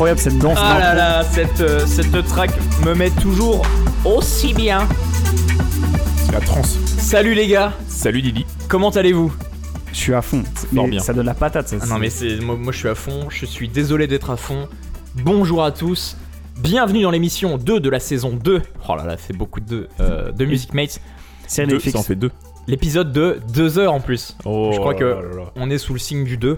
incroyable cette danse. Ah là là, cette, euh, cette track me met toujours aussi bien. C'est la trance. Salut les gars, Salut Lily. comment allez-vous? Je suis à fond. Mais bien. ça donne la patate. Ça, Ah Non c'est- mais c'est moi, moi, je suis à fond, je suis désolé d'être à fond. Bonjour à tous. Bienvenue dans l'émission 2 de la saison 2. Oh là là, fait beaucoup de 2 euh, de Music Mates. série Deux, Netflix. ça en fait deux. L'épisode de 2 heures en plus. Oh Je crois que- là là là. On est sous le signe du 2.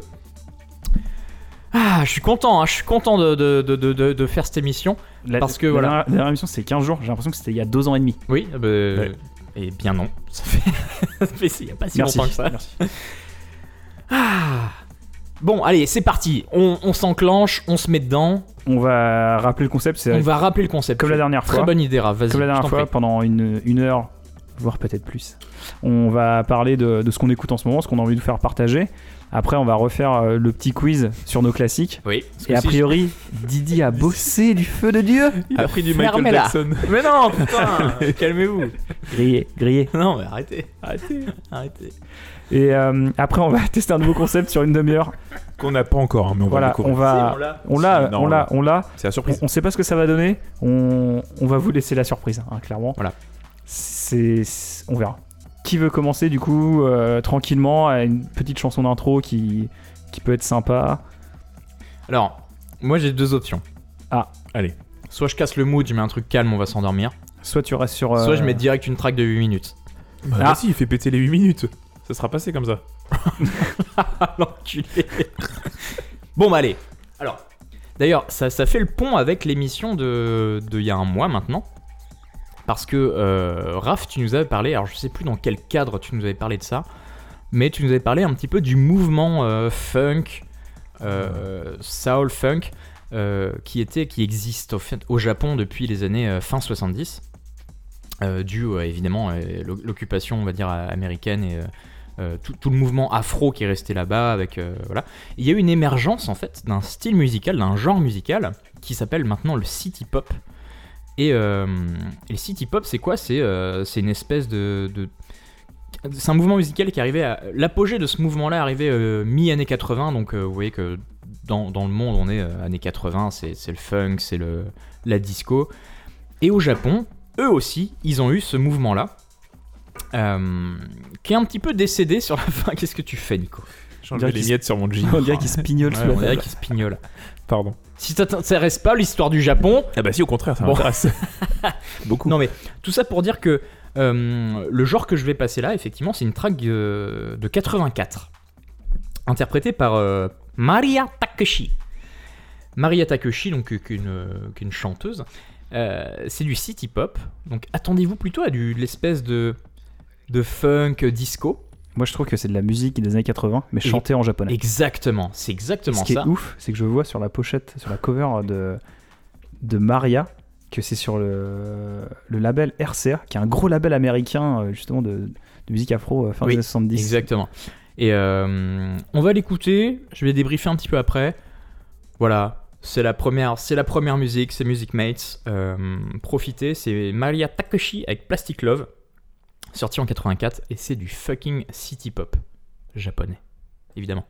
Ah, je suis content, hein, je suis content de, de- de- de- faire cette émission. La- parce que la voilà. dernière- La dernière émission c'était 15 jours. J'ai l'impression que c'était il y a 2 ans et demi. Oui, bah, Ouais. et bien non. Ça fait, il y a pas si Merci. longtemps que ça. Merci. Ah. Bon, allez, c'est parti. On, on s'enclenche, on se met dedans. On va rappeler le concept. C'est On va rappeler le concept. comme la dernière Très fois. bonne idée. Vas-y. Comme la dernière fois, prie. pendant une, une heure, voire peut-être plus, on va parler de, de ce qu'on écoute en ce moment, ce qu'on a envie de vous faire partager. Après, on va refaire euh, le petit quiz sur nos classiques. Oui. Et a si priori, Didi a bossé du feu de Dieu. Il a pris du Michael. Jackson. je- Mais non, putain, calmez-vous. Grillé, grillé. Non, mais arrêtez, arrêtez, arrêtez. Et euh, après, on va tester un nouveau concept sur une demi-heure. Qu'on n'a pas encore, hein, mais on va Voilà, découvrir. on va. Si, on l'a. On l'a, on l'a, l'a. on l'a. C'est la surprise. on sait pas ce que ça va donner. On, on va vous laisser la surprise, hein, clairement. Voilà. C'est, c'est- on verra. Qui veut commencer du coup euh, tranquillement à une petite chanson d'intro qui, qui peut être sympa. Alors, moi j'ai deux options. Ah. Allez. Soit je casse le mood, je mets un truc calme, on va s'endormir. Soit tu restes sur. euh, Soit je mets direct une track de 8 minutes. Bah, Ah. Vas-y, il fait péter les 8 minutes. Ça sera passé comme ça. L'enculé. bon, bah allez. Alors, d'ailleurs, ça, ça fait le pont avec l'émission de de il y a un mois maintenant. Parce que, euh, Raph, tu nous avais parlé, alors je sais plus dans quel cadre tu nous avais parlé de ça, mais tu nous avais parlé un petit peu du mouvement euh, funk, euh, soul funk, euh, qui était, qui existe au, Japon depuis les années fin 70, euh, dû évidemment à l'occupation, on va dire, américaine et tout, le mouvement afro qui est resté là-bas avec voilà. Il y a eu une émergence en fait d'un style musical, d'un genre musical qui s'appelle maintenant le city pop. Et, euh, et le city pop, c'est quoi? C'est euh, c'est une espèce de, de- c'est un mouvement musical qui arrivait à l'apogée de ce mouvement-là arrivait euh, mi années 80. Donc euh, vous voyez que dans, dans le monde on est euh, années 80, c'est c'est le funk, c'est le la disco. Et au Japon, eux aussi, ils ont eu ce mouvement-là. euh, qui est un petit peu décédé sur la fin. Qu'est-ce que tu fais, Nico? J'ai On enlevé dirait les miettes sur mon jean. On dirait qu'il se pignole Ouais, on dirait qu'il se pignole. Pardon. Si ça t'intéresse pas l'histoire du Japon, Ah bah si, au contraire, ça Bon. m'intéresse. Beaucoup. non mais tout ça pour dire que euh, le genre que je vais passer là, effectivement, c'est une track euh, de 84, interprétée par euh, Maria Takeshi. Maria Takeshi, donc qu'une chanteuse, Euh, c'est du city pop. Donc attendez-vous plutôt à du, de l'espèce de de funk disco. Moi, je trouve que c'est de la musique des années 80, mais chantée en japonais. Exactement, c'est exactement Ce qui ça. est ouf, c'est que je vois sur la pochette, sur la cover de, de Maria, que c'est sur le, le label RCA, qui est un gros label américain, euh, justement, de, de musique afro euh, fin Oui, des années 70. Exactement. Et euh, on va l'écouter. Je vais débriefer un petit peu après. Voilà, c'est la première, c'est la première musique, c'est Music Mates. Euh, profitez, c'est Maria Takeshi avec Plastic Love, sorti en 84, et c'est du fucking city pop japonais, évidemment.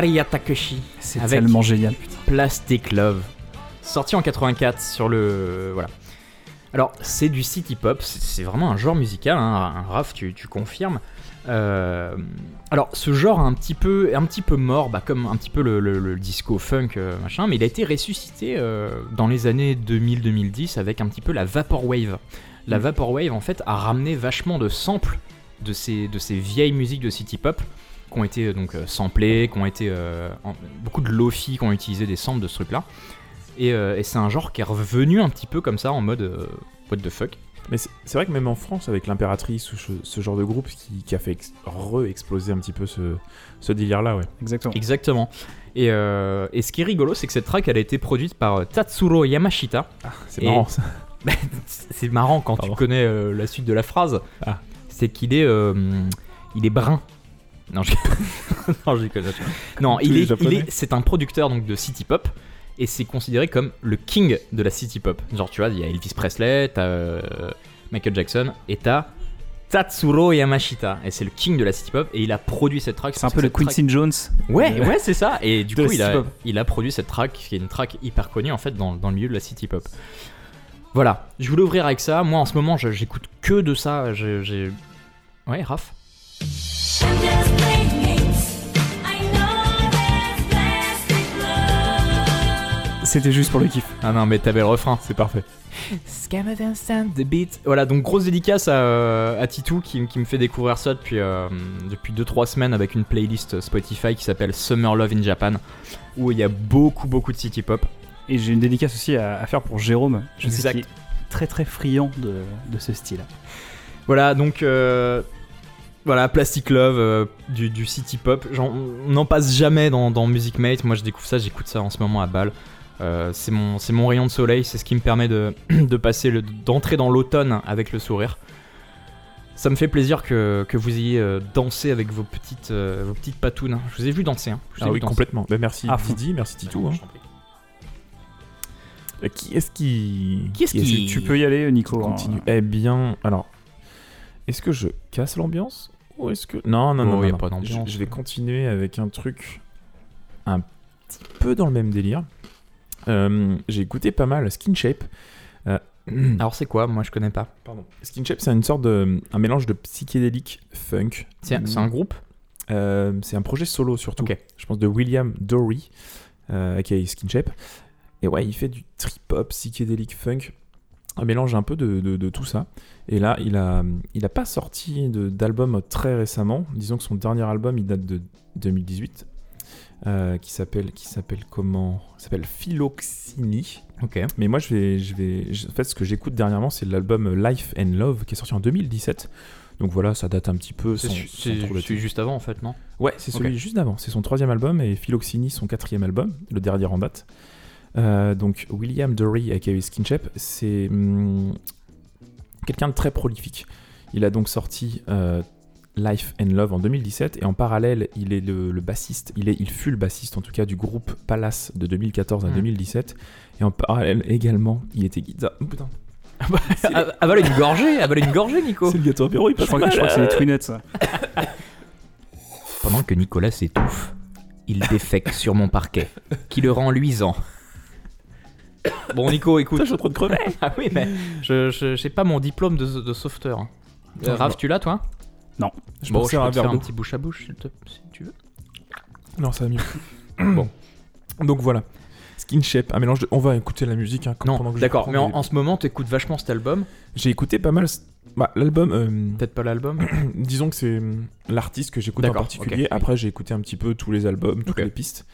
Maria Takeshi C'est tellement génial. putain. Plastic Love, sorti en 84 sur le voilà. Alors c'est du city pop, c'est vraiment un genre musical, hein, un Raph, tu, tu confirmes. Euh, alors ce genre est un petit peu, un petit peu mort, bah, comme un petit peu le, le- le disco funk euh, machin, mais il a été ressuscité euh, dans les années 2000-2010 avec un petit peu la vaporwave. La Mm. vaporwave en fait a ramené vachement de samples de ces, de ces vieilles musiques de city pop qui ont été euh, donc euh, samplées, qui ont été euh, en- beaucoup de lofi qui ont utilisé des samples de ce truc-là. Et, euh, et c'est un genre qui est revenu un petit peu comme ça en mode euh, what the fuck. Mais c'est c'est vrai que même en France, avec l'impératrice ou ce, ce genre de groupe qui, qui a fait ex- re-exploser un petit peu ce, ce délire-là, ouais. Exactement. Exactement. Et, euh, et ce qui est rigolo, c'est que cette track elle a été produite par Tatsuro Yamashita. C'est Et- marrant ça. C'est marrant quand Pardon. tu connais euh, la suite de la phrase. Ah. C'est qu'il est, euh, il est brun. Non, je non, je déconne. Non, il est, il est, c'est un producteur donc de city pop et c'est considéré comme le king de la city pop. Genre, tu vois, il y a Elvis Presley, t'as euh, Michael Jackson et t'as Tatsuro Yamashita et c'est le king de la city pop et il a produit cette track. C'est un peu le cette track- Quincy Jones. Ouais, de- ouais, c'est ça. Et du coup, il a, pop. il a produit cette track, qui est une track hyper connue en fait dans, dans le milieu de la city pop. Voilà, je voulais ouvrir avec ça. Moi, en ce moment, j'écoute que de ça. J'ai- Ouais, Raph? C'était juste pour le kiff. Ah non, mais t'avais le refrain. C'est parfait. the beat. Voilà, donc grosse dédicace à, à Titou qui, qui me fait découvrir ça depuis, euh, depuis 2-3 semaines avec une playlist Spotify qui s'appelle Summer Love in Japan où il y a beaucoup, beaucoup de city pop. Et j'ai une dédicace aussi à, à faire pour Jérôme. Je sais Exact. qu'il est très très friand de, de ce style. Voilà, donc euh, voilà, Plastic Love, euh, du, du city pop. J'en- on n'en passe jamais dans, dans Music Mate. Moi, je découvre ça, j'écoute ça en ce moment à balle. Euh, c'est mon, rayon de soleil, c'est ce qui me permet de, de passer, d'entrer dans l'automne avec le sourire. Ça me fait plaisir que, que vous ayez euh, dansé avec vos petites, euh, vos petites patounes. Je vous ai vu danser. Hein. Je vous ai Ah vu oui, danser. complètement. Ben, merci fond. Didi, merci Titou. Ouais, hein. Qui est-ce qui. Qui est-ce qui- Tu peux y aller, Nico. hein. continue Eh bien, alors. Est-ce que je casse l'ambiance Ou est-ce que. Non, non, Oh, non. y a non, pas non. d'ambiance. Je, je vais continuer avec un truc un petit peu dans le même délire. Euh, J'ai écouté pas mal Skin Shape. Euh, Alors, c'est quoi? Moi, je connais pas. Pardon. Skin Shape, c'est une sorte de. un mélange de psychédélique funk. C'est c'est un groupe? Euh, c'est un projet solo surtout. Ok. Je pense de William Dory, euh, aka Skinship. Et ouais, il fait du trip-hop, psychédélique funk, un mélange un peu de, de- de tout ça. Et là, il a, il a pas sorti d'album très récemment. Disons que son dernier album, il date de 2018, euh, qui s'appelle, qui s'appelle comment? Il s'appelle Philoxini. Ok. Mais moi, je vais, je vais, je- en fait, ce que j'écoute dernièrement, c'est l'album Life and Love qui est sorti en 2017. Donc voilà, ça date un petit peu. C'est celui juste avant, en fait, non? Ouais, c'est celui juste d'avant. C'est son troisième album et Philoxini son quatrième album, le dernier en date. Euh, donc William Dury aka Skinship, c'est hum, quelqu'un de très prolifique. Il a donc sorti euh, Life and Love en 2017 et en parallèle, il est le, le bassiste. Il est, il fut le bassiste en tout cas du groupe Palace de 2014 à Hmm. 2017 et en parallèle également, il était guitare. Oh, putain, Ah, Avale une gorgée, avale une gorgée, Nico. c'est le gâteau apéro, il Je passe crois, que- je crois que c'est les Twinettes, ça. Pendant que Nicolas s'étouffe, il défèque sur mon parquet, qui le rend luisant. Bon, Nico, écoute. Je suis en train de crever. Ah oui, mais je j'ai pas mon diplôme de, de sauveteur. Euh, Non, Raph, non. tu l'as, toi? Je Bon, je peux te faire un petit bouche à bouche, te- si tu veux. Non, ça va mieux. bon. Donc voilà. Skinship, un mélange de. On va écouter la musique hein, pendant Non, que je d'accord, mais en, en ce moment, t'écoutes vachement cet album. J'ai écouté pas mal. Bah, l'album. euh, Peut-être pas l'album. disons que c'est hum, l'artiste que j'écoute en particulier. ok. Après, j'ai écouté un petit peu tous les albums, toutes Ok. les pistes.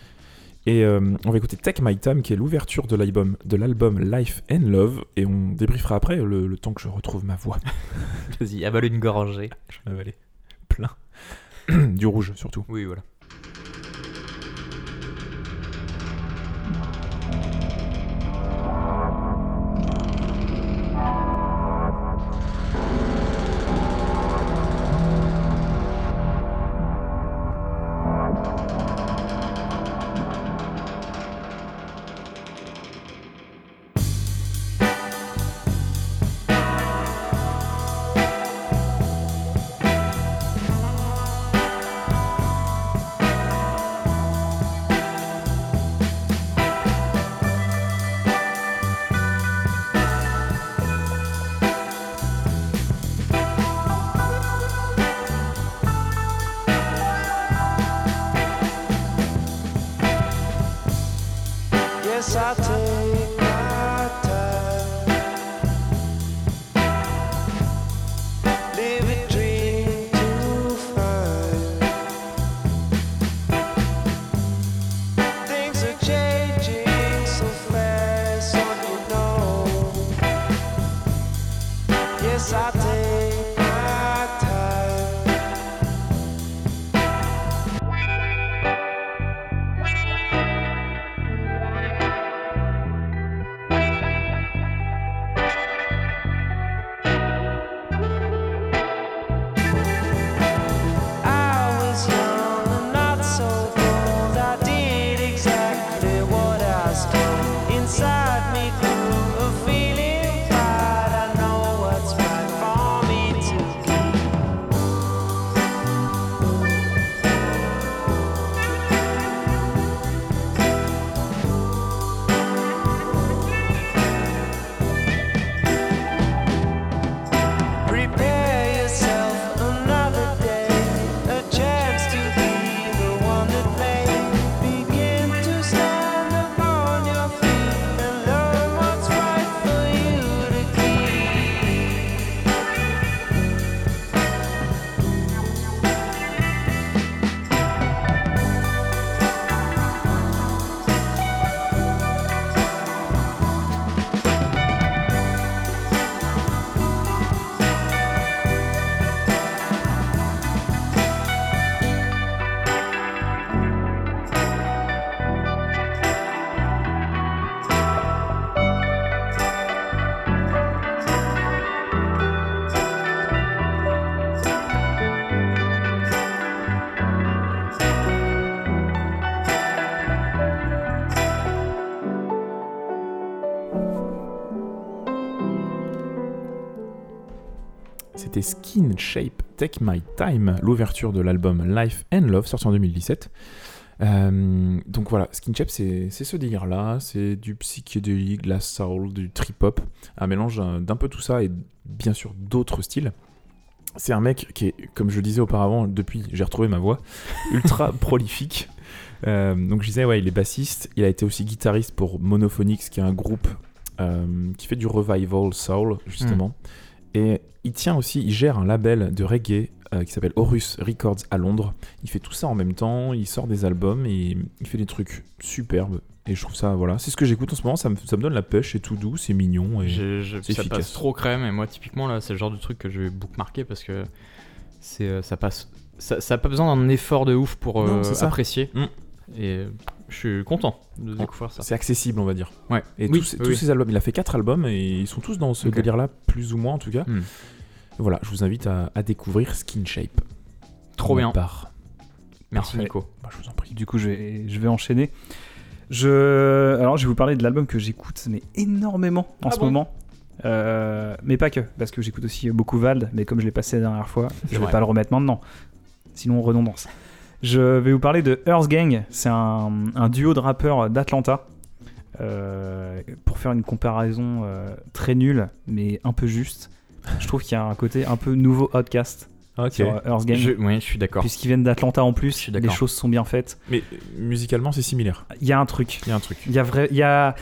Et euh, on va écouter Take My Time, qui est l'ouverture de l'album de l'album Life and Love. Et on débriefera après le, le temps que je retrouve ma voix. Vas-y, avale une gorgée. Je vais avaler plein. du rouge surtout. Oui, voilà. Shape Take My Time, l'ouverture de l'album Life and Love, sorti en 2017. Euh, donc voilà, Skin c'est ce délire-là, c'est du psychédélique, de la soul, du trip-hop, un mélange d'un peu tout ça et bien sûr d'autres styles. C'est un mec qui est, comme je le disais auparavant, depuis j'ai retrouvé ma voix, ultra prolifique. Euh, donc je disais, ouais, il est bassiste, il a été aussi guitariste pour Monophonics, qui est un groupe euh, qui fait du revival soul, justement. Et il tient aussi, il gère un label de reggae euh, qui s'appelle Horus Records à Londres. Il fait tout ça en même temps, il sort des albums et il fait des trucs superbes. Et je trouve ça, voilà, c'est ce que j'écoute en ce moment, ça me, ça me donne la pêche, c'est tout doux, c'est mignon. Et... Je- je- c'est ça efficace. passe trop crème et moi typiquement là c'est le genre de truc que je vais bookmarker parce que c'est euh, ça passe ça, ça a pas besoin d'un effort de ouf pour euh, apprécier Mm. et je suis content de découvrir ça. C'est accessible, on va dire. Ouais. Et Oui, tous, ces- oui, tous oui. ces albums, il a fait quatre albums et ils sont tous dans ce délire-là, plus ou moins en tout cas. Hmm. Voilà, je vous invite à, à découvrir Skin Shape. Trop bien. part. Merci Parfait. Nico. Bah, je vous en prie. Du coup, je vais, je vais enchaîner. Je, alors, je vais vous parler de l'album que j'écoute mais énormément en Ah ce bon moment. Euh, mais pas que, parce que j'écoute aussi beaucoup Vald, mais comme je l'ai passé la dernière fois, je vais pas le remettre maintenant. Sinon, redondance. Je vais vous parler de Earth Gang. C'est un, un duo de rappeurs d'Atlanta. Euh, pour faire une comparaison euh, très nulle, mais un peu juste, je trouve qu'il y a un côté un peu nouveau Outcast Ok. sur euh, Earth Gang. Je, ouais, je suis d'accord. Puisqu'ils viennent d'Atlanta en plus, les choses sont bien faites. Mais musicalement, c'est similaire. Il y a un truc. Il y a un truc. Il y a vrai, il y a,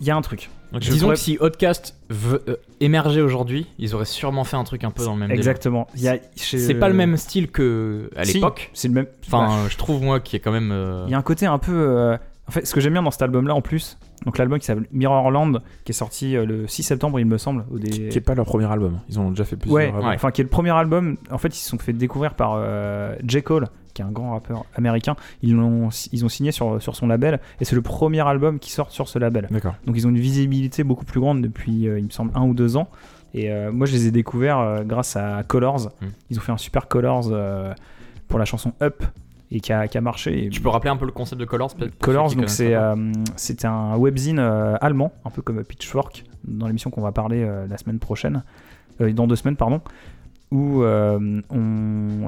il y a un truc. Disons pourrais- que si Outcast veut euh, émerger aujourd'hui, ils auraient sûrement fait un truc un peu dans le même. Exactement. Il y a- chez- C'est pas le même style que à Si, l'époque. C'est le même. Enfin, Ouais. je trouve moi qui est quand même. euh, il y a un côté un peu. euh, En fait, ce que j'aime bien dans cet album-là, en plus, donc l'album qui s'appelle Mirrorland, qui est sorti euh, le 6 septembre, il me semble. Au des... Qui, qui est pas leur premier album. Ils ont déjà fait plusieurs Ouais, albums. Enfin qui est le premier album. En fait, ils se sont fait découvrir par euh, J. Cole, qui est un grand rappeur américain. Ils l'ont, ils ont signé sur, sur son label, et c'est le premier album qui sort sur ce label. D'accord. Donc ils ont une visibilité beaucoup plus grande depuis, euh, il me semble, un ou deux ans. Et euh, moi, je les ai découverts grâce à Colors. Mm. Ils ont fait un super Colors pour la chanson Up et qui a, qui a marché. Tu peux rappeler un peu le concept de Colors peut-être Colors, donc c'est euh, c'était un webzine euh, allemand, un peu comme Pitchfork, dans l'émission qu'on va parler euh, la semaine prochaine, euh, dans deux semaines, pardon, où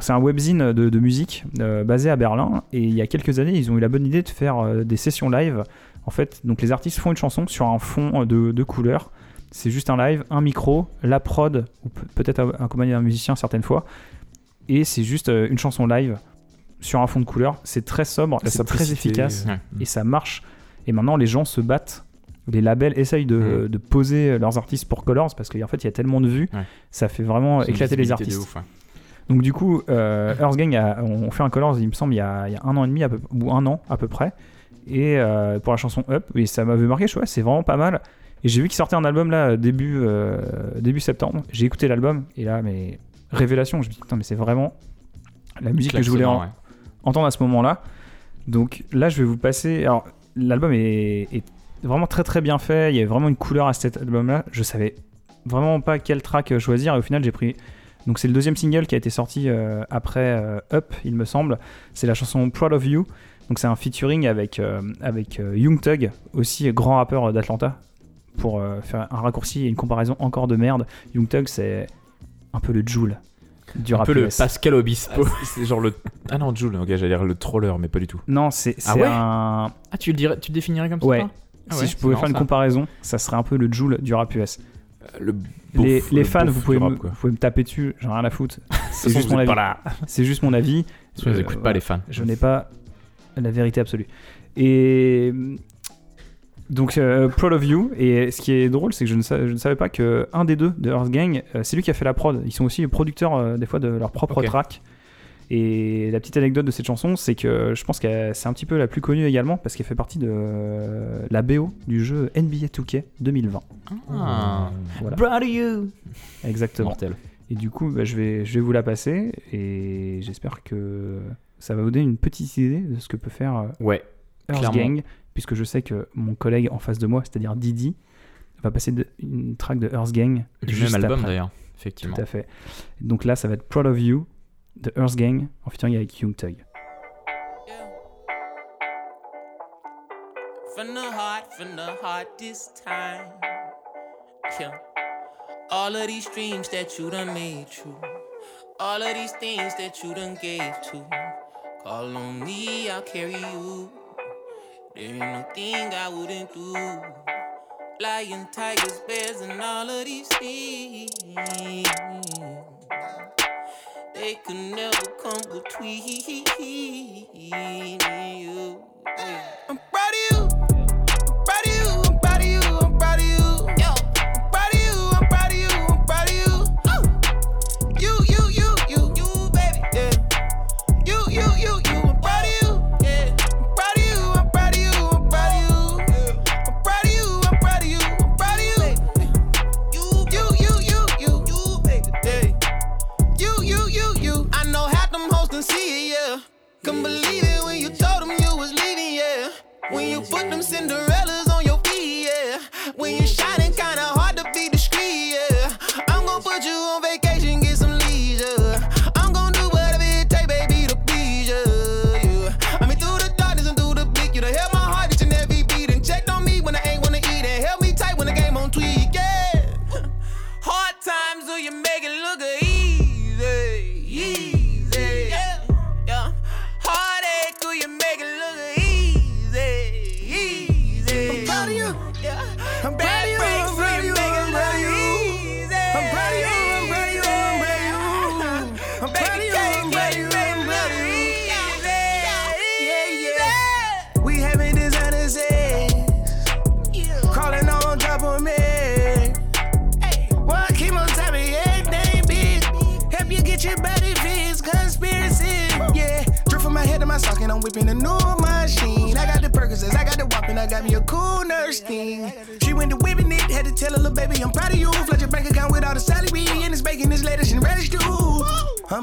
c'est un webzine de, de musique basé à Berlin. Et il y a quelques années, ils ont eu la bonne idée de faire des sessions live. En fait, donc les artistes font une chanson sur un fond de, de couleurs. C'est juste un live, un micro, la prod, ou peut-être accompagné d'un musicien certaines fois. Et c'est juste une chanson live sur un fond de couleurs. C'est très sobre, c'est très efficace Ouais. et ça marche. Et maintenant, les gens se battent. Les labels essayent de, de poser leurs artistes pour Colors parce qu'en fait, il y a tellement de vues, Ouais. ça fait vraiment éclater les artistes. ouf. Donc, du coup, euh, Earth Gang, a, on fait un Colors, il me semble, il y a, il y a un an et demi à peu, ou un an à peu près. Et euh, pour la chanson Up, et ça m'avait marqué, je c'est vraiment pas mal. Et j'ai vu qu'il sortait un album là début, euh, début septembre. J'ai écouté l'album et là, mais révélation, je me dis putain, mais c'est vraiment la musique que je voulais en- ouais. Entendre à ce moment-là. Donc là, je vais vous passer. Alors, l'album est, vraiment très très bien fait. Il y a vraiment une couleur à cet album-là. Je savais vraiment pas quel track choisir et au final, j'ai pris. Donc, c'est le deuxième single qui a été sorti euh, après euh, Up, il me semble. C'est la chanson Proud of You. Donc, c'est un featuring avec, euh, avec euh, Young Thug, aussi grand rappeur d'Atlanta. Pour euh, faire un raccourci et une comparaison encore de merde, Young Thug, c'est un peu le Joule du Un peu le US. Pascal Ah, Obispo. c'est- c'est genre le. Ah non, Jules, ok, j'allais dire le troller, mais pas du tout. Non, c'est Ah ouais un. Ah, tu le dirais, tu le définirais comme ça Ouais. Ah si je pouvais faire une ça. comparaison, ça serait un peu le Joule du rap US. Euh, Le les beauf- les le fans, vous pouvez, rap, me, vous pouvez me taper dessus, j'en ai rien à foutre. C'est juste mon avis. C'est juste mon avis. Parce qu'on les Euh, écoute pas voilà. les fans. Je n'ai pas la vérité absolue. Et donc, euh, Proud of You. Et ce qui est drôle, c'est que je ne, sa- je ne savais pas que un des deux de Earth Gang, euh, c'est lui qui a fait la prod. Ils sont aussi producteurs euh, des fois de leur propre Ok. track. Et la petite anecdote de cette chanson, c'est que je pense que c'est un petit peu la plus connue également parce qu'elle fait partie de euh, la BO du jeu NBA 2K 2020. Ah. Voilà, Proud of you. exactement. Mortel. Et du coup, bah, je, vais, je vais vous la passer et j'espère que ça va vous donner une petite idée de ce que peut faire euh, Ouais. Earth Clairement. Gang, puisque je sais que mon collègue en face de moi, c'est-à-dire Didi, va passer de- une track de Earth Gang Du juste même album d'ailleurs, effectivement. Tout à fait. Donc là, ça va être Proud of You de Earth Gang en featuring avec Young Thug. From the heart, from the heart this time. Yeah. All of these dreams that you done made true. All of these things that you done gave to. Call on me, I'll carry you. There ain't no thing I wouldn't do. Lion, tigers, bears, and all of these things. They could never come between you. I'm proud of you. Couldn't believe it when you told them you was leaving, yeah. When you put them Cinderellas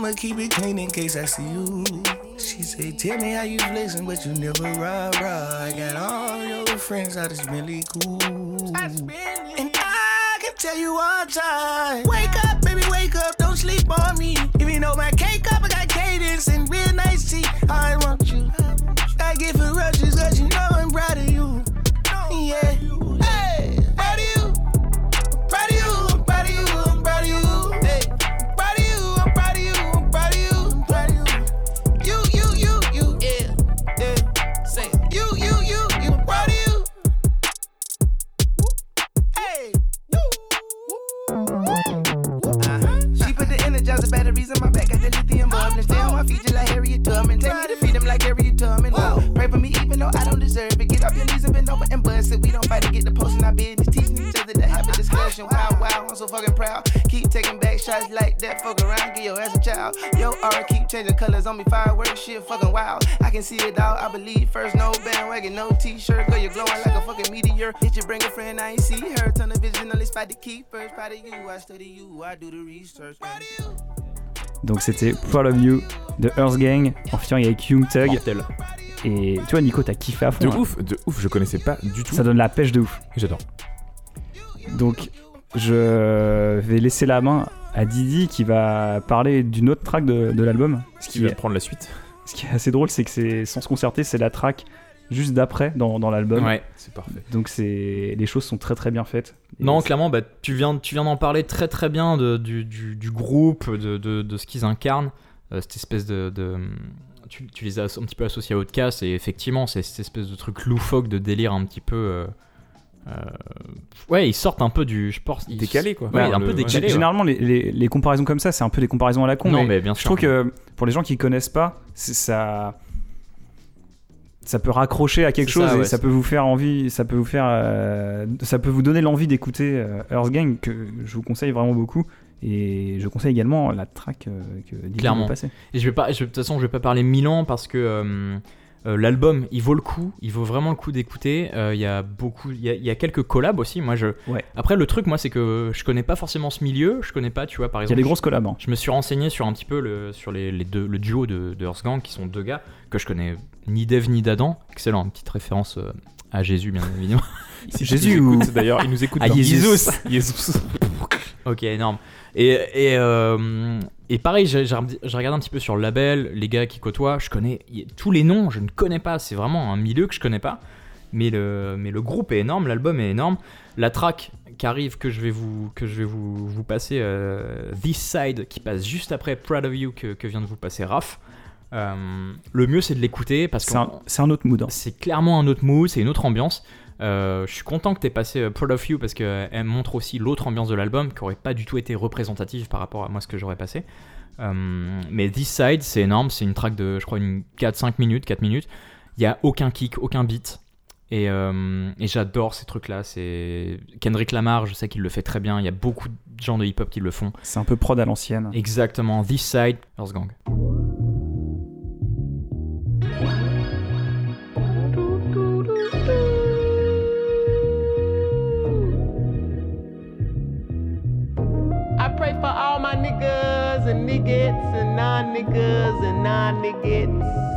I'ma keep it clean in case I see you. She say, tell me how you flexing, but you never rah rah. I got all your friends out, it's really cool. And I can tell you all time. Wake up, baby, wake up, don't sleep on me. If you know my cake up, I got cadence and real nice tea. I want you. I get rushes, cause you know I'm proud of you. Yeah. Business. Teaching each other to have a discussion. Wow, wow, I'm so fucking proud. Keep taking back shots like that. Fuck around, get your ass a child. Yo, aura keep changing colors on me. Fireworks, shit fucking wild. I can see it all, I believe. First, no bandwagon, no t-shirt. Girl, you're glowing like a fucking meteor. Did you bring a friend? I ain't see her. Ton of vision, only spot to keep first. Proud of you, I study you, I do the research. Proud of you. Donc c'était Proud of You de Earth Gang en featuring avec Young Thug. Mortel. Et tu vois, Nico, t'as kiffé à fond. De hein. ouf, de ouf, je connaissais pas du tout. Ça donne la pêche de ouf. J'adore. Donc, je vais laisser la main à Didi qui va parler d'une autre track de, de l'album. Ce Qui qui, va est, prendre la suite ce qui est assez drôle, c'est que c'est sans se concerter, c'est la track juste d'après dans, dans l'album. Ouais. C'est parfait. Donc c'est les choses sont très très bien faites. Et Non, clairement, bah, tu viens, tu viens d'en parler très très bien de- du, du- du groupe, de, de- de ce qu'ils incarnent, euh, cette espèce de. Tu, tu les as un petit peu associés à Outcast, et effectivement, c'est cette espèce de truc loufoque, de délire un petit peu. euh, euh, ouais, ils sortent un peu du. Je pense, ils- Décalé, quoi. Ouais, Enfin, un le- peu ouais. décalé. Généralement, les, les- les comparaisons comme ça, c'est un peu des comparaisons à la con. Non, mais mais bien je sûr. trouve que pour les gens qui connaissent pas, ça, ça peut raccrocher à quelque chose ça, et ouais, ça peut vous faire envie, ça peut vous faire, euh, ça peut vous donner l'envie d'écouter euh, Earth Gang que je vous conseille vraiment beaucoup. Et je conseille également la track euh, que Didi Clairement. veut passer. Et je vais pas, je- de toute façon, je vais pas parler mille ans parce que euh, euh, l'album, il vaut le coup, il vaut vraiment le coup d'écouter. Euh, Il y a beaucoup, il y a, il y a quelques collabs aussi. Moi, je. Ouais. Après, le truc, moi, c'est que je connais pas forcément ce milieu. Je connais pas, tu vois, par Il y exemple. a des grosses collabs. hein. Je me suis renseigné sur un petit peu le, sur les, les deux, le duo de, de Earth Gang, qui sont deux gars que je connais ni d'Eve ni d'Adam. Excellent, une petite référence euh, à Jésus, bien évidemment. Jésus ou- D'ailleurs, il nous écoute. À Jésus. Ok, énorme. Et, et, euh, et pareil, j'ai j'ai regardé un petit peu sur le label, les gars qui côtoient, je connais tous les noms, je ne connais pas, c'est vraiment un milieu que je connais pas. Mais le, mais le groupe est énorme, l'album est énorme. La track qui arrive que je vais vous, que je vais vous, vous passer euh, This Side qui passe juste après Proud of You que, que vient de vous passer Raph. Euh, le mieux c'est de l'écouter parce que C'est un, c'est un autre mood. hein. c'est clairement un autre mood, c'est une autre ambiance. Euh, je suis content que tu aies passé euh, Proud of You parce qu'elle montre aussi l'autre ambiance de l'album qui aurait pas du tout été représentative par rapport à moi ce que j'aurais passé. Euh, mais This Side c'est énorme, c'est une track de je crois une 4-5 minutes, 4 minutes. Il y a aucun kick, aucun beat. Et, euh, et j'adore ces trucs-là. C'est Kendrick Lamar, je sais qu'il le fait très bien. Il y a beaucoup de gens de hip-hop qui le font. C'est un peu prod à l'ancienne. Exactement. This Side, Earth Gang. Niggas and non niggas and non niggas.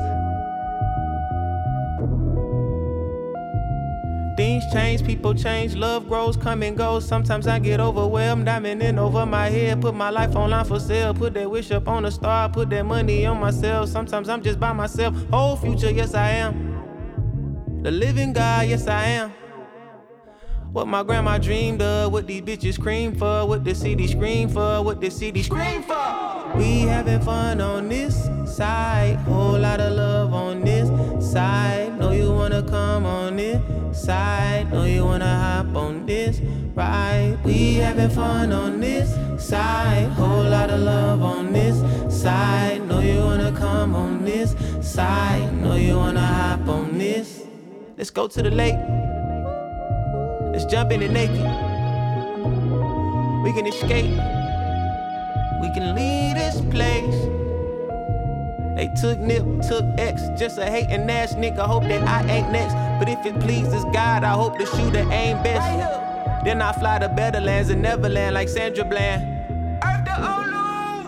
Things change, people change, love grows, come and goes. Sometimes I get overwhelmed, diamond in over my head. Put my life online for sale, put that wish up on a star, put that money on myself. Sometimes I'm just by myself. Whole future, yes I am. The living God, yes I am. What my grandma dreamed of, what these bitches cream for, what the city scream for, what the city scream for. We having fun on this side, whole lot of love on this side. Know you wanna come on this side, know you wanna hop on this ride. We having fun on this side, whole lot of love on this side. Know you wanna come on this side, know you wanna hop on this. Let's go to the lake. Let's jump in it naked. We can escape. We can leave this place. They took Nip, took X, just a hating ass nigga. Hope that I ain't next. But if it pleases God, I hope the shooter ain't best. Then I fly to better lands and Neverland like Sandra Bland. Earth to Olu.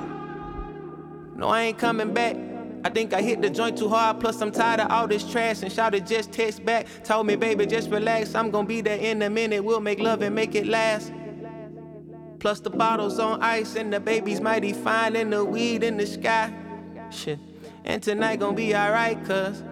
No, I ain't coming back. I think I hit the joint too hard, plus I'm tired of all this trash. And shouted just text back, told me, baby, just relax. I'm gonna be there in a minute. We'll make love and make it last. Plus the bottles on ice and the baby's mighty fine and the weed in the sky. Shit. And tonight gonna be alright, cuz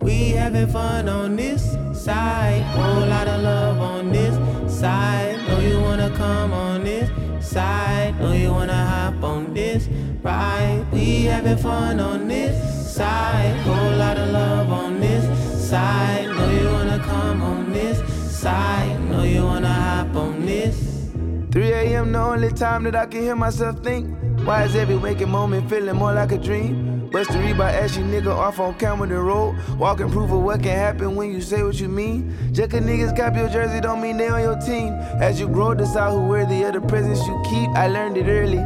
we having fun on this side. Whole lot of love on this side. Know you wanna come on this side. Know you wanna hop on this ride. We having fun on this side. Whole lot of love on this side. Know you wanna come on this side. Know you wanna hop on this. 3 a.m. the only time that I can hear myself think. Why is every waking moment feeling more like a dream? Bust the by ashy nigga off on Camden Road. Walking proof of what can happen when you say what you mean. Just 'cause niggas cop your jersey don't mean they on your team. As you grow, decide who worthy of the presents you keep. I learned it early.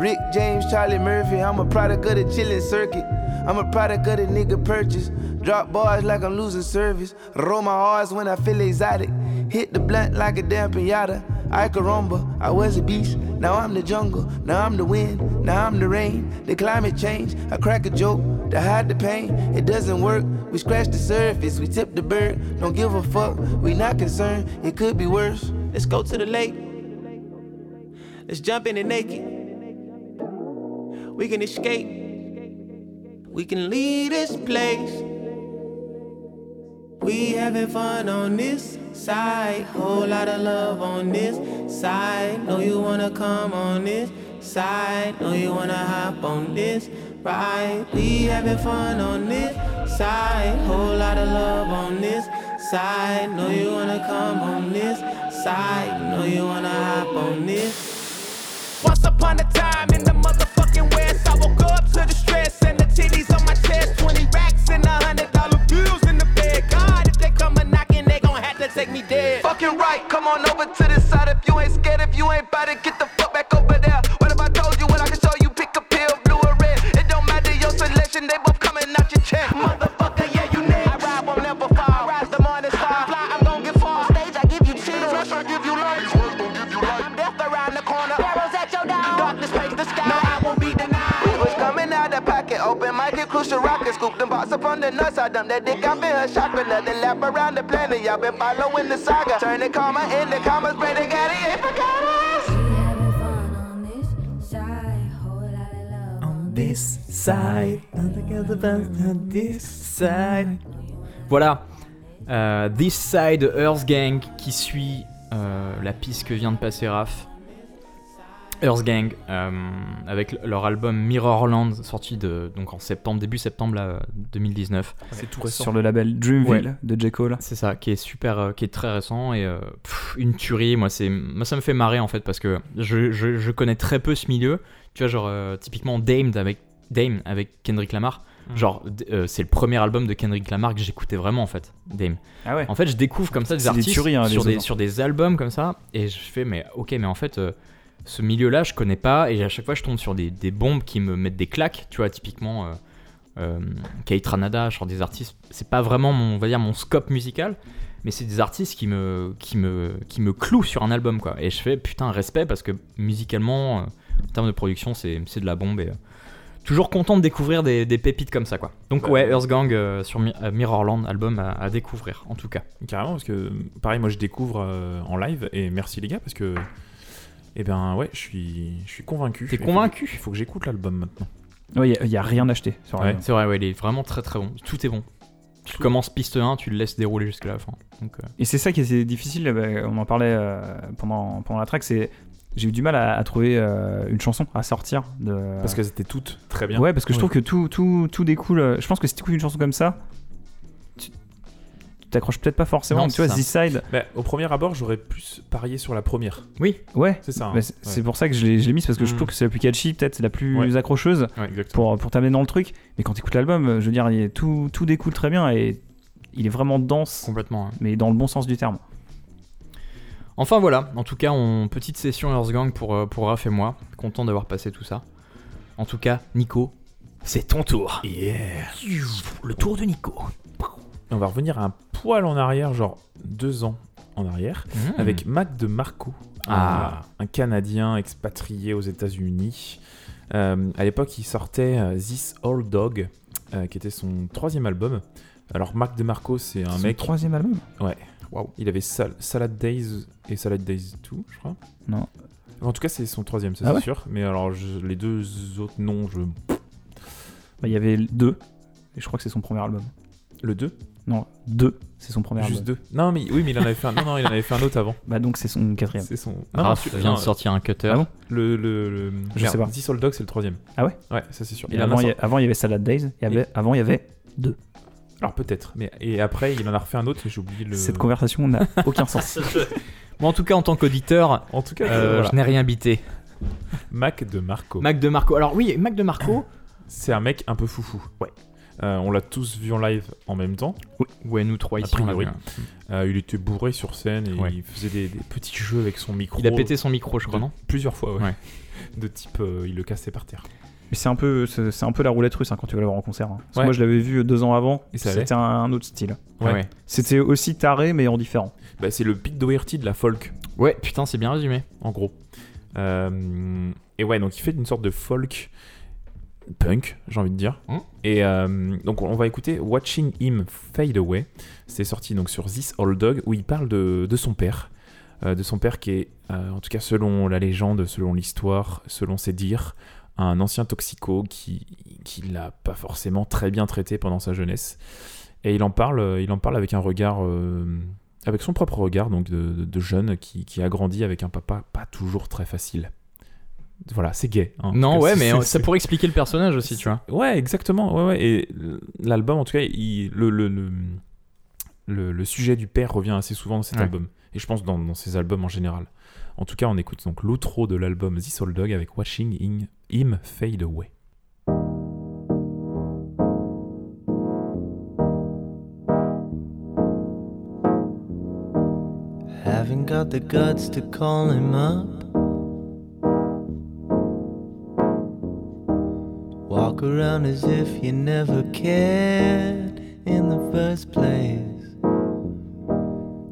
Rick James, Charlie Murphy, I'm a product of the chillin' circuit. I'm a product of the nigga purchase. Drop bars like I'm losing service. Roll my R's when I feel exotic. Hit the blunt like a damn pinata. I caramba, I was a beast. Now I'm the jungle. Now I'm the wind. Now I'm the rain. The climate change. I crack a joke to hide the pain. It doesn't work. We scratch the surface. We tip the bird. Don't give a fuck. We not concerned. It could be worse. Let's go to the lake. Let's jump in it naked. We can escape. We can leave this place. We having fun on this side. Whole lot of love on this side. Know you wanna come on this side. Know you wanna hop on this ride. We having fun on this side. Whole lot of love on this side. Know you wanna come on this side. Know you wanna hop on this. Once upon a time in the motherfucking West, I woke up to the stress and the titties on my chest. 20 racks and a hundred dollar bills take me dead. Fucking right, come on over to this side if you ain't scared, if you ain't bout it, get the fuck scoop them box up on the nuts. I dump that dick, I've been her shopping, another lap around the planet. Y'all been following the saga. Turn the comma in the commas, pray to God he ain't forgot us. We having fun on this side, whole lot of love on This side, this side. Voilà, Euh, This Side Earth Gang qui suit euh, la piste que vient de passer Raph. Earth Gang, euh, avec leur album Mirrorland, sorti de, donc en septembre, début septembre là, 2019. C'est tout récent. Sur le label Dreamville Ouais. de J. Cole. C'est ça, qui est super, euh, qui est très récent et euh, pff, une tuerie. Moi, c'est, moi, ça me fait marrer en fait parce que je, je, je connais très peu ce milieu. Tu vois, genre euh, typiquement Dame avec Dame avec Kendrick Lamar. Mhm. Genre, euh, c'est le premier album de Kendrick Lamar que j'écoutais vraiment en fait. Dame. Ah ouais. En fait, je découvre comme ça des C'est des artistes tueries, hein, sur, des, sur des albums comme ça, et je fais, mais ok, mais en fait, euh, ce milieu-là, je connais pas, et à chaque fois, je tombe sur des, des bombes qui me mettent des claques, tu vois, typiquement euh, euh, Kate Ranada, genre des artistes, c'est pas vraiment mon, on va dire, mon scope musical, mais c'est des artistes qui me, qui, me, qui me clouent sur un album, quoi. Et je fais, putain, respect, parce que musicalement, euh, en termes de production, c'est de la bombe, et. euh, Toujours content de découvrir des, des pépites comme ça quoi. Donc ouais, Earth Gang euh, sur Mi- euh, Mirrorland, album à, à découvrir en tout cas. Carrément, parce que pareil, moi je découvre euh, en live et merci les gars parce que. Eh ben ouais, je suis, je suis convaincu. T'es convaincu Il faut que j'écoute l'album maintenant. Ouais, il y, a rien acheté Ouais. l'album. C'est vrai, ouais, il est vraiment très très bon. Tout est bon. Tu commences piste 1, tu le laisses dérouler jusqu'à la fin. Donc, euh, Et c'est ça qui est difficile, bah, on en parlait euh, pendant, pendant la track, c'est j'ai eu du mal à, à trouver euh, une chanson à sortir de... Parce qu'elles étaient toutes très bien. Ouais, parce que je trouve que tout, tout, tout découle... Je pense que si tu écoutes une chanson comme ça, t'accroches peut-être pas forcément. Non, tu vois, c'est This Side, Bah, au premier abord, j'aurais plus parié sur la première. Oui, ouais. C'est ça. hein. Bah, c'est Ouais. c'est pour ça que je l'ai je l'ai mise parce que je Mm. trouve que c'est la plus catchy, peut-être c'est la plus Ouais. accrocheuse Exactement. pour, pour t'amener dans le truc. Mais quand tu écoutes l'album, euh, je veux dire, il tout, tout découle très bien et il est vraiment dense, complètement. hein. mais dans le bon sens du terme. Enfin voilà, en tout cas, on, petite session Earth Gang pour, euh, pour Raph et moi. Content d'avoir passé tout ça. En tout cas, Nico, c'est ton tour. Yeah. Le tour de Nico. On va revenir un poil en arrière, genre deux ans en arrière, Mmh. avec Mac de Marco, Ah. un, un Canadien expatrié aux États-Unis. Euh, à l'époque, il sortait euh, This Old Dog, euh, qui était son troisième album. Alors, Mac de Marco, c'est un Son mec. troisième album Waouh. Il avait Sal- Salad Days et Salad Days 2, je crois. Non. En tout cas, c'est son troisième, ça Ah c'est ouais sûr. Mais alors, je- les deux autres noms, je. Bah, Il y avait deux, et je crois que c'est son premier album. Le 2 Non, deux, c'est son premier Juste album. deux. Non, mais oui, mais il en avait fait un. Non, non, il en avait fait un autre avant. Bah donc c'est son quatrième. C'est son. Non, Raph vient non, de sortir un cutter. Ah bon Le, le, le- Je merde, sais pas. This Old Dog, c'est le troisième. Ah ouais Ouais, ça c'est sûr. Et Il avant, il y, a- avant, il y avait Salad Days, et avait- avant il y avait deux. Alors peut-être. Mais et après, il en a refait un autre et j'ai oublié le. Cette conversation n'a aucun sens. Bon, en tout cas, en tant qu'auditeur, En tout cas, euh, voilà. je n'ai rien bité. Mac de Marco. Mac de Marco. Alors oui, Mac de Marco. C'est un mec un peu foufou. Ouais. Euh, on l'a tous vu en live en même temps. Ouais, nous trois ici, priori. hein. Euh, il était bourré sur scène et Ouais. il faisait des, des petits jeux avec son micro. Il a pété son micro, je crois, de- non? Plusieurs fois, ouais. Ouais. De type, euh, il le cassait par terre. Mais c'est un peu, c'est un peu la roulette russe hein, quand tu vas le voir en concert. hein. Parce que Ouais. moi je l'avais vu deux ans avant. Et C'était un, un autre style. Ouais. Ouais. ouais. C'était aussi taré mais en différent. Bah, c'est le Pete Doherty de la folk, Ouais, putain, c'est bien résumé. en gros. Euh, et ouais, donc il fait une sorte de folk punk, j'ai envie de dire. Hmm. Et euh, donc on va écouter Watching Him Fade Away. C'est sorti donc sur This Old Dog où il parle de, de son père. Euh, de son père qui est, euh, en tout cas selon la légende, selon l'histoire, selon ses dires, un ancien toxico qui, qui l'a pas forcément très bien traité pendant sa jeunesse. Et il en parle, il en parle avec un regard, avec son propre regard, donc de, de- de jeune qui, qui a grandi avec un papa pas toujours très facile. Voilà, c'est gay. hein. Non, cas, ouais, mais euh, ça pourrait expliquer le personnage aussi, tu vois. Ouais, exactement. Ouais, ouais. Et l'album, en tout cas, il- le, le, le, le- le sujet du père revient assez souvent dans cet Ouais. album. Et je pense dans, dans ses albums en général. En tout cas, on écoute donc l'outro de l'album This Old Dog avec Watching Him, Him Fade Away. Haven't got the guts to call him up. Walk around as if you never cared in the first place.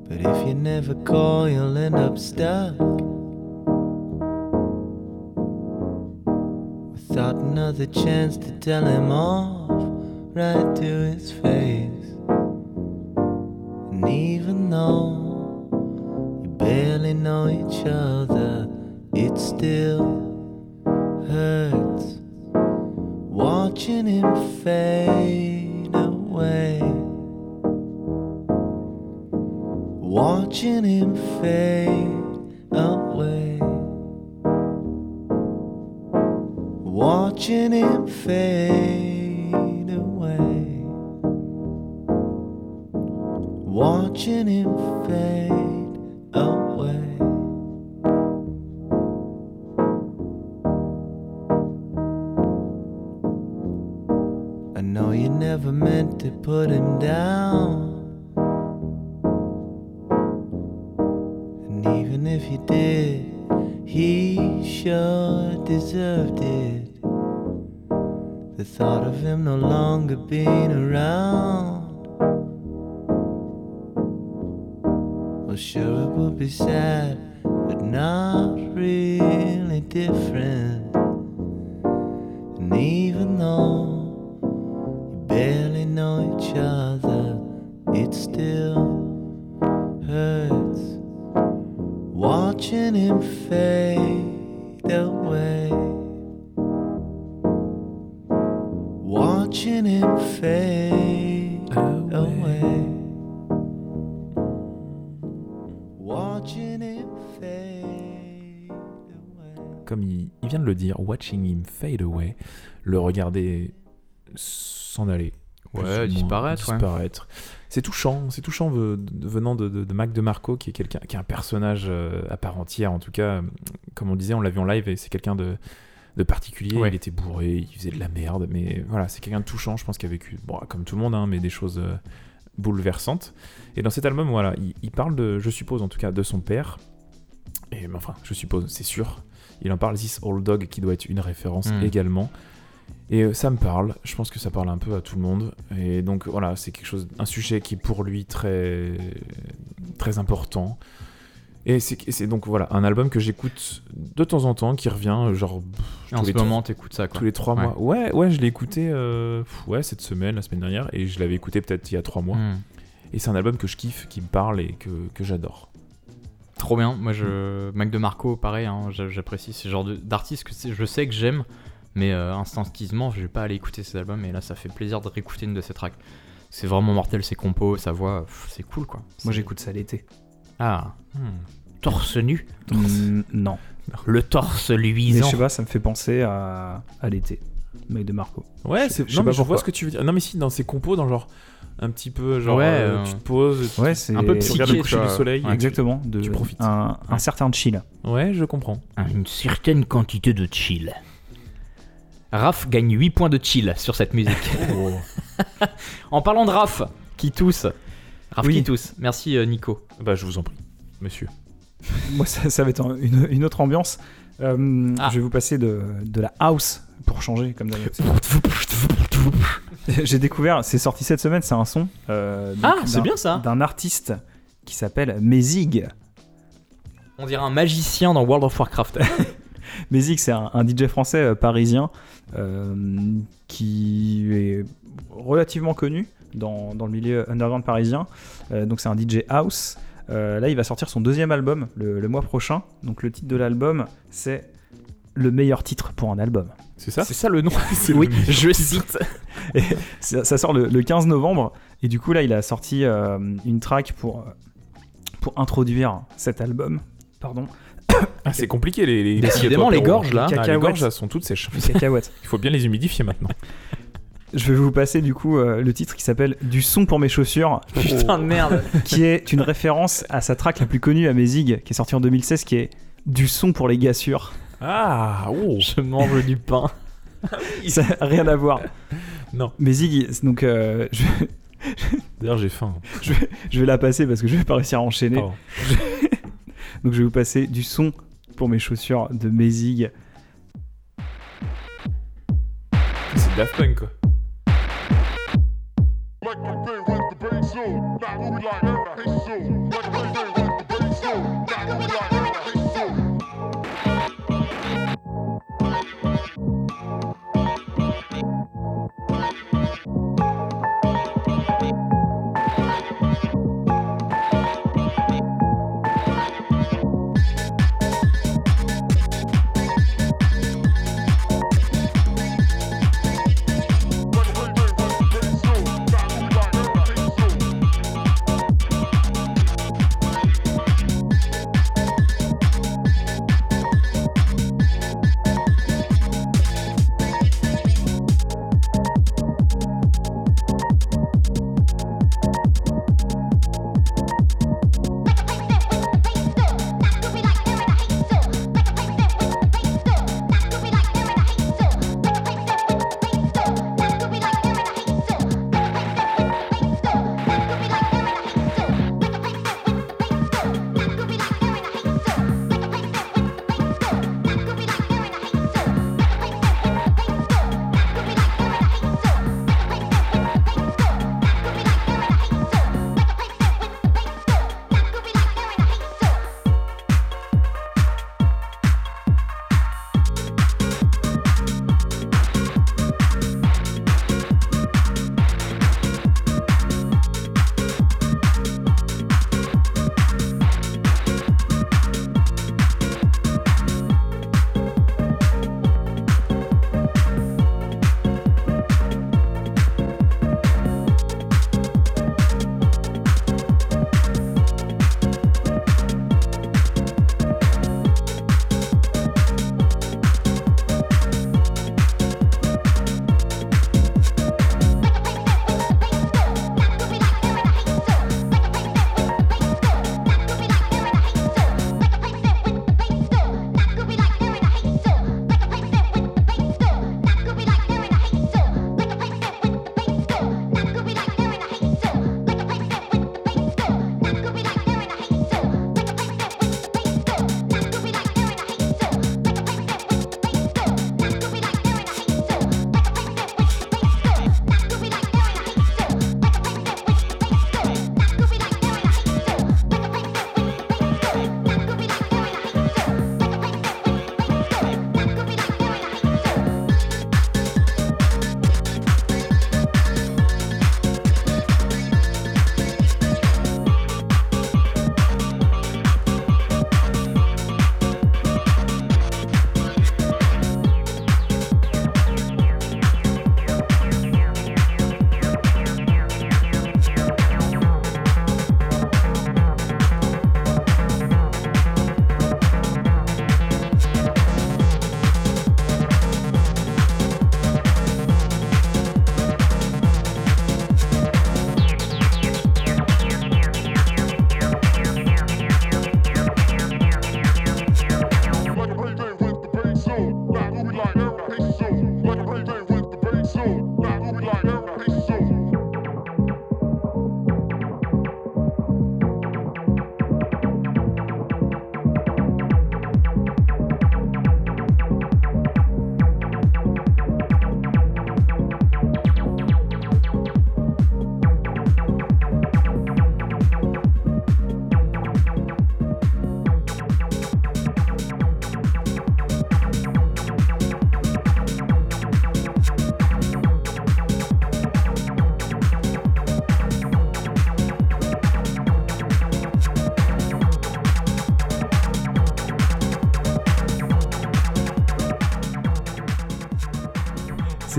But if you never call, you'll end up stuck. Without another chance to tell him off right to his face. And even though you barely know each other, it still hurts watching him fade away. Watching him fade away. Watching him fade away. Watching him been around. Regarder s'en aller. Ouais, moins, disparaître, ouais. disparaître. C'est touchant, c'est touchant venant de, de, de Mac DeMarco, qui est quelqu'un, qui est un personnage euh, à part entière. En tout cas, comme on disait, on l'a vu en live et c'est quelqu'un de, de particulier. Ouais. Il était bourré, il faisait de la merde, mais voilà, c'est quelqu'un de touchant. Je pense qu'il a vécu, bon, comme tout le monde, hein, mais des choses euh, bouleversantes. Et dans cet album, voilà, il, il parle de, je suppose en tout cas, de son père. Et enfin, je suppose, c'est sûr. Il en parle, This Old Dog, qui doit être une référence Mm. également. Et euh, ça me parle, je pense que ça parle un peu à tout le monde. Et donc voilà, c'est quelque chose, un sujet qui est pour lui très, très important. Et c'est donc voilà, un album que j'écoute de temps en temps, qui revient, euh, genre En tous ce les moment, t'écoutes ça, quoi. tous les trois Ouais. mois. Ouais, ouais, je l'ai écouté euh, pff, ouais, cette semaine, la semaine dernière, et je l'avais écouté peut-être il y a trois mois. Hmm. Et c'est un album que je kiffe, qui me parle et que, que j'adore. Trop bien. Moi, je... Mac DeMarco, pareil, hein, j'a- j'apprécie ce genre de- d'artiste que je sais que j'aime, mais euh, instinctivement, je vais pas aller écouter ces albums, et là, ça fait plaisir de réécouter une de ses tracks. C'est vraiment mortel, ses compos, sa voix, c'est cool, quoi. Moi j'écoute ça l'été. Ah, torse nu? Mm, non. Le torse Mais luisant. je sais pas, ça me fait penser à, à l'été. Mec de Marco. Ouais, Je- c'est. je Non, pas mais je vois ce que tu veux dire. Non, mais si, dans ses compos, dans genre. Un petit peu, genre. Ouais, euh, euh, tu te poses. tu- Ouais, c'est un peu regardes le psyché, coucher du soleil. Ouais. et tu- exactement de tu profites. Un, un certain chill. Ouais, je comprends. Une certaine quantité de chill. Raph gagne 8 points de chill sur cette musique. en parlant de Raph, qui tousse. Raph Oui. qui tousse. Merci euh, Nico. Bah, je vous en prie, monsieur. Moi, ça, ça va être un- une, une autre ambiance. Euh, Ah. Je vais vous passer de, de la house pour changer, comme d'habitude. J'ai découvert, c'est sorti cette semaine, c'est un son. euh, Ah, c'est d'un- bien ça. D'un artiste qui s'appelle Mezig. On dirait un magicien dans World of Warcraft. Mezig, c'est un, un DJ français euh, parisien euh, qui est relativement connu dans, dans le milieu underground parisien. Euh, donc c'est un DJ house. Euh, là, il va sortir son deuxième album le, le mois prochain. Donc le titre de l'album, c'est le meilleur titre pour un album. C'est ça? C'est ça le nom. Oui, je cite. Ça, ça sort le, le 15 novembre. Et du coup, là, il a sorti euh, une track pour, pour introduire cet album. Pardon. Ah, c'est compliqué, les. les Décidément, les gorges, là. Ah, les gorges, elles sont toutes sèches. Les cacahuètes. Il faut bien les humidifier maintenant. Je vais vous passer du coup euh, le titre qui s'appelle Du son pour mes chaussures, Putain de merde. qui est une référence à sa track la plus connue à Mezig, qui est sortie en 2016, qui est Du son pour les gassures. Ah, oh Je mange du pain. Ça n'a rien à voir. Non. Mezig, il- donc euh, je, D'ailleurs, j'ai faim. je vais la passer parce que je vais pas réussir à enchaîner. Pardon. Donc je vais vous passer du son pour mes chaussures de Mézig. C'est Daft Punk quoi.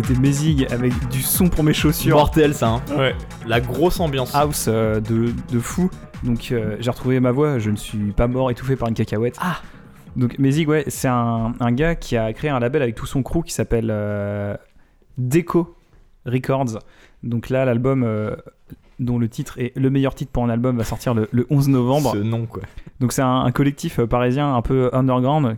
C'était Mézig avec du son pour mes chaussures. Mortel ça, hein. Ouais. La grosse ambiance. House euh, de, de fou. Donc euh, j'ai retrouvé ma voix, je ne suis pas mort étouffé par une cacahuète. Ah. Donc Mézig, ouais, c'est un, un gars qui a créé un label avec tout son crew qui s'appelle euh, Deco Records. Donc là, l'album euh, dont le titre est le meilleur titre pour un album va sortir le, le 11 novembre. Ce nom quoi. Donc c'est un, un collectif parisien un peu underground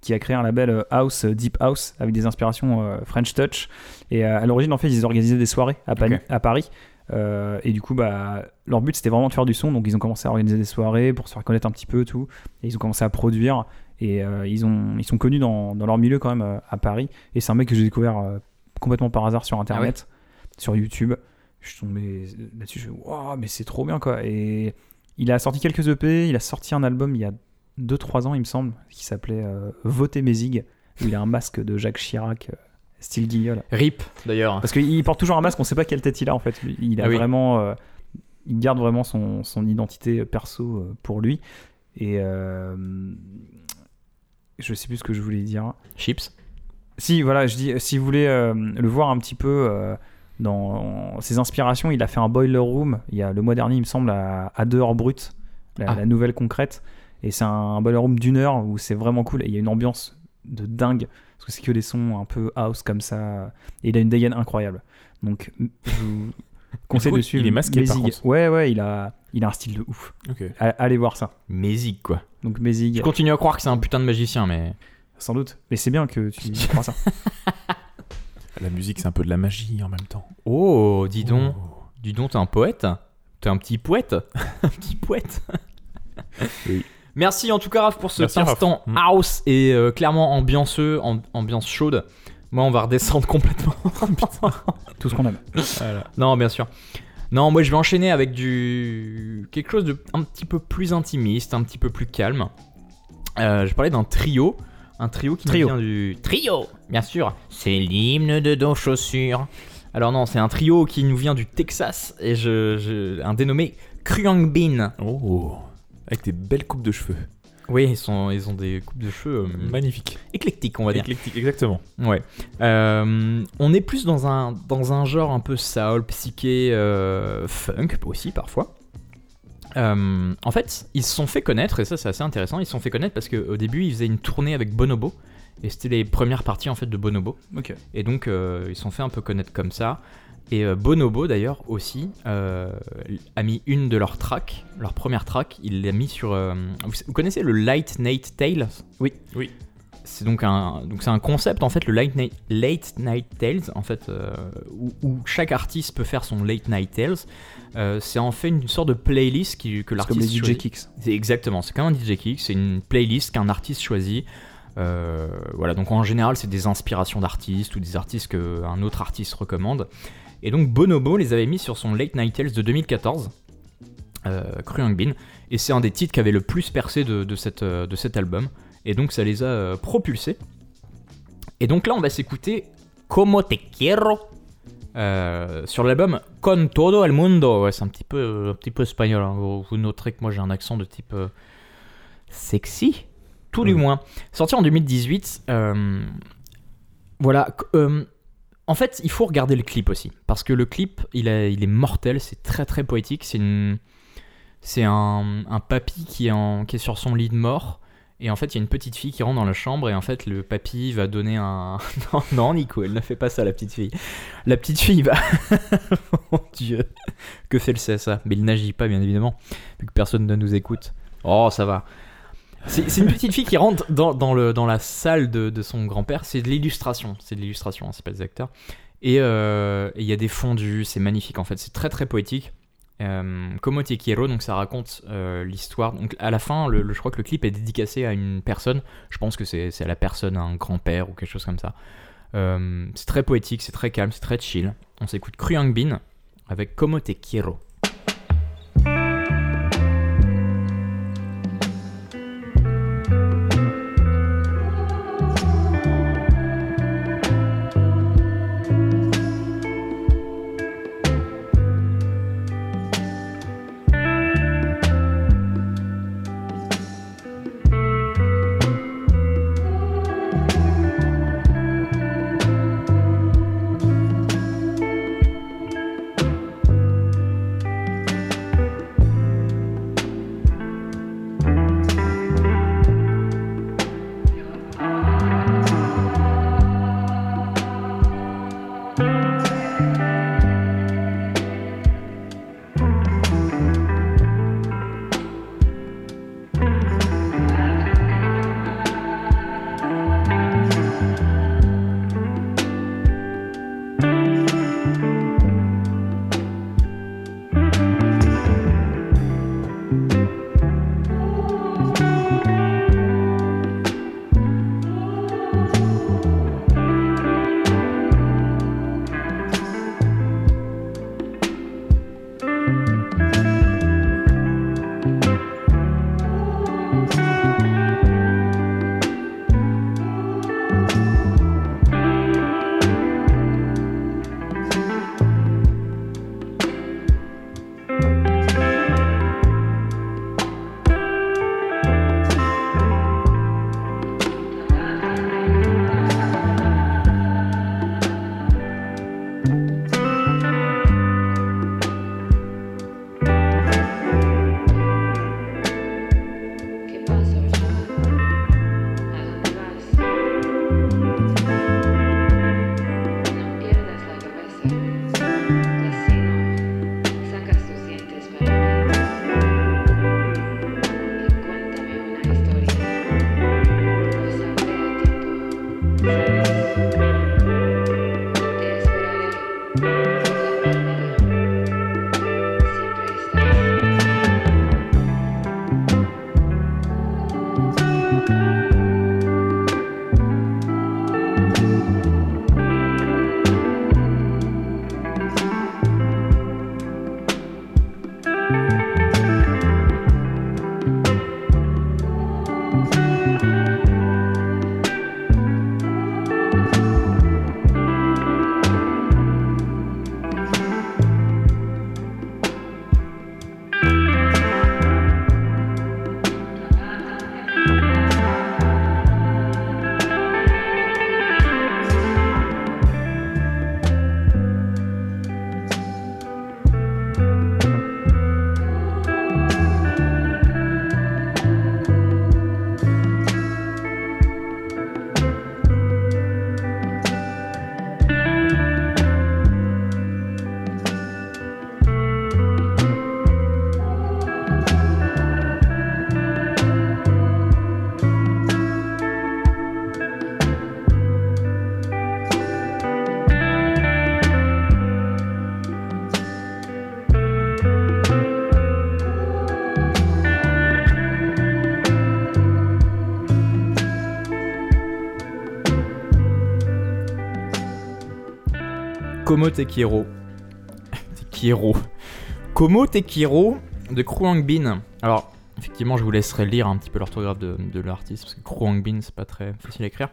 qui a créé un label euh, house, euh, deep house, avec des inspirations euh, French touch. Et à l'origine, en fait, ils organisaient des soirées à, Pani- Ok. à Paris. Euh, et du coup, bah, leur but c'était vraiment de faire du son. Donc ils ont commencé à organiser des soirées pour se faire connaître un petit peu tout. Et ils ont commencé à produire. Et euh, ils, ont, ils sont connus dans, dans leur milieu quand même euh, à Paris. Et c'est un mec que j'ai découvert complètement par hasard sur internet, sur YouTube. Je suis tombé là-dessus. Je me suis dit, waouh, mais c'est trop bien quoi. Et il a sorti quelques EP. Il a sorti un album il y a 2-3 ans, il me semble, qui s'appelait euh, Voter Mézig, où il a un masque de Jacques Chirac, euh, style guignol. Rip d'ailleurs. Parce qu'il porte toujours un masque, on sait pas quelle tête il a en fait. Il a Ah oui. vraiment. euh, il garde vraiment son, son identité perso pour lui. Et. je sais plus ce que je voulais dire. Chips. Si, voilà, je dis, si vous voulez le voir un petit peu dans ses inspirations, il a fait un Boiler Room il y a le mois dernier, il me semble, à, à 2 heures brut, la, Ah. la nouvelle concrète. Et c'est un Boiler Room d'une heure où c'est vraiment cool et il y a une ambiance de dingue parce que c'est que des sons un peu house comme ça. Et il a une dégaine incroyable. Donc, je vous conseille coup, de suivre. il est masqué, par Mézig. contre. Ouais, ouais, il a, il a un style de ouf. Ok. A- Allez voir ça. Mézig quoi. Donc, Mézig, Je continue à croire que c'est un putain de magicien mais. sans doute. Mais c'est bien que tu crois ça. La musique, c'est un peu de la magie en même temps. Oh, dis donc. Oh. Dis donc, t'es un poète T'es un petit poète Un petit poète Oui. Merci en tout cas, Raph, pour Merci, Raph. instant Mm. house et euh, clairement ambianceux, am- ambiance chaude. Moi, on va redescendre complètement. Tout ce qu'on aime. non, bien sûr. Non, moi, je vais enchaîner avec du. quelque chose de un petit peu plus intimiste, un petit peu plus calme. Euh, je parlais d'un trio. Un trio qui Trio. vient du. Trio Bien sûr, c'est l'hymne de nos chaussures. Alors, non, c'est un trio qui nous vient du Texas et je, je- un dénommé Kryang Bin. Oh. Avec des belles coupes de cheveux. Oui, ils, sont, ils ont des coupes de cheveux euh, Magnifique. éclectiques, on va dire. Éclectique, exactement. Ouais. Euh, on est plus dans un, dans un genre un peu soul, psyché, euh, funk aussi parfois. En fait, ils se sont fait connaître, et ça c'est assez intéressant, ils se sont fait connaître parce qu'au début ils faisaient une tournée avec Bonobo, et c'était les premières parties en fait de Bonobo. Ok. Et donc ils se sont fait un peu connaître comme ça. Et euh, Bonobo d'ailleurs aussi euh, a mis une de leurs tracks, leur première track, il l'a mis sur... euh, vous, vous connaissez le Light Night Tales? Oui. Oui. C'est donc un, donc c'est un concept en fait, le Late Night, late night Tales, en fait, euh, où, où chaque artiste peut faire son Late Night Tales. Euh, c'est en fait une sorte de playlist qui, que C'est comme les l'artiste DJ choisit. Kicks. C'est exactement, c'est comme un DJ kick, c'est une playlist qu'un artiste choisit. Euh, voilà, donc en général, c'est des inspirations d'artistes ou des artistes qu'un autre artiste recommande. Et donc Bonobo les avait mis sur son Late Night Tales de 2014, euh, Kryang Bin, et c'est un des titres qui avait le plus percé de, de cette, euh, de cet album. Et donc ça les a euh, propulsés. Et donc là, on va s'écouter Como te quiero euh, sur l'album Con todo el mundo. Ouais, c'est un petit peu, un petit peu espagnol. hein. Vous, vous noterez que moi j'ai un accent de type euh, sexy, tout du Oui. moins. Sorti en 2018. euh, voilà. En fait, il faut regarder le clip aussi. Parce que le clip, il, est mortel. C'est très très poétique. C'est un, papy qui est, en- qui est sur son lit de mort. Et en fait, il y a une petite fille qui rentre dans la chambre. Et en fait, le papy va donner un. non, non, Nico, elle ne fait pas ça, la petite fille. La petite fille va. Mon dieu. Que fait le CSA Mais il n'agit pas, bien évidemment. Vu que personne ne nous écoute. Oh, ça va. C'est une petite fille qui rentre dans, la salle de, son grand-père. C'est de l'illustration. C'est de l'illustration, hein, c'est pas des acteurs. Et euh, il y a des fondus. C'est magnifique en fait. C'est très très poétique. Euh, Como te quiero, donc ça raconte euh, l'histoire. Donc à la fin, je crois que le clip est dédicacé à une personne. Je pense que c'est à la personne, à un grand-père ou quelque chose comme ça. Euh, c'est très poétique, c'est très calme, c'est très chill. On s'écoute Kryang Bin avec Como te quiero. Komo Tekiero. Tekiero. Komo Tekiero de Kruang Bin. Alors, effectivement, je vous laisserai lire un petit peu l'orthographe de, l'artiste parce que Kruang Bin, c'est pas très facile à écrire.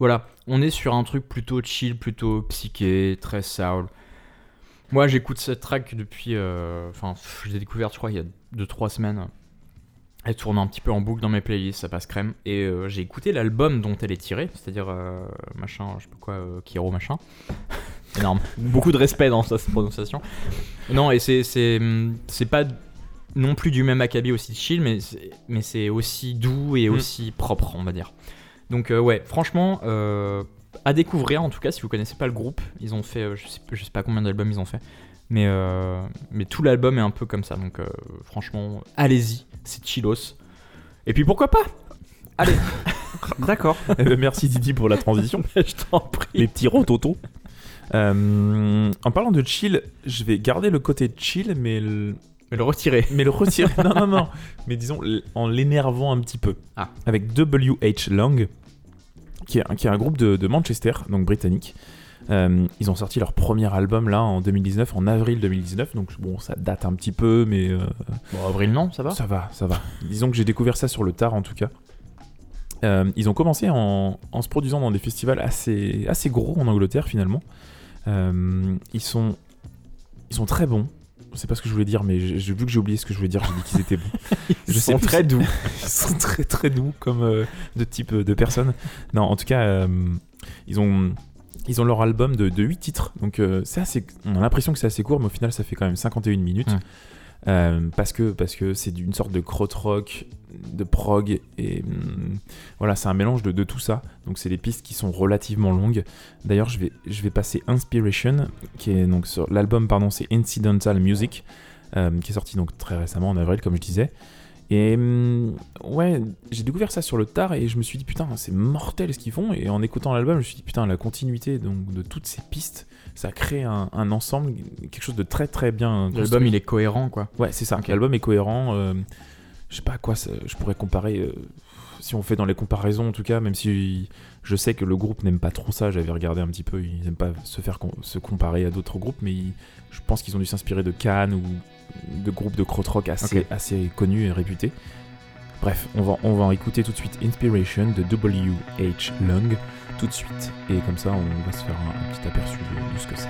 Voilà, on est sur un truc plutôt chill, plutôt psyché, très soul. Moi, j'écoute cette track depuis. euh, Enfin, je l'ai découverte, je crois, il y a 2-3 semaines. Elle tourne un petit peu en boucle dans mes playlists, ça passe crème. Et euh, j'ai écouté l'album dont elle est tirée, c'est-à-dire euh, machin, je sais pas quoi, Kiro machin. Énorme. Beaucoup de respect dans sa prononciation. Non, et c'est c'est c'est pas non plus du même acabit aussi chill, mais c'est- mais c'est aussi doux et Mm. aussi propre, on va dire. Donc euh, ouais, franchement, euh, à découvrir en tout cas si vous connaissez pas le groupe. Ils ont fait, euh, je sais, je sais pas combien d'albums ils ont fait, mais euh, mais tout l'album est un peu comme ça. Donc euh, franchement, allez-y, c'est chillos. Et puis pourquoi pas? Allez, D'accord. Eh ben, Merci Didi pour la transition. je t'en prie. Les petits rototos. Euh, en parlant de chill, je vais garder le côté chill, mais le, Mais le retirer. mais le retirer. non, non, non. Mais disons, en l'énervant un petit peu. Ah. Avec W.H. Long, qui est, un- qui est un groupe de, de Manchester, donc britannique. Euh, ils ont sorti leur premier album là en 2019, en avril 2019. Donc bon, ça date un petit peu, mais euh, Bon, avril non, ça va. ça va, ça va. Disons que j'ai découvert ça sur le tard en tout cas. Euh, ils ont commencé en, en se produisant dans des festivals assez, assez gros en Angleterre finalement. Euh, ils, sont, ils sont très bons. Je sais pas ce que je voulais dire, mais j'ai vu que j'ai oublié ce que je voulais dire. J'ai dit qu'ils étaient bons. Ils Je sont très doux. Ils sont très très doux comme euh, de type euh, de personnes. Non, en tout cas, euh, ils ont ils ont leur album de, de 8 titres. Donc euh, c'est assez, on a l'impression que c'est assez court, mais au final ça fait quand même 51 minutes. Ouais. Euh, parce que parce que c'est une sorte de krautrock, de prog et hum, voilà, c'est un mélange de, de tout ça. Donc c'est des pistes qui sont relativement longues. D'ailleurs, je vais je vais passer Inspiration, qui est donc sur l'album pardon, c'est Incidental Music, euh, qui est sorti donc très récemment en avril, comme je disais. Et hum, ouais, j'ai découvert ça sur le tard et je me suis dit putain, c'est mortel ce qu'ils font. Et en écoutant l'album, je me suis dit putain, la continuité donc de toutes ces pistes, ça crée un, un ensemble, quelque chose de très très bien. L'album, il est cohérent, quoi. Ouais, c'est ça. L'album est cohérent. euh, je sais pas à quoi ça- je pourrais comparer. euh, si on fait dans les comparaisons, en tout cas, même si je sais que le groupe n'aime pas trop ça, j'avais regardé un petit peu, ils n'aiment pas se faire se comparer à d'autres groupes, mais ils- je pense qu'ils ont dû s'inspirer de Cannes ou de groupes de krautrock assez, connus et réputés. Bref, on va, on va écouter tout de suite Inspiration de W.H. Lung, tout de suite. Et comme ça, on va se faire un, petit aperçu de- de ce que c'est.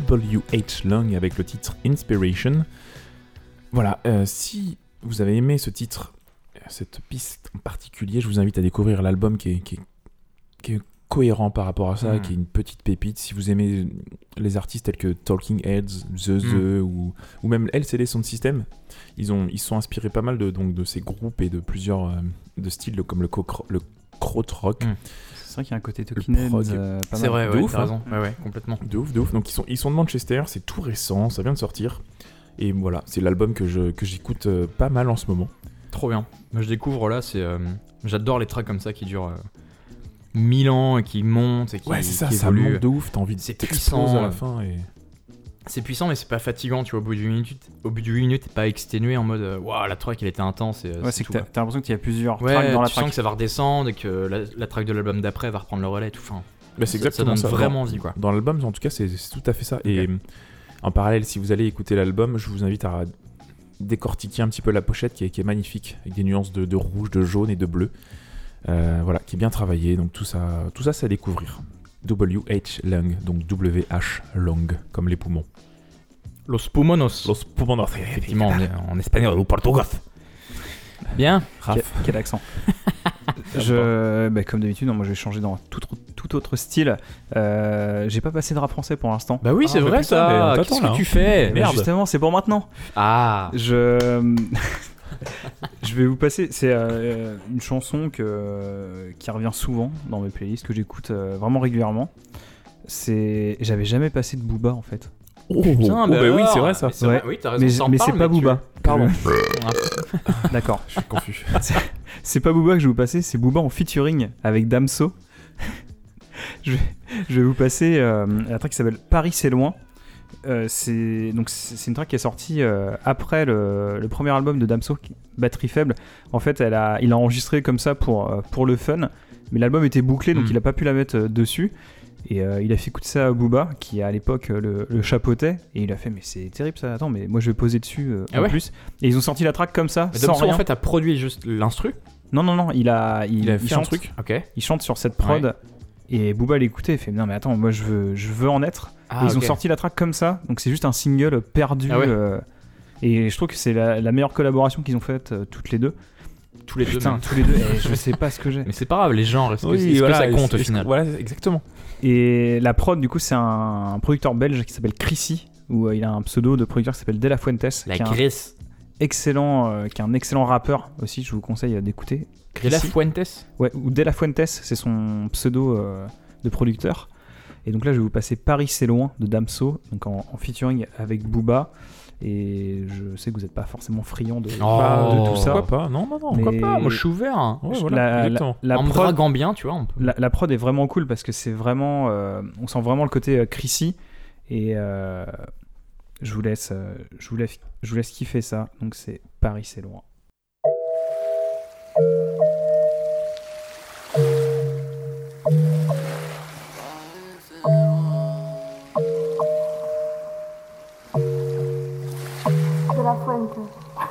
W.H. Long avec le titre Inspiration. Voilà, euh, si vous avez aimé ce titre, cette piste en particulier, je vous invite à découvrir l'album qui est, qui, est, qui est cohérent par rapport à ça, Mm. qui est une petite pépite. Si vous aimez les artistes tels que Talking Heads, The The ou, ou même LCD Sound System, ils, ont, ils sont inspirés pas mal de, donc, de ces groupes et de plusieurs euh, de styles comme le, co- le krautrock. Mm. C'est vrai qu'il y a un côté Talking euh, C'est vrai, de ouais, ouf, t'as hein. raison. Ouais, ouais, complètement. De ouf, de ouf. Donc ils sont, ils sont de Manchester, c'est tout récent, ça vient de sortir. Et voilà, c'est l'album que je que j'écoute euh, pas mal en ce moment. Trop bien. Moi, je découvre là, c'est. euh, J'adore les tracks comme ça qui durent euh, 1000 ans et qui montent et qui, Ouais, c'est ça, qui ça monte de ouf, t'as envie de C'est t'exploser puissant, à la euh. fin. Et... C'est puissant, mais c'est pas fatigant, tu vois. Au bout d'une minute, au bout d'une minute, t'es pas exténué en mode euh, Waouh, la track elle était intense. Et, euh, Ouais, c'est que tout, t'as l'impression qu'il y a plusieurs Ouais, tracks dans la tu sens track. que ça va redescendre et que la, la track de l'album d'après va reprendre le relais et tout. Enfin, Bah, c'est ça- ça exactement donne ça. vraiment Dans- envie, quoi. Dans l'album, en tout cas, c'est tout à fait ça. Et en parallèle, si vous allez écouter l'album, je vous invite à décortiquer un petit peu la pochette qui est, qui est magnifique, avec des nuances de, de rouge, de jaune et de bleu. Euh, voilà, qui est bien travaillé. Donc tout ça, tout ça, c'est à découvrir. W.H. Long, donc W.H. Long, comme les poumons. Los Pumonos. Los pulmones. Effectivement, en, en espagnol ou portugais. Bien. Quel, quel accent. je, bah, comme d'habitude, moi je vais changer dans tout, autre- tout autre style. Euh, J'ai pas passé de rap français pour l'instant. Bah oui, Ah, c'est bah vrai ça. Qu'est-ce que hein. tu fais? Mais Merde. justement, c'est pour maintenant. Ah. Je, je vais vous passer. C'est euh, une chanson que, qui revient souvent dans mes playlists que j'écoute euh, vraiment régulièrement. C'est, j'avais jamais passé de Booba en fait. Oh, Putain, oh, bah oui, c'est vrai ça. mais c'est Ouais. vrai, Oui, t'as raison. Mais, c'est pas Booba. Pardon. D'accord. Je suis confus. C'est pas Booba que je vais vous passer, c'est Booba en featuring avec Damso. je, vais, je vais vous passer euh, la track qui s'appelle Paris c'est loin. Euh, c'est donc c'est c'est une track qui est sortie euh, après le, le premier album de Damso, Batterie faible. En fait, elle a, il a enregistré comme ça pour, euh, pour le fun, mais l'album était bouclé donc Mm. il a pas pu la mettre dessus. Et euh, il a fait écouter ça à Booba, qui à l'époque le, le chapeautait, et il a fait mais c'est terrible ça. Attends, mais moi je vais poser dessus Ah en ouais plus. Et ils ont sorti la track comme ça, Mais sans Damso, rien. en fait, a produit juste l'instru? Non non non, il a il, Il a il fait un chante truc. Ok. il chante sur cette prod et Booba l'écoutait et fait non mais attends moi je veux je veux en être Ah, ils ont sorti la track comme ça donc c'est juste un single perdu Ah ouais. euh, et je trouve que c'est la, la meilleure collaboration qu'ils ont faite euh, toutes les deux tous les deux. putain même. tous les deux je sais pas ce que j'ai Mais c'est pas grave, les gens, est-ce que, Oui, que voilà, ça compte au final Voilà, exactement. et la prod du coup c'est un, un producteur belge qui s'appelle Chrissy où euh, il a un pseudo de producteur qui s'appelle De La Fuentes La qui est un Grèce. excellent euh, qui est un excellent rappeur aussi je vous conseille d'écouter De la Chrissy. Fuentes Ouais, ou De La Fuentes, c'est son pseudo euh, de producteur. Et donc là, je vais vous passer Paris c'est loin de Damso, donc en, en featuring avec Booba. Et je sais que vous n'êtes pas forcément friand de, Oh, de tout ça. Pourquoi pas? Non, non, non. Pourquoi pas? Moi, je suis ouvert. hein. Ouais, Je- voilà, la, la, exactement. la en prod, draguant bien, tu vois. la prod est vraiment cool parce que c'est vraiment. euh, on sent vraiment le côté euh, Chrissy. Et euh, je, vous laisse, euh, je, vous laisse, je vous laisse kiffer ça. Donc c'est Paris c'est loin.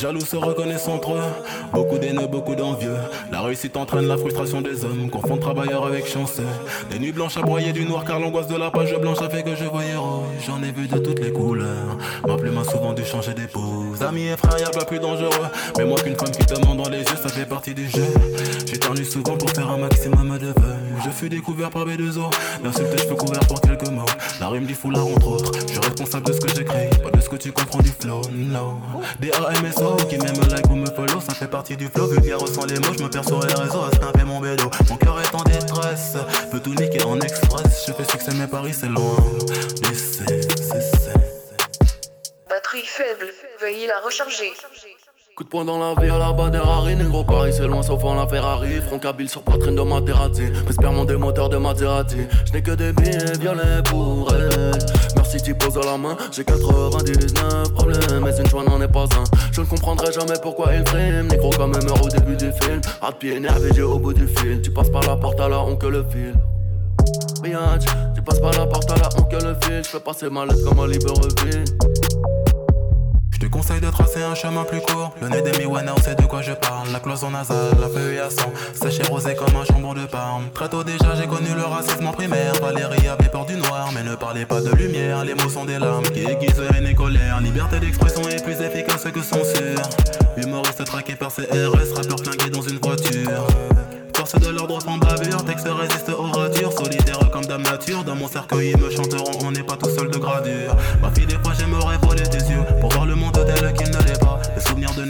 jaloux se reconnaissent entre eux, beaucoup d'haineux, beaucoup d'envieux. La réussite entraîne la frustration des hommes, confondent travailleurs avec chanceux. Des nuits blanches à broyer du noir, car l'angoisse de la page blanche a fait que je voyais rouge. J'en ai vu de toutes les couleurs. Ma plume a souvent dû changer d'épouse. Amis et frères, pas plus dangereux. Mais moi qu'une femme qui te ment dans les yeux, ça fait partie du jeu. J'éternue souvent pour faire un maximum de vœux. Je fus découvert par B2O, d'insultes je peux couvert pour quelques mots. La rime du foulard entre autres. Je suis responsable de ce que j'écris, pas de ce que tu comprends du flow. No. D-A-M-S-O, qui m'aime like ou me follow, ça fait partie du flow. Vulgaire sans les mots, je me perds sur les réseaux à snapper mon bédo. Mon cœur est en détresse, peut tout niquer en express. Je fais succès, mais Paris c'est loin. Laissez, cessez. Batterie faible, veuillez la recharger. Coup de poing dans la vie à la bas des Rari, négro Paris c'est loin sauf en la Ferrari. Front kabyle sur poitrine de Materazzi M'espère des moteurs de Maserati. Je n'ai que des billets violets pour elle. Merci tu poses à la main. J'ai 99 problèmes mais une joie n'en est pas un. Je ne comprendrai jamais pourquoi il frime. Négro comme un meurt au début du film. À pied énervé j'ai au bout du fil. Tu passes par la porte à la on que le fil. Biatch, tu passes par la porte à la on que le fil. Je fais passer ma lettre comme à Libreville. Je te conseille de tracer un chemin plus court. Le nez des Miwana, on sait de quoi je parle. La cloison nasale, la feuille à son. Sèche et rosé comme un jambon de Parme. Très tôt déjà, j'ai connu le racisme en primaire. Valérie avait peur du noir, mais ne parlez pas de lumière. Les mots sont des larmes qui aiguisent haine et colère. Liberté d'expression est plus efficace que censure. Humoriste traqué par CRS, rappeur flingué dans une voiture. Force de l'ordre en bavure, texte résiste aux ratures Solitaire comme dame nature, dans mon cercueil ils me chanteront On n'est pas tout seul de gradure Ma fille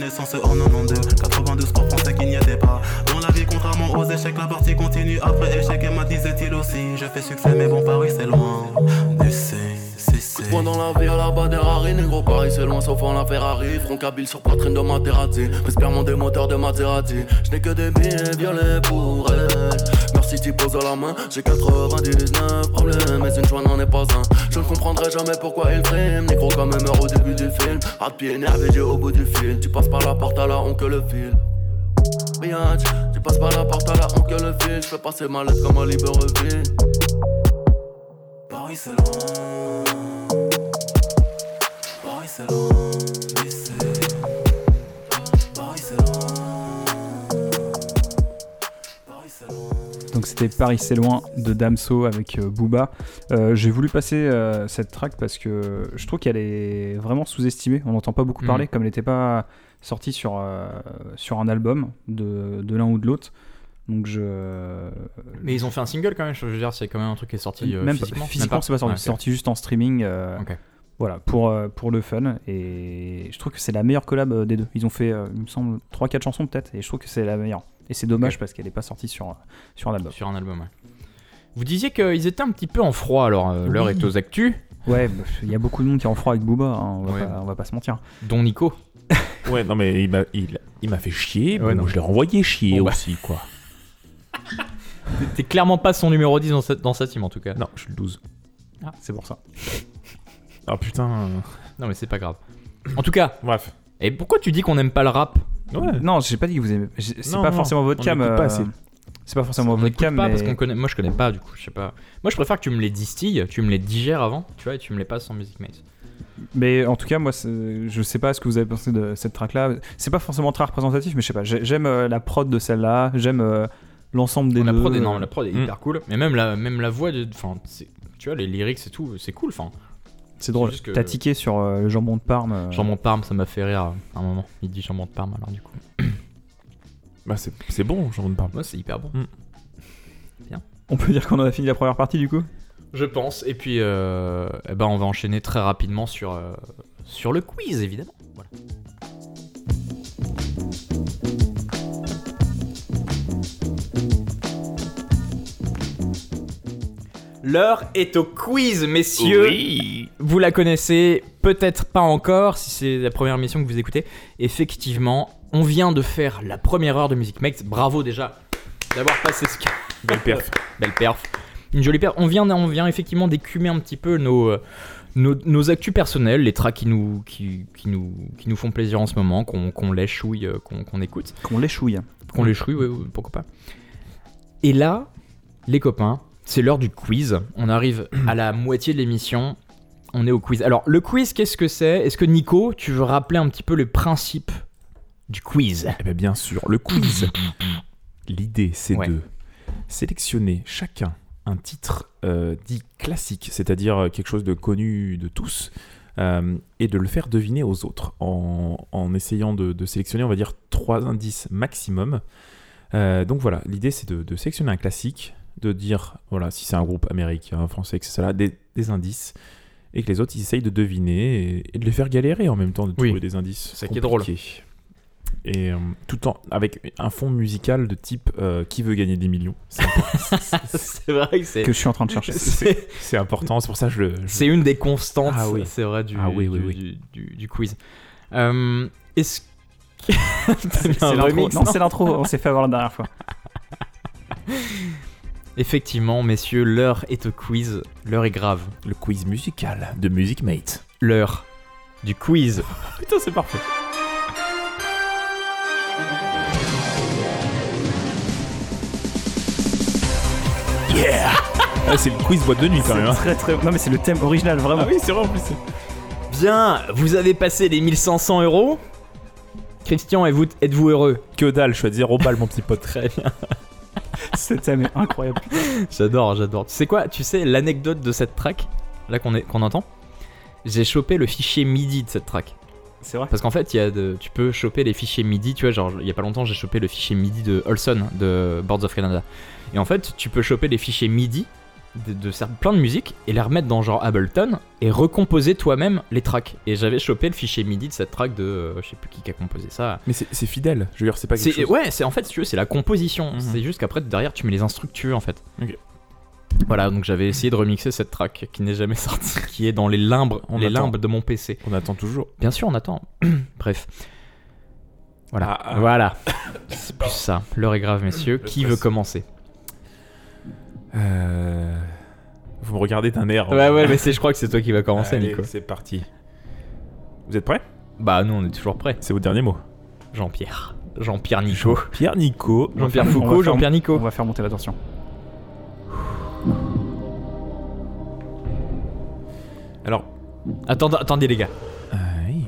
naissance en 92 92 pour penser qu'il n'y était pas. Dans la vie contrairement aux échecs la partie continue. Après échec et m'a disait-il aussi Je fais succès mais bon Paris c'est loin. C. Point dans la vie à la bas des Rari, négro Paris c'est loin sauf en la Ferrari. Front kabyle sur poitrine de Materazzi M'espère mon des moteurs de Maserati. Je n'ai que des billets violets pour elle Merci tu poses la main. J'ai 99 problèmes mais une joie n'en est pas un. Je ne comprendrai jamais pourquoi il frime Négro comme un meurt au début du film. À pied énervé j'ai au bout du fil. Tu passes par la porte à la on que le fil. Biatch, tu passes par la porte à la on que le fil. Je passer ma lettre comme à Libreville Paris c'est loin Paris c'est loin Donc c'était Paris c'est loin de Damso avec euh, Booba. Euh, J'ai voulu passer euh, cette track parce que je trouve qu'elle est vraiment sous-estimée. On n'entend pas beaucoup Mhm. parler comme elle n'était pas sortie sur, sur un album de, de l'un ou de l'autre. Donc je. Mais ils ont fait un single quand même, je veux dire, c'est quand même un truc qui est sorti même physiquement. physiquement, c'est pas sorti, Ouais, c'est sorti juste en streaming. euh, Ok. Voilà, pour, pour le fun. Et je trouve que c'est la meilleure collab des deux. Ils ont fait, il me semble, 3-4 chansons peut-être. Et je trouve que c'est la meilleure. Et c'est dommage parce qu'elle n'est pas sortie sur, sur un album. Sur un album, ouais. Vous disiez qu'ils étaient un petit peu en froid, alors euh, l'heure est aux actus, Ouais, bah, il y a beaucoup de monde qui est en froid avec Booba, hein, on, va Ouais. pas, on va pas se mentir. dont Nico. Ouais, non, mais il m'a il, il m'a fait chier. Ouais, bon, non. je l'ai renvoyé chier Bon, bah. aussi, quoi. T'es clairement pas son numéro 10 dans, cette, dans sa team en tout cas. Non, je suis le 12. C'est pour ça. Ah putain. Non, mais c'est pas grave. En tout cas, Bref. et pourquoi tu dis qu'on n'aime pas le rap? Ouais. Non, j'ai pas dit que vous aimez. j'ai- C'est pas forcément votre cam. euh. C'est pas forcément votre cam, pas mais. parce qu'on connaît. Moi, je connais pas, du coup, je sais pas. Moi, je préfère que tu me les distilles, tu me les digères avant, tu vois, et tu me les passes en Music Maze. Mais en tout cas, moi, je sais pas ce que vous avez pensé de cette track-là. C'est pas forcément très représentatif, mais je sais pas. j'ai- J'aime euh, la prod de celle-là. J'aime euh, l'ensemble des la deux. prod est non, la prod est Mm. hyper cool, mais même la, même la voix, de, tu vois, les lyrics et tout, c'est cool. Enfin, C'est drôle. que- T'as tiqué sur euh, le jambon de Parme. euh, jambon de Parme, ça m'a fait rire à un moment. Il dit jambon de Parme, alors du coup, Bah, c'est c'est bon, j'en parle. moi, c'est hyper bon. On peut dire qu'on en a fini la première partie du coup? Je pense. Et puis, euh, eh ben, on va enchaîner très rapidement sur, euh, sur le quiz, évidemment. Voilà. L'heure est au quiz, messieurs. Vous la connaissez peut-être pas encore si c'est la première émission que vous écoutez. Effectivement, on vient de faire la première heure de Music Max. Bravo déjà d'avoir passé ce cap. Belle perf. Belle perf. Une jolie perf. On vient, on vient effectivement d'écumer un petit peu nos, euh, nos, nos actus personnels, les tracks qui nous, qui, qui nous, qui nous font plaisir en ce moment, qu'on qu'on lèche-ouille, euh, qu'on écoute. Qu'on l'échouille. Qu'on les chouille, ouais, pourquoi pas. Et là, les copains, c'est l'heure du quiz. On arrive à la moitié de l'émission. On est au quiz. Alors, le quiz, qu'est-ce que c'est? Est-ce que Nico, tu veux rappeler un petit peu le principe du quiz? Eh bien, bien sûr, le quiz. L'idée, c'est Ouais. de sélectionner chacun un titre euh, dit classique, c'est-à-dire euh, quelque chose de connu de tous, euh, et de le faire deviner aux autres en, en essayant de, de sélectionner, on va dire, trois indices maximum. Euh, donc voilà, l'idée, c'est de, de sélectionner un classique, de dire, voilà, si c'est un groupe américain, français, etc., des, des indices, et que les autres, ils essayent de deviner et, et de les faire galérer en même temps, de Oui. trouver des indices. C'est ça qui est drôle. Et euh, tout en avec un fond musical de type euh, qui veut gagner des millions. C'est C'est vrai que c'est. Que je suis en train de chercher. c'est- important, c'est pour ça que je le. je- C'est une des constantes, Ah oui. c'est vrai, du, Ah oui, oui, du, oui. du- du- du quiz. Euh, est-ce- non c'est l'intro. On s'est fait avoir la dernière fois. Effectivement, messieurs, l'heure est au quiz. L'heure est grave. Le quiz musical de Music Mate. L'heure du quiz. Putain, c'est parfait. Yeah Ah, C'est le quiz boîte de nuit quand même. hein. Très très. Non mais c'est le thème original vraiment. Ah oui, c'est vrai en plus. Bien, vous avez passé les 1500 euros. Christian, êtes-vous heureux? Que dalle, je suis à 0 balles, mon petit pote. Très bien. Ce thème est incroyable. J'adore, j'adore. Tu sais quoi Tu sais l'anecdote de cette track là qu'on entend? J'ai chopé le fichier MIDI de cette track. C'est vrai? Parce qu'en fait, il y a de- tu peux choper les fichiers MIDI, tu vois, genre il y a pas longtemps, j'ai chopé le fichier MIDI de Olson de Boards of Canada. Et en fait, tu peux choper les fichiers MIDI de, de plein de musique et les remettre dans genre Ableton et recomposer toi-même les tracks. Et j'avais chopé le fichier MIDI de cette track de euh, je sais plus qui qui a composé ça. Mais c'est fidèle. Je veux dire, c'est pas quelque chose. ouais, c'est en fait si tu veux, c'est la composition. Mhm. C'est juste qu'après derrière tu mets les instrus que tu veux en fait. Voilà, donc j'avais essayé de remixer cette track qui n'est jamais sortie, qui est dans les limbes, On les attend. de mon PC. On attend toujours. Bien sûr, on attend. Bref. Voilà. Ah, ah. Voilà. C'est plus ça. L'heure est grave, messieurs. Qui veut commencer? Euh... Vous me regardez d'un air. Ouais, ouais, mais c'est, je crois que c'est toi qui va commencer, Allez, Nico. C'est parti. Vous êtes prêts? Bah, nous, on est toujours prêts. C'est votre dernier mot. Jean-Pierre. Jean-Pierre Nico. Pierre Nico. Jean-Pierre On va Foucault, faire- Jean-Pierre On Nico. va faire monter la tension. Alors, Attendez, attendez, les gars. Ah oui.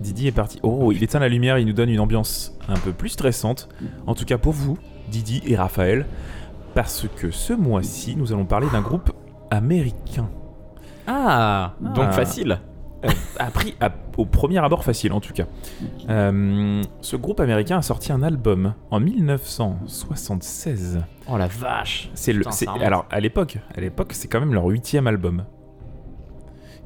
Didi est parti. Oh, il éteint la lumière, il nous donne une ambiance un peu plus stressante. En tout cas pour vous, Didi et Raphaël. Parce que ce mois-ci, nous allons parler d'un groupe américain. Ah, donc Ah. facile. Euh, appris au premier abord facile en tout cas. Euh, ce groupe américain a sorti un album en 1976. Oh la vache. C'est le, Putain, alors à l'époque, à l'époque, c'est quand même leur huitième album.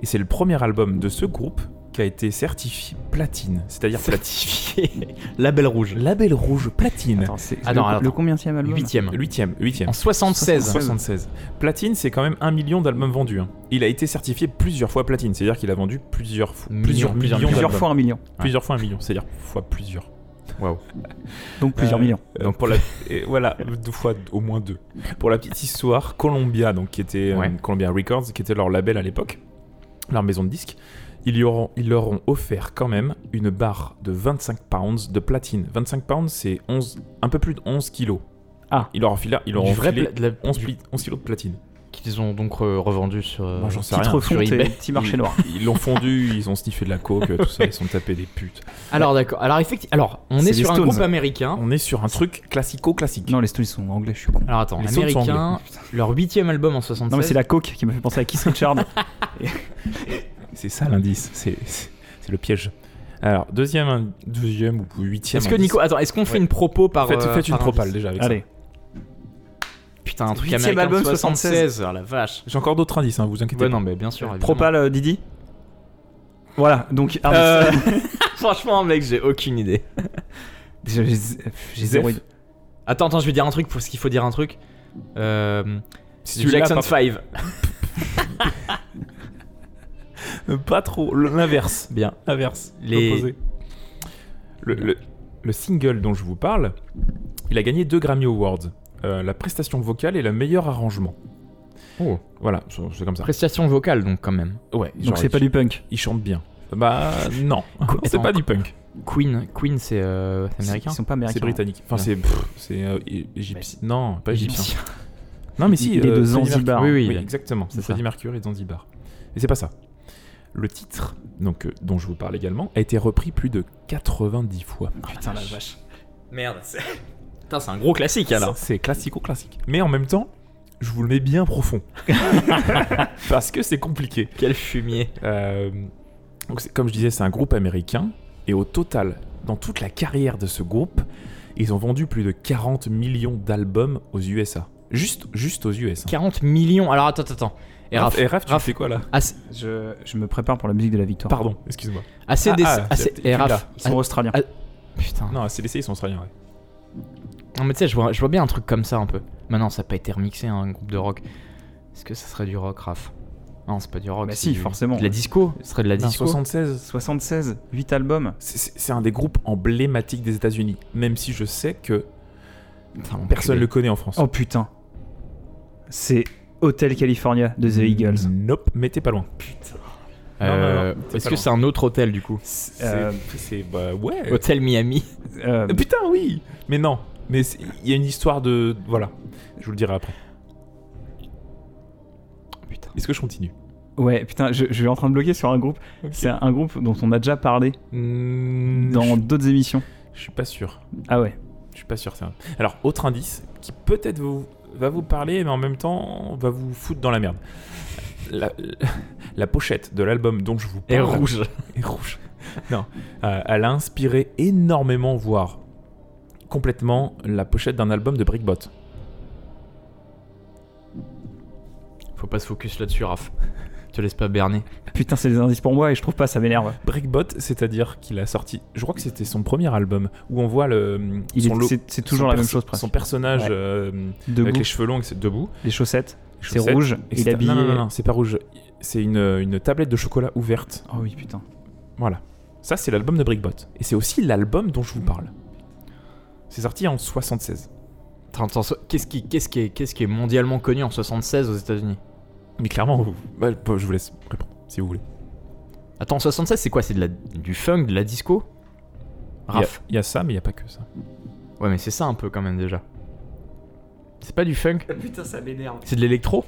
Et c'est le premier album de ce groupe qui a été certifié platine, c'est-à-dire Certifié. Label rouge. label rouge platine. Attends, c'est Attends, le, le combienième album Huitième. Huitième, huitième. En 76. 76. Platine, c'est quand même un million d'albums vendus. hein. Il a été certifié plusieurs fois platine, c'est-à-dire qu'il a vendu plusieurs fois, plusieurs plusieurs millions, Plusieurs fois un million. plusieurs fois un million, c'est-à-dire fois plusieurs. Waouh. Donc plusieurs Euh, millions. Donc pour la et voilà deux fois au moins deux. Pour la petite histoire, Columbia donc qui était euh. Columbia Records qui était leur label à l'époque, leur maison de disques, ils, lui auront, ils leur ont offert quand même une barre de 25 pounds de platine. 25 pounds c'est 11 un peu plus de 11 kilos. Ah. Ils leur ont filé, ils leur ont filé pla- de la- 11, du- pli- 11 kilos de platine. Qu'ils ont donc euh, revendu sur. euh, Moi, j'en sais Petite rien. refonte sur et eBay. petit marché noir. Ils l'ont fondu, ils ont sniffé de la coke, tout ça, ils sont tapés des putes. Alors d'accord. Alors effectivement. Alors on C'est est sur un Stones. groupe américain. On est sur un truc classico-classique. Non, les Stones sont anglais, je suis con. Alors attends, Les Stones sont américain. Leur huitième album en 76. Non, mais c'est la coke qui m'a fait penser à Keith Richards. C'est ça l'indice, c'est le piège. Alors, deuxième, deuxième ou huitième. Est-ce que. Nico, attends, est-ce qu'on fait Ouais. une propos par Faites, euh, faites une propale indice déjà avec Allez. Putain, un truc Huitième américain album, de 76. Ah la vache. ça. J'ai encore d'autres indices, hein, vous inquiétez Ouais, pas. non, mais bien sûr. évidemment. Propal euh, Didi Voilà, donc. ah, Euh, Franchement, mec, j'ai aucune idée. Déjà, j'ai zéro idée. Attends, attends, je vais dire un truc parce qu'il faut dire un truc. Euh, Si tu Jackson pas- 5. Euh, Pas trop, l'inverse. Bien. L'inverse. Les- l'opposé. Le, le- le single dont je vous parle, il a gagné deux Grammy Awards. Euh, la prestation vocale et le meilleur arrangement. Oh. Voilà, c'est comme ça. Prestation vocale, donc, quand même. Ouais, Donc c'est pas du punk. Il chante bien. Bah non, c'est pas du punk. Queen, Queen c'est euh, c'est américain Ils sont pas américains. C'est britannique. Enfin, Ouais. c'est c'est euh, égyptien. Non, pas égyptien. Égyptien. Non, mais si. Il est de Zanzibar. Oui, oui, exactement. c'est. Freddie Mercury et Zanzibar. Et c'est pas ça. Le titre, donc euh, dont je vous parle également, a été repris plus de 90 fois. Putain, la vache. Merde, c'est. Putain, c'est un gros classique alors. C'est classico-classique. Mais en même temps, je vous le mets bien profond. Parce que c'est compliqué. Quel fumier. Euh, donc c'est- comme je disais, c'est un groupe américain. Et au total, dans toute la carrière de ce groupe, ils ont vendu plus de 40 millions d'albums aux USA. Juste, juste aux USA. 40 millions. Alors attends, attends, attends. Et Raph, Et Raph, tu Raph, fais quoi là AC, Je, je me prépare pour la musique de la victoire. Pardon, excuse-moi. ACDC. Ah, ah, AC tu- et Raph. Ils sont australiens. Ah, Putain. Non, CDC, ils sont australiens, ouais. Non mais tu sais, je vois, je vois bien un truc comme ça un peu. Maintenant, ça n'a pas été remixé, hein, un groupe de rock. Est-ce que ça serait du rock, Raph? Non, c'est pas du rock. Bah si, du- forcément. De la disco. Ce serait de la Non, disco. 76. 76, 8 albums. C'est- un des groupes emblématiques des États-Unis, même si je sais que Putain, personne culé. le connaît en France. Oh putain. C'est Hotel California de The Eagles. Nope, mais t'es pas loin. Euh, Non, non, non, c'est Est-ce que c'est un autre hôtel du coup C'est Euh, bah ouais. Hôtel Miami. Euh, Euh, Putain, oui. Mais non. Mais il y a une histoire de voilà. Je vous le dirai après. Putain. Est-ce que je continue? Ouais, putain, je, je suis en train de bloquer sur un groupe. C'est un groupe dont on a déjà parlé Hmm, dans d'autres émissions. Je suis pas sûr. Ah ouais. Je suis pas sûr. Alors, autre indice qui peut-être vous, va vous parler, mais en même temps va vous foutre dans la merde. La, la pochette de l'album dont je vous parle rouge. est rouge. Non, euh, elle a inspiré énormément, voire complètement, la pochette d'un album de Brickbot. Faut pas se focus là-dessus, Raph. Te laisse pas berner. Putain, c'est des indices pour moi et je trouve pas, ça m'énerve. Brickbot, c'est-à-dire qu'il a sorti, je crois que c'était son premier album, où on voit le. Il son est- lo- c'est- c'est toujours son la même chose, presque. Son personnage Ouais. euh, Debout. avec les cheveux longs, c'est debout. Les chaussettes. les C'est rouge. et Il est habillé. Non, non, non, c'est pas rouge. C'est une, une tablette de chocolat ouverte. Oh oui, putain. Voilà. Ça, c'est l'album de Brickbot. Et c'est aussi l'album dont je vous parle. C'est sorti en 76. Attends, attends, so- qu'est-ce qui, qu'est-ce qui, est, qu'est-ce qui est mondialement connu en 76 aux États-Unis? Mais clairement, vous- je vous laisse répondre, si vous voulez. Attends, 76, c'est quoi? C'est de la, du funk, de la disco? Raph Il y, a ça, mais il n'y a pas que ça. Ouais, mais c'est ça un peu quand même déjà. C'est pas du funk? Putain, ça m'énerve. C'est de l'électro?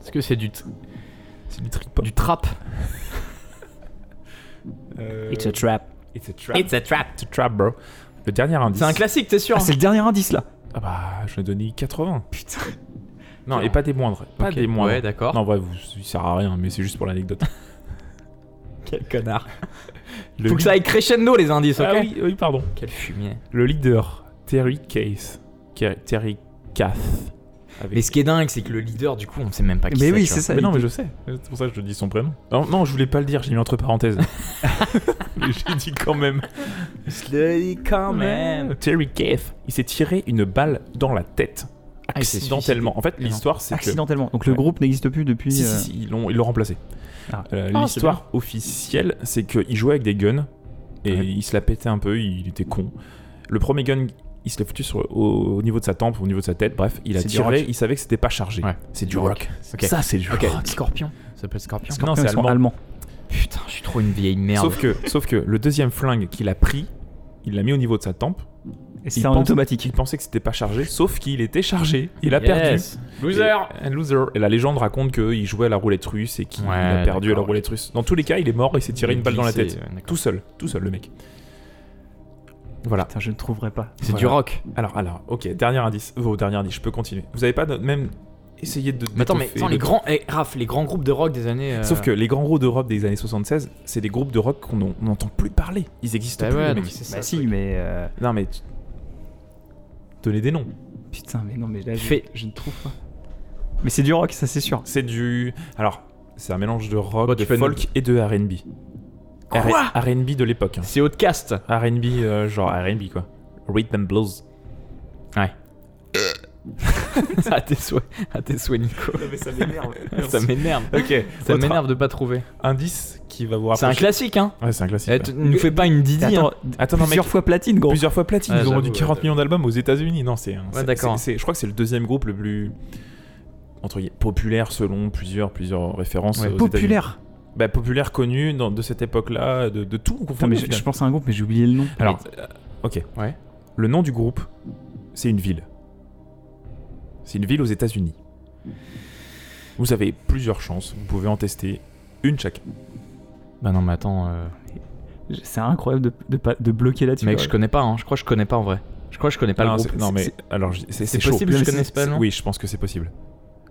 Est-ce que c'est du, t- C'est du trip du trap? It's a trap. It's a trap. It's a trap It's a trap, bro. Le dernier indice. C'est un classique, t'es sûr Ah, c'est le dernier indice là. Ah bah, je l'ai donné 80. Putain. Non, et pas des moindres. Pas des moindres. Ouais, d'accord. Non, en vrai, vous, il sert à rien, mais c'est juste pour l'anecdote. Quel connard. Le Faut que ça aille crescendo les indices, ok Ah oui, oui, pardon. Quel fumier. Le leader, Terry Case. Terry Kath. Avec- Mais ce qui est dingue, c'est que le leader, du coup, on sait même pas qui Mais c'est. oui, tu vois. c'est ça. Mais non, mais dit- je sais. C'est pour ça que je dis son prénom. Non, non, je voulais pas le dire, j'ai mis entre parenthèses. mais j'ai dit quand même. Slowly quand même. Terry Kath, il s'est tiré une balle dans la tête. Ah, Accidentellement. En fait, non. l'histoire, c'est que. Accidentellement. Donc le Ouais. groupe n'existe plus depuis. Si, euh, si, si, ils l'ont ils l'ont remplacé. Ah. Euh, Ah, L'histoire officielle, c'est qu'il jouait avec des guns et Ouais. il se la pétait un peu, il était con. Le premier gun, il se l'a foutu sur, au, au niveau de sa tempe, au niveau de sa tête, bref, il a tiré, rock. il savait que c'était pas chargé. Ouais. C'est du Du rock. rock. Ok. Ça, c'est du Ok, rock. Scorpion. Ça s'appelle Scorpion. Non, Ils c'est allemand. allemands. Putain, je suis trop une vieille merde. Sauf que, sauf que le deuxième flingue qu'il a pris, il l'a mis au niveau de sa tempe. Et Il c'est en pense- automatique. Il pensait que c'était pas chargé, sauf qu'il était chargé. Il a perdu. Loser. Un loser. Et la légende raconte qu'il jouait à la roulette russe et qu'il Ouais, a perdu à la d'accord, roulette russe. Dans tous les cas, il est mort et s'est tiré une balle dans la tête. Tout seul, tout seul le mec. Voilà. Putain, je ne trouverai pas. C'est Voilà. du rock. Alors, alors, ok, dernier indice. Oh, dernier indice, je peux continuer. Vous avez pas de- même essayé de. Mais attends, mais d'étoffer attends, le- les grands, eh, Raph, les grands groupes de rock des années. euh, Sauf que les grands groupes d'Europe des années 76, c'est des groupes de rock qu'on n'en- on n'entend plus parler. Ils existent Bah plus. ouais, les non, mecs. mais c'est ça. Bah si, mais. euh, Non, mais. tu- Donnez des noms. Putain, mais non, mais là, je, Fait- je ne trouve pas. Mais c'est du rock, ça c'est sûr. C'est du. Alors, c'est un mélange de rock, Bon, tu de fais folk et de RB. Quoi? RB de l'époque. hein. C'est Outcast. RB, euh, genre RB quoi. Rhythm and blues. Ouais. à tes souhaits, à tes souhaits, Nico. mais ça m'énerve. ça m'énerve. ok. Ça Autre m'énerve de pas trouver. Indice qui va vous C'est un classique, hein. Ouais, c'est un classique. Eh, ouais. tu- ne nous fais pas une Didi. Attends, hein. Attends, non, plusieurs mec. fois platine, gros. Plusieurs fois platine, Ouais, ils ont vendu 40 ouais. millions d'albums aux États-Unis. Non, c'est un. c'est- d'accord. c'est- c'est- Je crois que c'est le deuxième groupe le plus entre guillemets, populaire selon plusieurs plusieurs références. Ouais, aux États-Unis. Populaire. Bah populaire connu dans- de cette époque-là, de, de tout mais je, je pense à un groupe, mais j'ai oublié le nom. Alors, euh, ok. Ouais. Le nom du groupe, c'est une ville. C'est une ville aux États-Unis. Vous avez plusieurs chances. Vous pouvez en tester une chacun. Bah non, mais attends. euh, C'est incroyable de, de, pas- de bloquer là-dessus. Mec, ouais. je connais pas. Hein. Je crois que je connais pas en vrai. Je crois que je connais pas non, le groupe. c'est- non, mais c'est- alors je- c'est C'est possible que je connaisse pas nom Oui, je pense que c'est possible.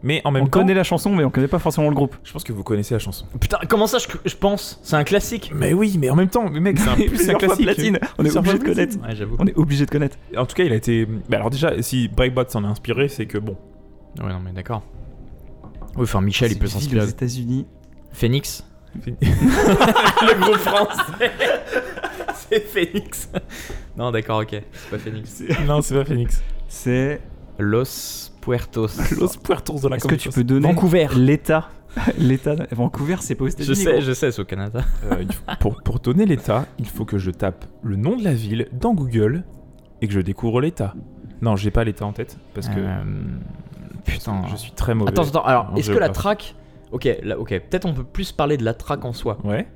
Mais en même On temps, connaît la chanson, mais on connaît pas forcément le groupe. je pense que vous connaissez la chanson. Putain, comment ça, je, je pense? C'est un classique. Mais oui, mais en même temps, mais mec, c'est un plus un classique. platine. On est obligé de connaître. Ouais, j'avoue. On est obligé de connaître. En tout cas, il a été. bah, alors déjà, si Breakbot s'en est inspiré, c'est que bon. Ouais, non, mais d'accord. Oui, enfin, Michel, il peut s'inspirer. aux États-Unis. Phoenix Le groupe français C'est Phoenix Non, d'accord, ok. C'est pas Phoenix. non, c'est pas Phoenix. C'est Los Puertos. Los Puertos de la Est-ce que tu peux donner Vancouver. l'état L'état de- Vancouver, c'est pas aux Je sais, gros. je sais, c'est au Canada. Euh, faut- pour, pour donner l'état, il faut que je tape le nom de la ville dans Google et que je découvre l'état. Non, j'ai pas l'état en tête parce que Euh, Putain. je suis très mauvais. Attends, attends, alors, est-ce que la track. Ok, là, ok, peut-être on peut plus parler de la track en soi. Ouais.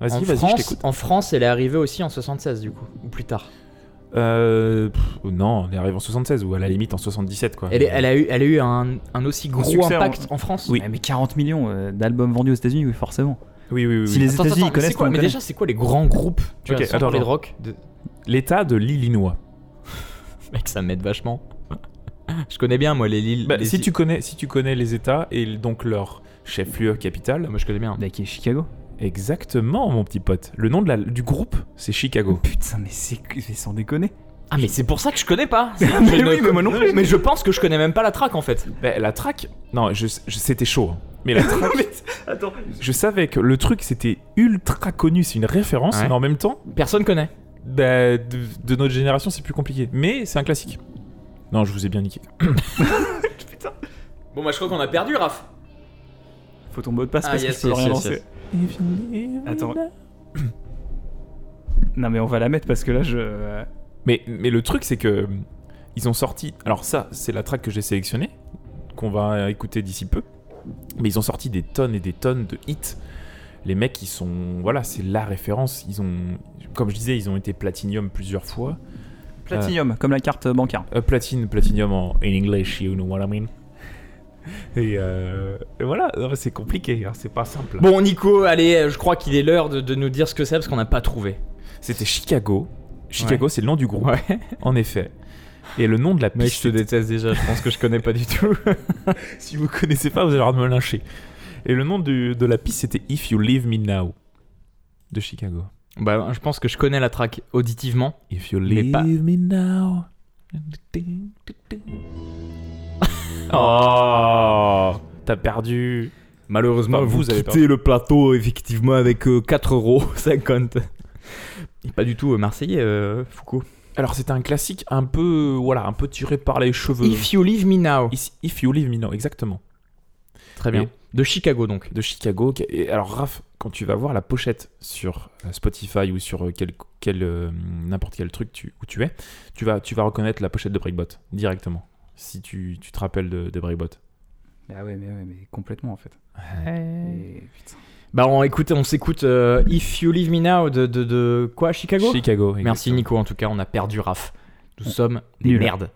En Vas-y, vas-y, je France, t'écoute. en France, elle est arrivée aussi en 76 du coup, ou plus tard. Euh, pff, non, on est arrivé en 76 ou à la limite en 77 quoi. Elle, est- elle a eu, elle a eu un, un aussi gros succès impact en- en, France. Oui. Mais 40 millions euh, d'albums vendus aux États-unis, oui, forcément. Oui, oui, oui. Si oui. les États-Unis connaissent quoi Mais connaît. déjà, c'est quoi les grands groupes Tu Ok, vois, attends, de rock de... L'état de l'Illinois. Mec, ça m'aide vachement. Je connais bien moi les Lille. Bah, les- si tu connais, si tu connais les États et donc leur chef-lieu capitale, Moi je connais bien. Bah, qui est Chicago. Exactement, mon petit pote. Le nom de la, du groupe, c'est Chicago. Putain, mais c'est sans déconner. Ah mais c'est pour ça que je connais pas. C'est- Mais je oui, ne- mais moi non plus. Mais je pense que je connais même pas la track en fait. Bah, la track, non, je, je- c'était chaud. hein. Mais la track, Attends. je savais que le truc c'était ultra connu, c'est une référence, Ouais. mais en même temps, Personne connaît. bah, de, de notre génération, c'est plus compliqué. Mais c'est un classique. Non, je vous ai bien niqué. Bon bah je crois qu'on a perdu Raph. Faut ton mot de passe Ah, parce yes, que je peux yes, rien yes, lancer. yes. Attends. Non, mais on va la mettre parce que là, je. euh, Mais, mais le truc, c'est que ils ont sorti. Alors, ça, c'est la track que j'ai sélectionnée, qu'on va écouter d'ici peu. Mais ils ont sorti des tonnes et des tonnes de hits. Les mecs, ils sont. Voilà, c'est la référence. Ils ont. Comme je disais, ils ont été platinium plusieurs fois. Platinum, comme la carte bancaire. Euh, platine, platinium en in English, you know what I mean. Et, euh, et voilà, mais c'est compliqué, hein, c'est pas simple. Bon Nico, allez, euh, je crois qu'il est l'heure de, de nous dire ce que c'est parce qu'on n'a pas trouvé. C'était Chicago. Chicago, c'est le nom du groupe, Ouais. en effet. Et le nom de la piste. je te déteste déjà, je pense que je connais pas du tout. si vous connaissez pas, vous allez avoir de me lyncher. Et le nom du- de la piste, c'était If You Leave Me Now de Chicago. bah je pense que je connais la track auditivement. If You Mais Leave pas- Me Now. Oh, t'as perdu. Malheureusement, Enfin, vous, vous avez quittez le plateau effectivement avec euh, 4,50€. Et pas du tout euh, marseillais, euh, Foucault. Alors c'était un classique un peu, voilà, un peu tiré par les cheveux. If You Leave Me Now. If, You Leave Me Now, exactement. Très bien. Et- De Chicago donc. de Chicago. Et alors, Raph, quand tu vas voir la pochette sur euh, Spotify ou sur quel, quel, euh, n'importe quel truc tu, où tu es, tu vas, tu vas reconnaître la pochette de Breakbot directement. Si tu, tu te rappelles de, de Breakbot. Bah ouais, mais, ouais, mais complètement en fait. Et. Bah on, écoute, on s'écoute euh, If You Leave Me Now de, de, de quoi? Chicago? Chicago. Merci exactement. Nico, en tout cas, on a perdu Raph. Nous sommes des Nul. merdes.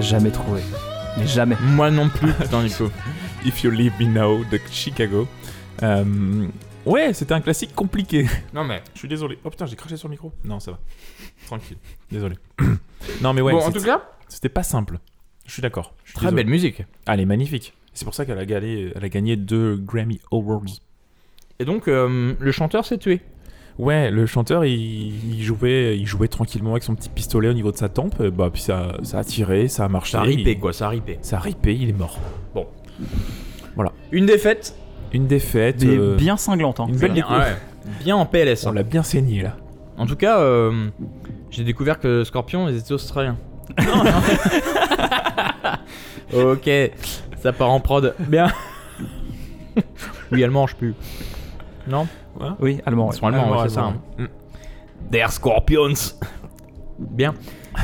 Jamais trouvé. Mais jamais. Moi non plus, putain, Nico. If You Leave Me Now de Chicago. Euh, ouais, c'était un classique compliqué. Non mais. Je suis désolé. Oh putain, j'ai craché sur le micro. Non, ça va. Tranquille. Désolé. non, mais ouais, bon, en c'était- tout cas, c'était pas simple. Je suis d'accord. Je suis très désolé. belle musique. Ah, elle est magnifique. C'est pour ça qu'elle a, gagné- elle a gagné deux Grammy Awards. Et donc, euh, le chanteur s'est tué. Ouais, le chanteur, il, il jouait, il jouait tranquillement avec son petit pistolet au niveau de sa tempe. et Bah, puis ça, ça a tiré, ça a marché. Ça a ripé, il- quoi, ça a ripé. Ça a ripé, il est mort. Une défaite. Une défaite. Mais euh, bien cinglante. Hein. une belle ouais. Bien en PLS. On hein. l'a bien saigné là. En tout cas, euh, j'ai découvert que Scorpion, ils étaient australiens. ok, ça part en prod. Bien. oui, allemand, je sais plus. Non? Oui, allemand. Ils ouais. sont allemands, ouais, c'est ça. hein. Der Scorpions. Bien.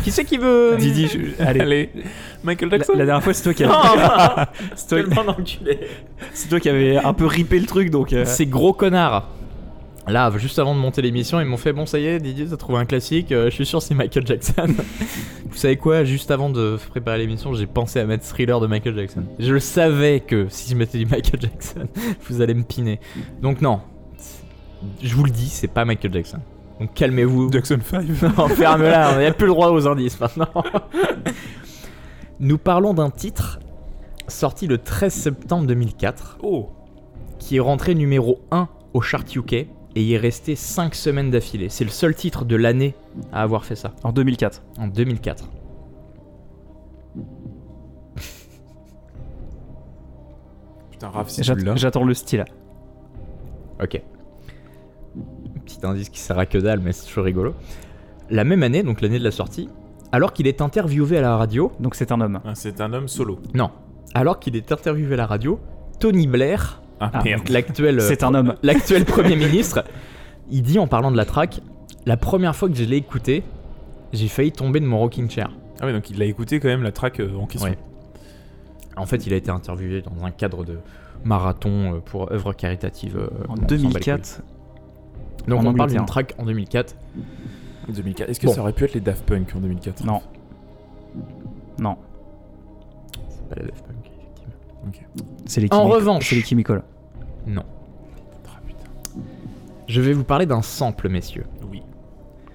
Qui c'est qui veut. Didi, je- allez. Allez, Michael Jackson. la dernière fois, c'est toi qui avais, Oh, c'est toi, qui avais un peu ripé le truc, donc. euh, Ces gros connards. Là, juste avant de monter l'émission, ils m'ont fait Bon, ça y est, Didier, t'as trouvé un classique. euh, je suis sûr, c'est Michael Jackson. Vous savez quoi Juste avant de préparer l'émission, j'ai pensé à mettre Thriller de Michael Jackson. Je le savais que si je mettais du Michael Jackson, vous allez me piner. Donc, non. Je vous le dis, c'est pas Michael Jackson. Donc, calmez-vous. Jackson 5. Non, ferme-la, on n'a plus le droit aux indices maintenant. Nous parlons d'un titre sorti le 13 septembre 2004 Oh, qui est rentré numéro 1 au chart UK et y est resté 5 semaines d'affilée. C'est le seul titre de l'année à avoir fait ça, En 2004. en 2004. putain, Raph, l'as. J'attends le style. Ok. Petit indice qui sert à que dalle, mais c'est toujours rigolo. La même année, donc l'année de la sortie, alors qu'il est interviewé à la radio, Donc c'est un homme. Ah, c'est un homme solo. non, alors qu'il est interviewé à la radio, Tony Blair, Ah, Ah, l'actuel euh, C'est un homme. l'actuel Premier ministre, il dit en parlant de la track La première fois que je l'ai écouté, j'ai failli tomber de mon rocking chair. Ah ouais, donc il a écouté quand même la track euh, en question. Ouais. En fait, il a été interviewé dans un cadre de marathon euh, pour œuvre caritative. En on s'en bat les 2004. Donc en on parle d'une track en 2004. 2004. Est-ce que Bon. ça aurait pu être les Daft Punk en 2004 Non. Non. C'est pas la Daft Punk, effectivement. C'est les En revanche- C'est les Chemical. Non. Ah. Je vais vous parler d'un sample, messieurs. Oui.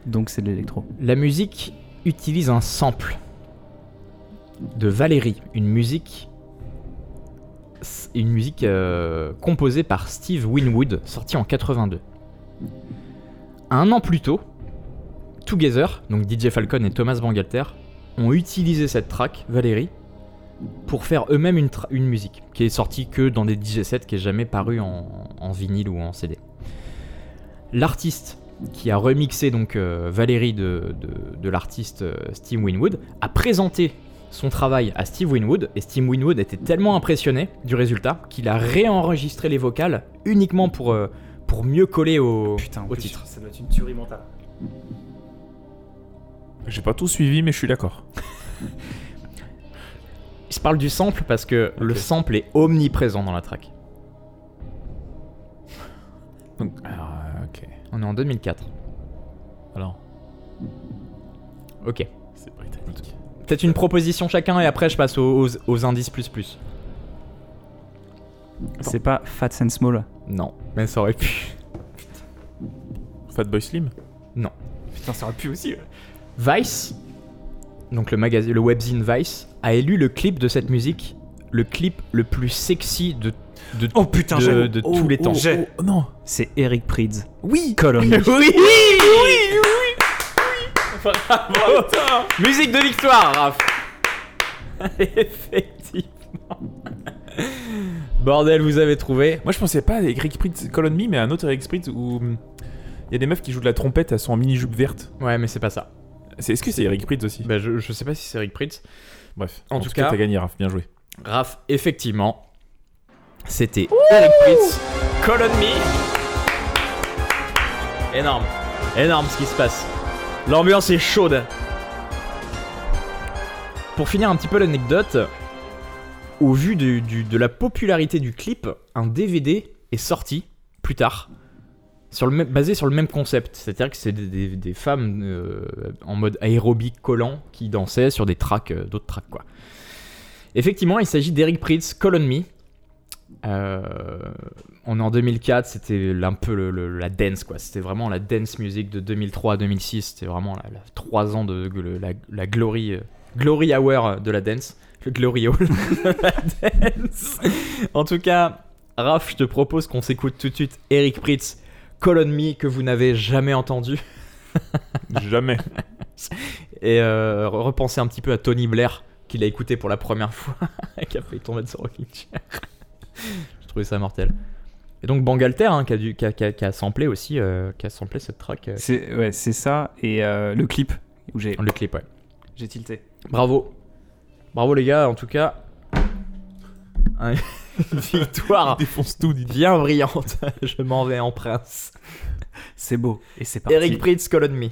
Donc c'est de l'électro. La musique utilise un sample de Valérie, une musique une musique euh, composée par Steve Winwood, sortie en 82. Un an plus tôt, Together, donc DJ Falcon et Thomas Bangalter, ont utilisé cette track, Valérie, pour faire eux-mêmes une, musique, qui est sortie que dans des DJ sets, qui est jamais parue en, vinyle ou en CD. L'artiste qui a remixé donc euh, Valérie de l'artiste euh, Steve Winwood, a présenté son travail à Steve Winwood et Steve Winwood était tellement impressionné du résultat qu'il a réenregistré les vocales uniquement pour, euh, pour mieux coller au, Putain, en au plus, titre. Ça doit être une tuerie mentale. J'ai pas tout suivi, mais je suis d'accord. Je parle du sample parce que le sample est omniprésent dans la track. Donc, ah, ok. On est en 2004. Alors, Ok. c'est britannique. Peut-être une proposition chacun et après je passe aux, aux- aux indices plus plus. C'est pas Fat and Small. Non, mais ça aurait pu. Fatboy Slim Putain, ça aurait pu aussi. Vice, donc le magazine, le webzine Vice, a élu le clip de cette musique, le clip le plus sexy de, de, Oh putain, de, j'avoue. de Oh, tous les oh, temps. J'ai- oh, non C'est Eric Prydz. Oui Colony. Oui, oui, oui, Bravo. Musique de victoire, Raph. Effectivement. Bordel, vous avez trouvé. Moi je pensais pas à Eric Spritz Colon Me, mais à un autre Eric Spritz où hum, il y a des meufs qui jouent de la trompette, elles sont en mini-jupe verte. Ouais, mais c'est pas ça. C'est- Est-ce que c'est Eric Spritz aussi? Bah, je, je sais pas si c'est Eric Pritz. Bref, en tout cas- t'as gagné, Raph, bien joué. Raph, effectivement, c'était Eric Pritz, Colon Me. Énorme, énorme ce qui se passe. L'ambiance est chaude. Pour finir un petit peu l'anecdote, au vu de la popularité du clip, un DVD est sorti plus tard basé sur le même concept. C'est-à-dire que c'est des, femmes euh, en mode aérobic collant qui dansaient sur des tracks, euh, d'autres tracks quoi. Effectivement, il s'agit d'Eric Prydz, Call on Me. Euh, on est en 2004, c'était un peu le- la dance quoi. C'était vraiment la dance music de 2003 à 2006. C'était vraiment la, la- trois ans de la, la glory, glory hour de la dance. Le glory hall de la dance. En tout cas, Raph, je te propose qu'on s'écoute tout de suite Eric Pritz, Call on Me, que vous n'avez jamais entendu. Jamais. Et euh, repenser un petit peu à Tony Blair, qu'il a écouté pour la première fois, qui a fait tomber de son rocking chair. je trouvais ça mortel. Et donc Bangalter, hein, qui, a dû, qui, a, qui a- qui a samplé aussi, euh, qui a samplé cette track. euh, C'est ouais, c'est ça et euh, le clip où j'ai le clip, ouais. j'ai tilté. Bravo. Bravo les gars, en tout cas. Une victoire défonce tout, bien brillante. Je m'en vais en prince. C'est beau et c'est parti. Eric Pritz, on Me.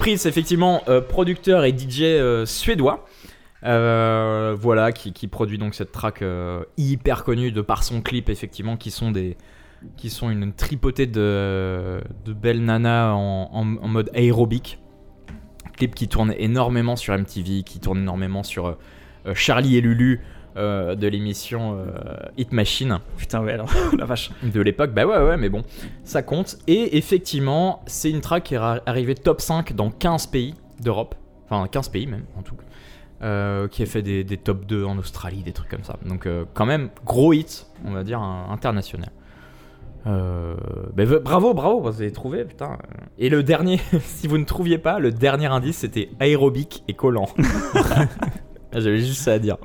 Pritz, effectivement, euh, producteur et DJ euh, suédois. Euh, voilà, qui, produit donc cette track hyper connue de par son clip, effectivement, qui sont une tripotée de, belles nanas en, en- mode aérobique. Clip qui tourne énormément sur MTV, qui tourne énormément sur Charlie et Lulu euh, de l'émission euh, Hit Machine Putain ouais alors la vache. de l'époque, bah ouais, ouais, mais bon, ça compte. Et effectivement, c'est une track qui est arrivée top 5 dans 15 pays d'Europe, enfin 15 pays même en tout, euh, qui a fait des, des top 2 en Australie, des trucs comme ça. Donc, euh, quand même, gros hit, on va dire, international. Euh, bah, bravo, bravo, vous avez trouvé, putain. Et le dernier, si vous ne trouviez pas, le dernier indice c'était aérobique et collant. J'avais juste ça à dire.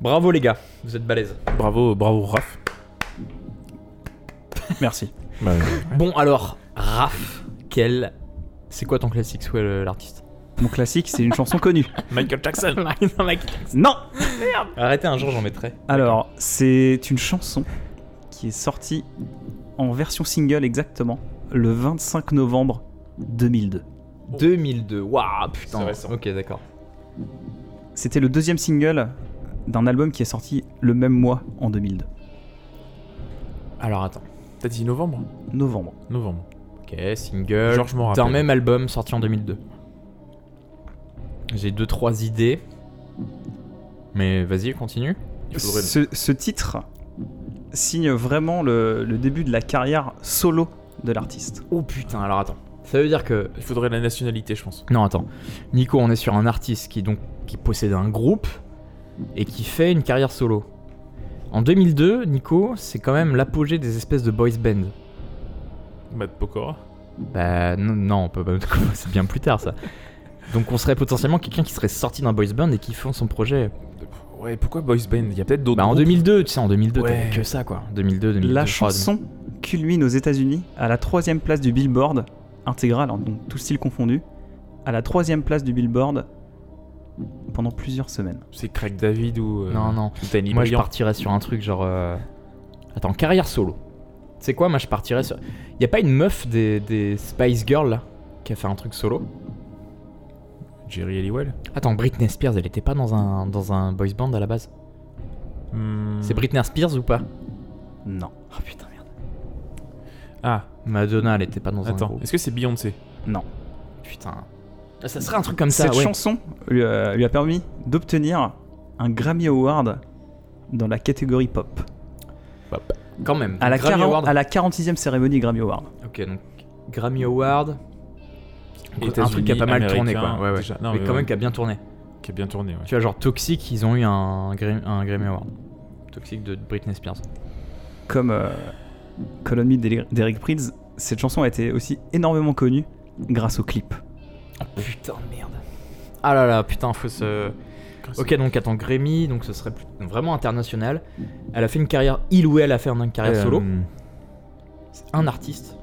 Bravo les gars, vous êtes balèzes. Bravo, bravo, Raph. Merci. Bah, Bon alors, Raph, quel... C'est quoi ton classique, soit l'artiste Mon classique c'est une chanson connue. Michael Jackson. Non, mec. Non. Arrêtez un jour, j'en mettrai. Alors c'est une chanson qui est sortie en version single exactement le 25 novembre 2002. 2002. Waouh, putain. C'est récent. Ok, d'accord. C'était le deuxième single d'un album qui est sorti le même mois en 2002, Alors attends. T'as dit novembre novembre. Novembre. Ok, single. Genre, je m'en D'un même album sorti en 2002. J'ai deux trois idées. Mais vas-y, continue. Il faudrait- Ce, ce titre signe vraiment le, le début de la carrière solo de l'artiste. Oh putain, alors attends. Ça veut dire que. Il faudrait la nationalité, je pense. Non, attends. Nico, on est sur un artiste qui donc qui possède un groupe et qui fait une carrière solo. En 2002, Nico, c'est quand même l'apogée des espèces de boys band. Matt Pokora. Bah non, non on peut pas- c'est bien plus tard ça. Donc on serait potentiellement quelqu'un qui serait sorti d'un boys band et qui font son projet. Ouais, pourquoi Boys Band? Il y a peut-être d'autres. Bah en groupes. 2002, tu sais, en 2002, Ouais. t'avais que ça quoi. 2002, 2002. La chanson culmine aux États-Unis à la troisième place du Billboard intégrale, hein, donc tout style confondu, à la troisième place du Billboard pendant plusieurs semaines. C'est Craig David ou. euh, Non, non. ou Moi je partirais sur un truc genre. euh, Attends, carrière solo. C'est quoi Moi je partirais sur. Y a pas une meuf des, des Spice Girls là qui a fait un truc solo? Jerry Halliwell. Attends, Britney Spears, elle était pas dans un, dans un boys band à la base? Hmm. C'est Britney Spears ou pas? Non. Oh putain, merde. Ah, Madonna, elle était pas dans un attends. groupe. Est-ce que c'est Beyoncé? Non. Putain. Ah, Ça serait un truc comme ça, Cette ouais. chanson lui a, lui a permis d'obtenir un Grammy Award dans la catégorie pop. Quand même. À la, Grammy 40 Award. à la 46e cérémonie Grammy Award. Ok, donc Grammy Award. un truc qui a pas mal tourné quoi. Ouais, ouais. déjà. Non, mais mais quand ouais. même qui a bien tourné. Qui a bien tourné, ouais. Tu vois, genre Toxic, ils ont eu un, Gra- un Grammy Award. Toxic de Britney Spears. Comme euh, d'Eri- d'Eric Prydz, cette chanson a été aussi énormément connue grâce au clip. Putain, merde. Ah là là, putain, faut se. Ok, donc attends, Grammy, donc ce serait plus- vraiment international. Elle a fait une carrière, il ou elle a fait une carrière Euh, solo. C'est un artiste,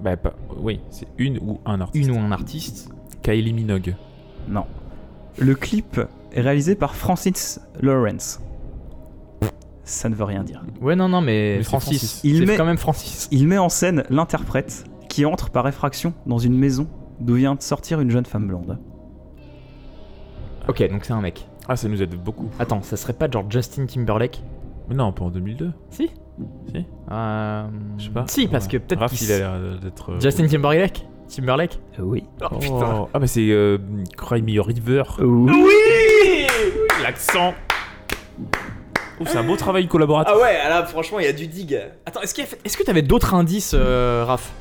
Bah, pas- oui, c'est une ou un artiste. une ou un artiste. Kylie Minogue. Non. Le clip est réalisé par Francis Lawrence. Ça ne veut rien dire. Ouais, non, non, mais, Mais c'est Francis. Francis. Il C'est met- quand même Francis. Il met en scène l'interprète qui entre par effraction dans une maison d'où vient de sortir une jeune femme blonde. Ok, donc c'est un mec. Ah, ça nous aide beaucoup. Attends, ça serait pas genre Justin Timberlake? Mais non, pas en 2002. Si Si. Euh, Je sais pas. Si, parce que peut-être Raph, qu'il il a l'air d'être. euh, Justin Timberlake? Timberlake? Oui. Oh, Oh. Ah, bah c'est euh, Cry Me River. Oui. L'accent. Oh, c'est un beau travail collaboratif. Ah ouais, là franchement il y a du dig. Attends, est-ce qu'il y a fait- est-ce que t'avais d'autres indices, euh, Raph?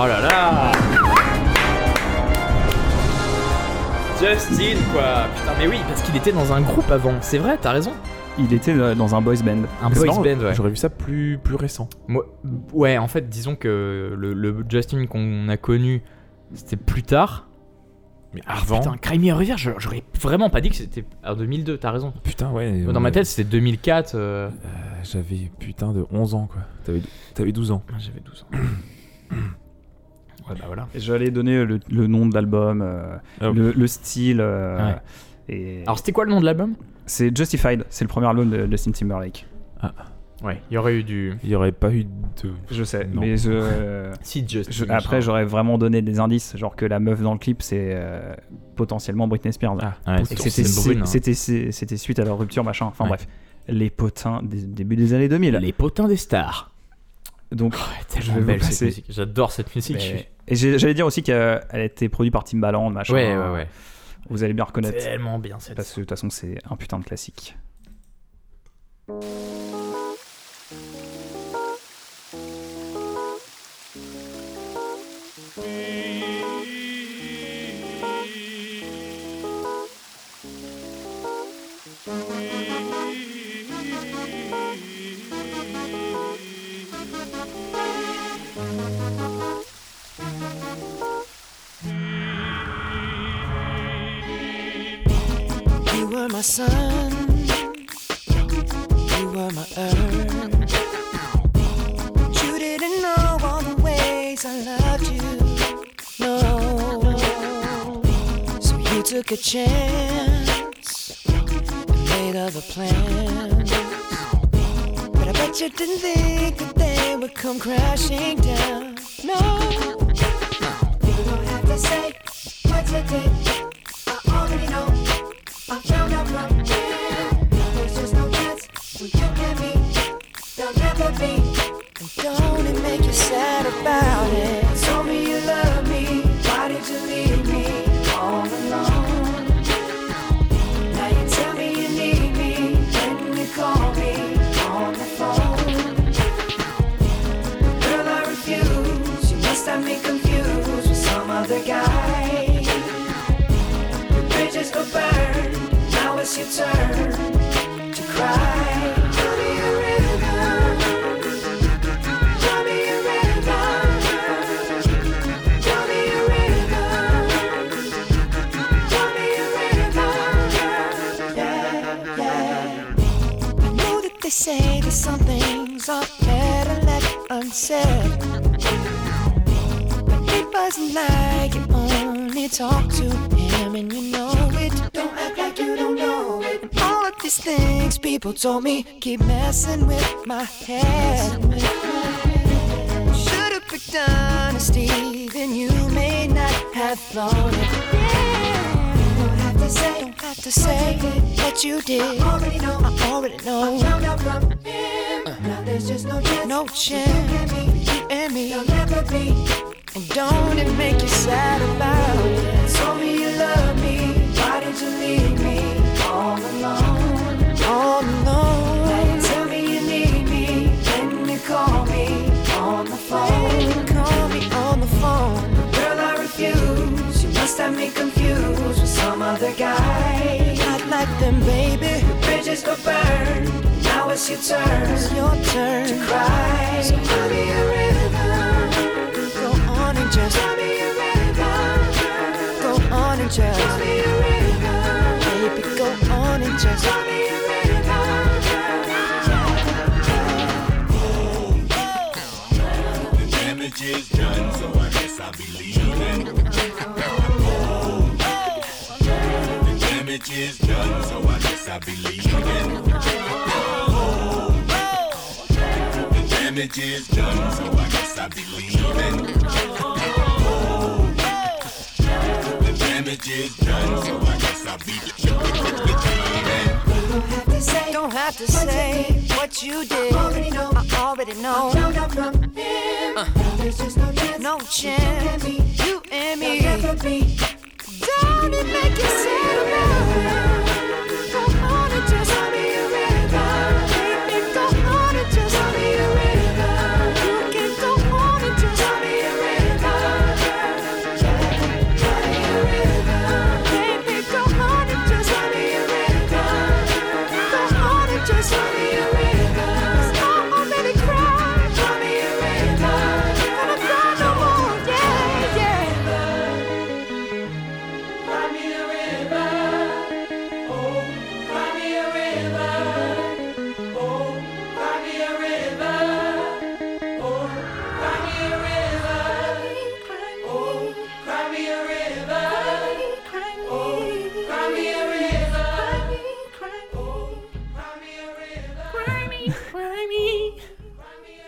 Oh là là Justin quoi Putain mais oui, parce qu'il était dans un groupe avant. C'est vrai, t'as raison. Il était euh, dans un boys band. Un Mais boys non, band, ouais. J'aurais vu ça plus, plus récent. Moi- ouais, en fait, disons que le, le Justin qu'on a connu, c'était plus tard. Mais Ah avant. putain, Cry Me a River, je- j'aurais vraiment pas dit que c'était en 2002, t'as raison. Putain, ouais. Dans ma ouais. tête, c'était 2004. euh, Euh, J'avais putain de 11 ans, quoi. T'avais t'avais 12 ans. J'avais 12 ans. ouais, bah voilà. J'allais donner le, le nom de l'album, euh, Ah, le, le style. euh, Ouais. Et Alors, c'était quoi le nom de l'album? C'est Justified, c'est le premier album de Justin Timberlake. Ouais, il y aurait eu du. Il y aurait pas eu de. Je sais, Non. mais je, euh, Si, Justin. je- après j'aurais vraiment donné des indices, genre que la meuf dans le clip c'est euh, potentiellement Britney Spears. Ah, Ouais, c'était hein. c'était suite à leur rupture machin. Enfin Ouais. bref, les potins des début des années 2000. Les potins des stars. Donc Je vais belle cette musique. J'adore cette musique. mais- et j'allais dire aussi qu'elle a été produite par Timbaland machin. Ouais, ouais, ouais. Vous allez bien reconnaître Tellement bien cette. parce que de toute façon c'est un putain de classique. My sun. You were my earth. But you didn't know all the ways I loved you. No. So you took a chance and made other plans. But I bet you didn't think that they would come crashing down. No. other day. I already know. I found out from him. There's just no chance with you and me. There'll never be. And don't it make you sad about it? Told me you love me. Why did you leave me all alone? Now you tell me you need me when you call me on the phone. Girl, I refuse. You must have me confused with some other guy. The bridges go burn. Your turn to cry. Me a me a me a me a. Yeah, yeah. I know that they say that some things are better left unsaid. But it wasn't like you only talk to him and you know it. Don't act like these things people told me keep messing with my head. Should've picked honesty, then you may not have thought it. Don't have to say, don't have to say what you did. I already know, I already know. I found out from him. Now there's just no chance, no chance. You and me, there'll never be. And don't it make you sad about it? Told me you love me. Why did you leave me all alone? Oh, All alone. Now you tell me you need me. When you call me on the phone. Call me on the phone. Girl, I refuse. You must have me confused with some other guy. Not like them, baby. The bridges go burn. Now it's your turn. It's your turn to cry. So tell me a river. Go on and just tell me a river. Go on and just tell me a river. Baby, go on and just tell me a river. The damage is done, so I guess I'll be leaving. The damage is done, so I guess I'll be leaving. The damage is done, so I guess I'll be leaving. The damage is done, so I guess I'll be leaving. Don't have to say what you did. I already know. I already know. Uh. There's just no chance. No chance. You and me. Don't it make you sad about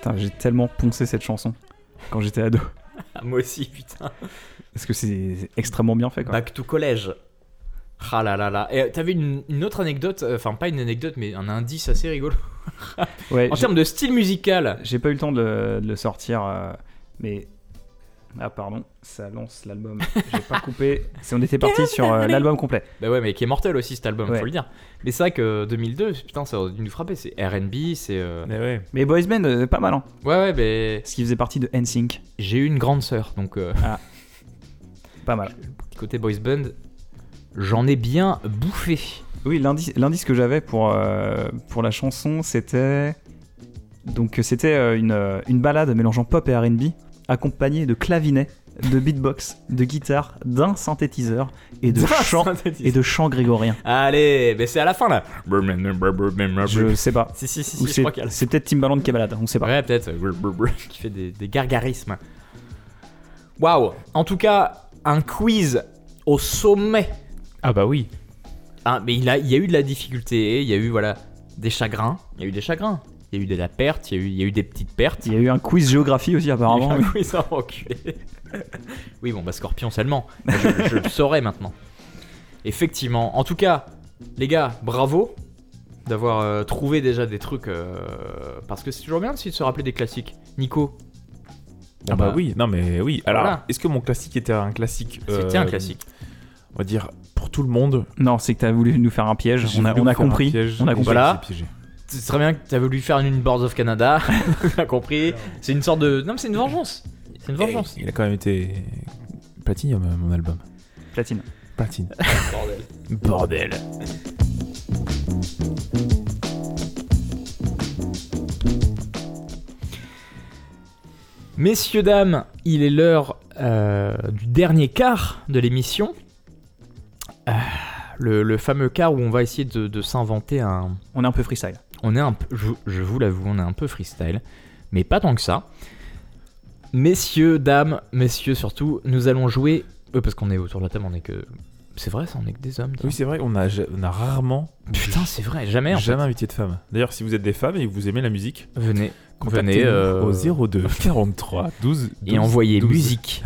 Putain, j'ai tellement poncé cette chanson quand j'étais ado. Moi aussi, putain. Parce que c'est extrêmement bien fait. Quoi. Back to collège. Ah là là là. Et t'avais une, une autre anecdote, euh, enfin pas une anecdote, mais un indice assez rigolo. Ouais, en termes de style musical. J'ai pas eu le temps de le, de le sortir, euh, mais. Ah, pardon, ça lance l'album. J'ai pas coupé. C'est- On était parti sur euh, l'album complet. Bah ouais, mais qui est mortel aussi cet album, Ouais. faut le dire. Mais c'est vrai que 2002, putain, ça aurait dû nous frapper. C'est RB, c'est. euh, Mais ouais. Mais Boys Band, euh, pas mal, hein. Ouais, ouais, mais. Parce qu'il faisait partie de NSYNC. J'ai eu une grande sœur, donc. euh, Pas mal. Côté boys band, j'en ai bien bouffé. Oui, l'indice l'indice que j'avais pour, euh, pour la chanson, c'était. Donc, c'était euh, une, euh, une balade mélangeant pop et RB, accompagnée de clavinets, de beatbox, de guitare, d'un synthétiseur et de chant et de chant grégorien. Allez, mais c'est à la fin là. Je sais pas. Si, si, si, Ou si, je c'est crois peut-être Timbaland qui est balade, on sait pas. Ouais, peut-être. Qui fait des, des gargarismes. Waouh. En tout cas, un quiz au sommet. Ah bah oui. Ah, mais il, a, il y a eu de la difficulté, il y a eu voilà des chagrins. Il y a eu des chagrins. Il y a eu de la perte, il y a eu, il y a eu des petites pertes. Il y a eu un quiz géographie aussi apparemment. Il y a eu un quiz à enculer. oui, bon, bah Scorpion seulement. Je, je le saurais maintenant. Effectivement. En tout cas, les gars, bravo d'avoir euh, trouvé déjà des trucs. euh, parce que c'est toujours bien aussi de se rappeler des classiques. Nico, Ah bah oui, non mais oui. Alors, Voilà. est-ce que mon classique était un classique c'était un euh, classique. On va dire pour tout le monde? Non, c'est que t'as voulu nous faire un piège. J'ai On a, voulu on a faire un compris. piège On a et compris. j'ai Voilà. été piégé. Ce serait bien que tu avais voulu faire une Boards of Canada. T'as compris C'est une sorte de. Non, mais c'est une vengeance. C'est une vengeance. Il a quand même été platinium euh, mon album. Platine. Platine. Bordel. Bordel. Messieurs, dames, il est l'heure euh, du dernier quart de l'émission. Euh, le, le fameux quart où on va essayer de, de s'inventer un. On est un peu freestyle. On est un peu, je, je vous l'avoue, on est un peu freestyle, mais pas tant que ça. Messieurs, dames, messieurs surtout, nous allons jouer. euh, parce qu'on est autour de la table, on est que. C'est vrai, ça, on est que des hommes. ça Oui, c'est vrai, on a, on a rarement Putain, c'est vrai, jamais en fait. jamais invité de femmes. D'ailleurs, si vous êtes des femmes et que vous aimez la musique, Venez, venez euh, au 02 43 12 et 12 envoyez 12. musique.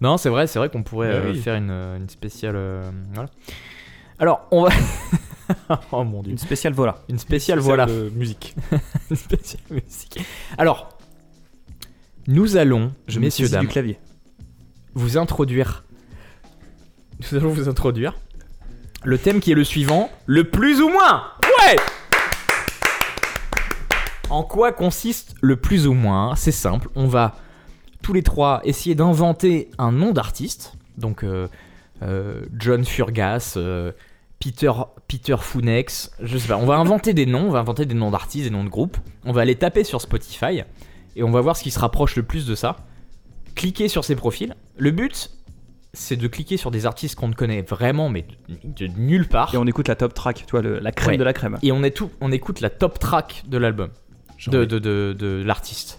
Non, c'est vrai, c'est vrai qu'on pourrait Bah euh, faire une, une spéciale. euh, voilà. Alors, on va. oh mon dieu. Une spéciale voilà. Une spéciale, Spéciale, voilà. euh, musique. Une spéciale musique. Alors, nous allons, Je me messieurs, dames, du clavier. vous introduire. Nous allons vous introduire le thème qui est le suivant, le plus ou moins. Ouais. En quoi consiste le plus ou moins? C'est simple, on va tous les trois essayer d'inventer un nom d'artiste. Donc euh, euh, John Furgas, euh, Peter Peter Funex, je sais pas. On va inventer des noms, on va inventer des noms d'artistes, des noms de groupes. On va les taper sur Spotify et on va voir ce qui se rapproche le plus de ça. Cliquer sur ces profils. Le but, c'est de cliquer sur des artistes qu'on ne connaît vraiment, mais de, de nulle part. Et on écoute la top track, tu vois, le- la crème Ouais. de la crème. Et on, est tout, on écoute la top track de l'album, Genre, de, de, de, de l'artiste.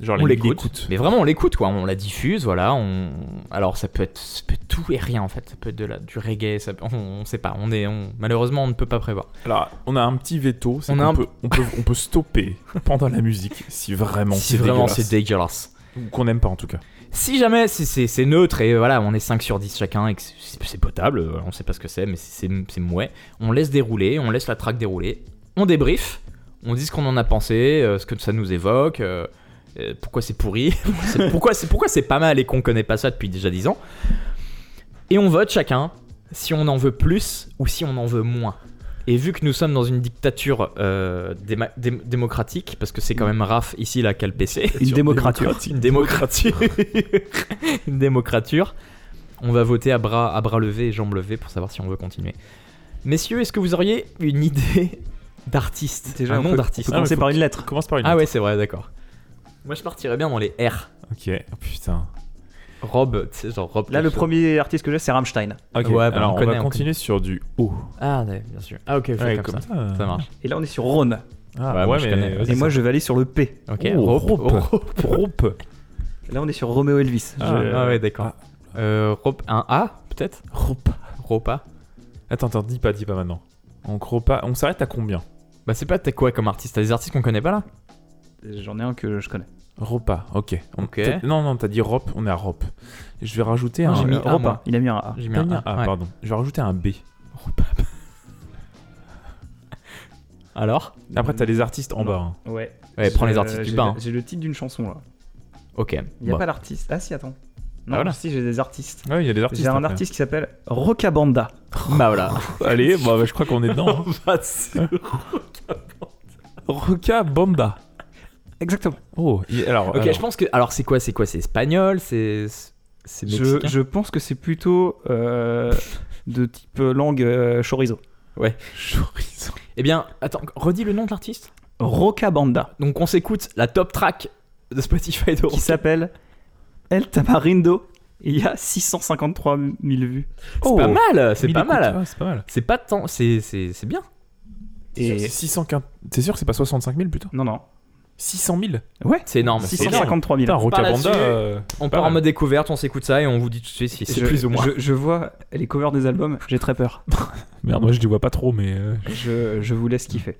Genre On l'écoute, écoute. mais vraiment on l'écoute quoi, on la diffuse, voilà. On... Alors ça peut, être, ça peut être tout et rien en fait, ça peut être de la, du reggae, ça peut- on, on sait pas, on est, on- malheureusement on ne peut pas prévoir. Alors, on a un petit veto, On a qu'on un- peut, on peut, on peut stopper pendant la musique si vraiment si c'est vraiment dégueulasse. c'est dégueulasse. Ou qu'on n'aime pas en tout cas. Si jamais c'est- neutre et voilà, on est 5 sur 10 chacun et que c'est potable, euh, on sait pas ce que c'est, mais c'est c'est mouais. On laisse dérouler, on laisse la track dérouler, on débrief, on dit ce qu'on en a pensé, euh, ce que ça nous évoque, euh, euh, pourquoi c'est pourri, c'est- pourquoi c'est pourquoi c'est pas mal et qu'on connaît pas ça depuis déjà 10 ans. Et on vote chacun si on en veut plus ou si on en veut moins. Et vu que nous sommes dans une dictature euh, déma- démocratique, parce que c'est quand même Raph ici là qui a le PC, Une démocrature. une démocrature. une démocrature. On va voter à bras, à bras levés et jambes levées pour savoir si on veut continuer. Messieurs, est-ce que vous auriez une idée d'artiste? Déjà, Un on nom peut- d'artiste on peut commencer faut par une lettre. Commence par une Ah lettre. ouais, c'est vrai, d'accord. Moi, je partirais bien dans les R. Ok. Oh, putain. Rob, tu sais, genre Rob. Là, le premier artiste que j'ai, c'est Rammstein. Ok. Ouais, bah, Alors, on on, connaît, va on continuer sur du O. Ah, ouais, bien sûr. Ah, ok, Ouais, comme, comme ça. ça. Ça marche. Et là, on est sur Rhône. Ah, Ouais, ouais, moi, je mais. Et moi, je vais aller sur le P. Ok, Oh, Rob. Rope. Rope. Là, on est sur Romeo Elvis. Ah, Je- Ah, ouais, d'accord. Euh, Rob, un A, peut-être? Rope. Ropa. Attends, attends, dis pas, dis pas maintenant. On croit pas. On s'arrête à combien? Bah, c'est pas, t'as quoi comme artiste T'as des artistes qu'on connaît pas là? J'en ai un que je connais. Repas, ok. On- Non, non, t'as dit Rope, on est à Rope. Et Je vais rajouter un. j'ai mis Euh, A, Ropa. moi. Il a mis un A. J'ai mis un un A, ouais. pardon. Je vais rajouter un B. Alors Après, t'as les artistes en bas. hein. Ouais. Ouais, prends les artistes du bas, hein. J'ai le titre d'une chanson là. Ok. Il n'y a Bon. pas d'artiste. Ah si, attends. Non, voilà. si, j'ai des artistes. Ouais, il y a des artistes. J'ai un après. artiste qui s'appelle Rockabanda. Bah voilà. Allez, bah, bah, je crois qu'on est dedans. hein. Roca Banda. Exactement. Oh, alors. Ok, alors, je pense que. Alors, c'est quoi C'est quoi C'est espagnol C'est. C'est Je, je pense que c'est plutôt euh, de type langue euh, chorizo. Chorizo. Eh bien, attends, redis le nom de l'artiste. Rockabanda. Donc, on s'écoute la top track de Spotify de Qui s'appelle El Tamarindo. Il y a 653 000 vues. C'est pas mal, c'est pas mal. ouais, c'est pas mal. C'est pas tant. C'est c'est- c'est bien. Et 615. T'es sûr que c'est pas 65 000 plutôt non, non. 600 000 Ouais. C'est énorme. c'est énorme. 653 000. Putain, euh, On pas part en mode découverte, on s'écoute ça et on vous dit tout de suite si c'est Je- plus ou moins. Je, je vois les covers des albums, j'ai très peur. Merde, moi je les vois pas trop, mais. euh, Je, je vous laisse kiffer.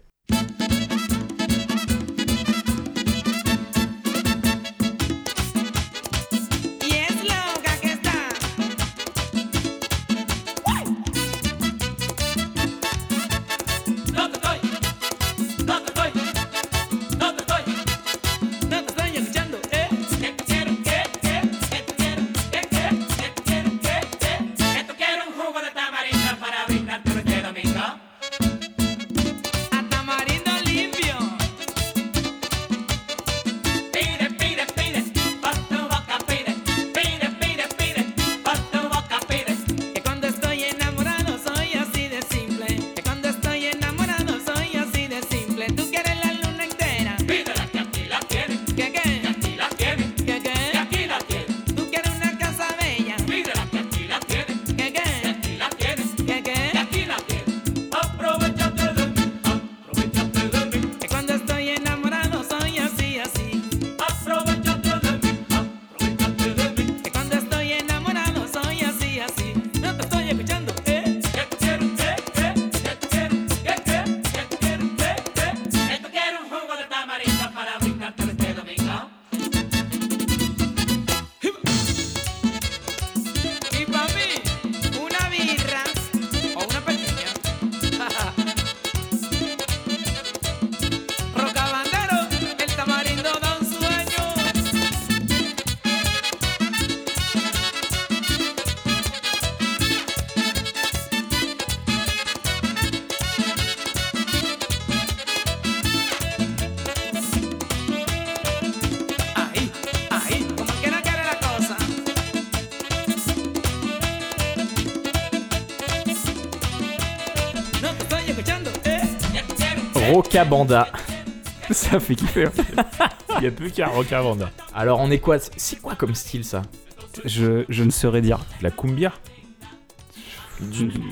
Rocabanda. Ça fait kiffer. hein. Il y a plus qu'à Rocavanda. Alors on est quoi? C'est quoi comme style ça? Je, je ne saurais dire. La cumbia?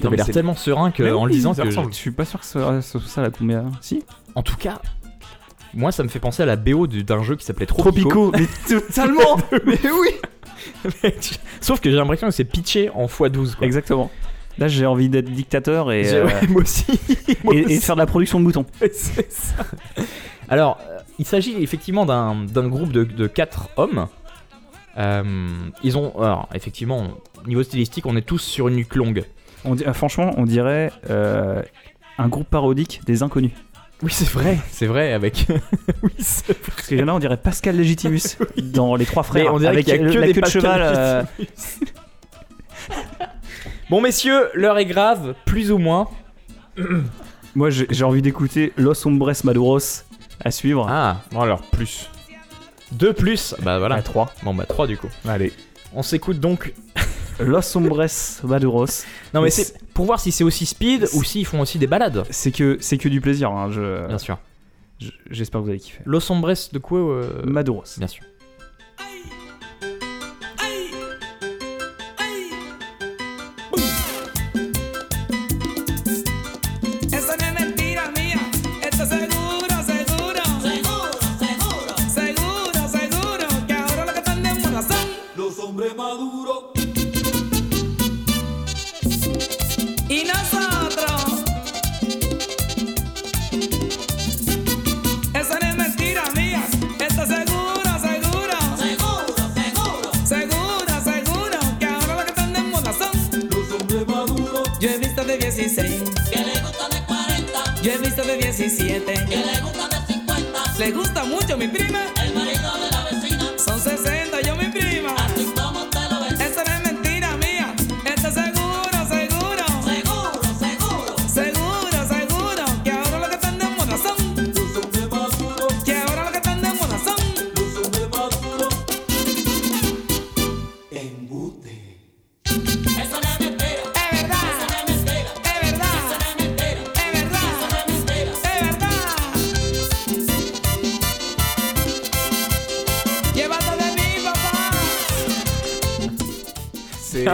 T'avais l'air tellement serein que Mais en le disant ça que je- suis pas sûr que ce soit, ça la combien. Si En tout cas, moi ça me fait penser à la BO du- d'un jeu qui s'appelait Tropico. mais totalement Mais oui Sauf que j'ai l'impression que c'est pitché en x12 quoi. Exactement. Là, j'ai envie d'être dictateur et, euh, ouais, moi aussi. Moi et, faire de la production de moutons. C'est ça. Alors, euh, il s'agit effectivement d'un groupe de, de quatre hommes. Euh, ils ont. Alors, effectivement, niveau stylistique, on est tous sur une nuque longue. On dit- franchement, on dirait euh, un groupe parodique des inconnus. Oui, c'est vrai, c'est vrai, avec. oui, c'est vrai. Parce en a, on dirait Pascal Légitimus dans Les Trois Frères. Mais on dirait avec qu'il y a le- que la des queue de cheval. Bon, messieurs, l'heure est grave, plus ou moins. Moi, j'ai j'ai envie d'écouter Los Hombres Maduros à suivre. Ah, Bon, alors, plus. deux plus. Bah voilà. À 3. Bon, bah trois du coup. Allez. On s'écoute donc. Los Hombres Maduros. Non, mais Mais c'est pour voir si c'est aussi speed ou s'ils font aussi des balades. C'est que, c'est que du plaisir. hein, je- Bien sûr. je- J'espère que vous allez kiffer. Los Hombres de quoi euh, Maduros. Bien sûr. Yo he visto de 17. Que le gustan de 50. Le gusta mucho mi prima. El marido de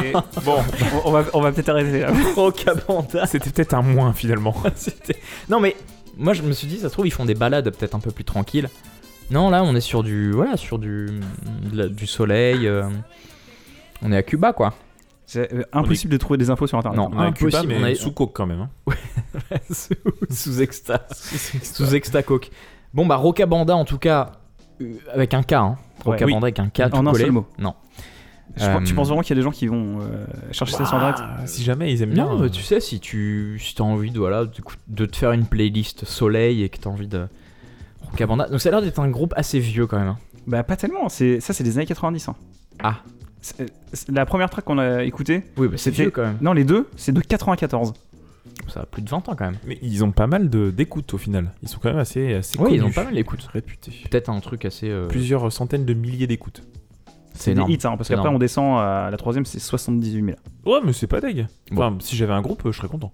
bon, on, on va, on va peut-être arrêter là. Rocabanda. C'était peut-être un moins finalement. C'était- Non mais moi je me suis dit ça se trouve ils font des balades peut-être un peu plus tranquilles. Non là on est sur du voilà sur du de la- du soleil. euh, on est à Cuba quoi. C'est euh, impossible de trouver des infos sur internet. Non. On a un Cuba, Impossible, mais on a- sous coke quand même. hein. sous, sous exta sous exta coke. Bon bah Rocabanda en tout cas euh, avec un K hein. Ouais. Rocabanda Oui. avec un K En tout un collé. seul mot. Non. Je pense- Tu Euh, penses vraiment qu'il y a des gens qui vont euh, chercher ça sur internet Ah, si jamais ils aiment bien. Non, euh, mais tu sais, si tu si as envie de, voilà, de, de te faire une playlist soleil et que tu as envie de. Rocabanda. Donc ça a l'air d'être un groupe assez vieux quand même. hein. Bah, pas tellement. C'est ça, c'est des années 90. hein. Ah. La première track qu'on a écoutée, Oui, bah c'est C'était- vieux quand même. non, les deux, c'est de 94. Ça a plus de 20 ans quand même. Mais ils ont pas mal de- d'écoutes au final. Ils sont quand même assez, assez Oui, ils ont pas mal d'écoutes. réputés. Peut-être un truc assez. euh, Plusieurs centaines de milliers d'écoutes. C'est des hits, hein, parce qu'après on descend à la troisième, c'est 78 000. Ouais, mais c'est pas deg. Enfin, si j'avais un groupe, euh, je serais content.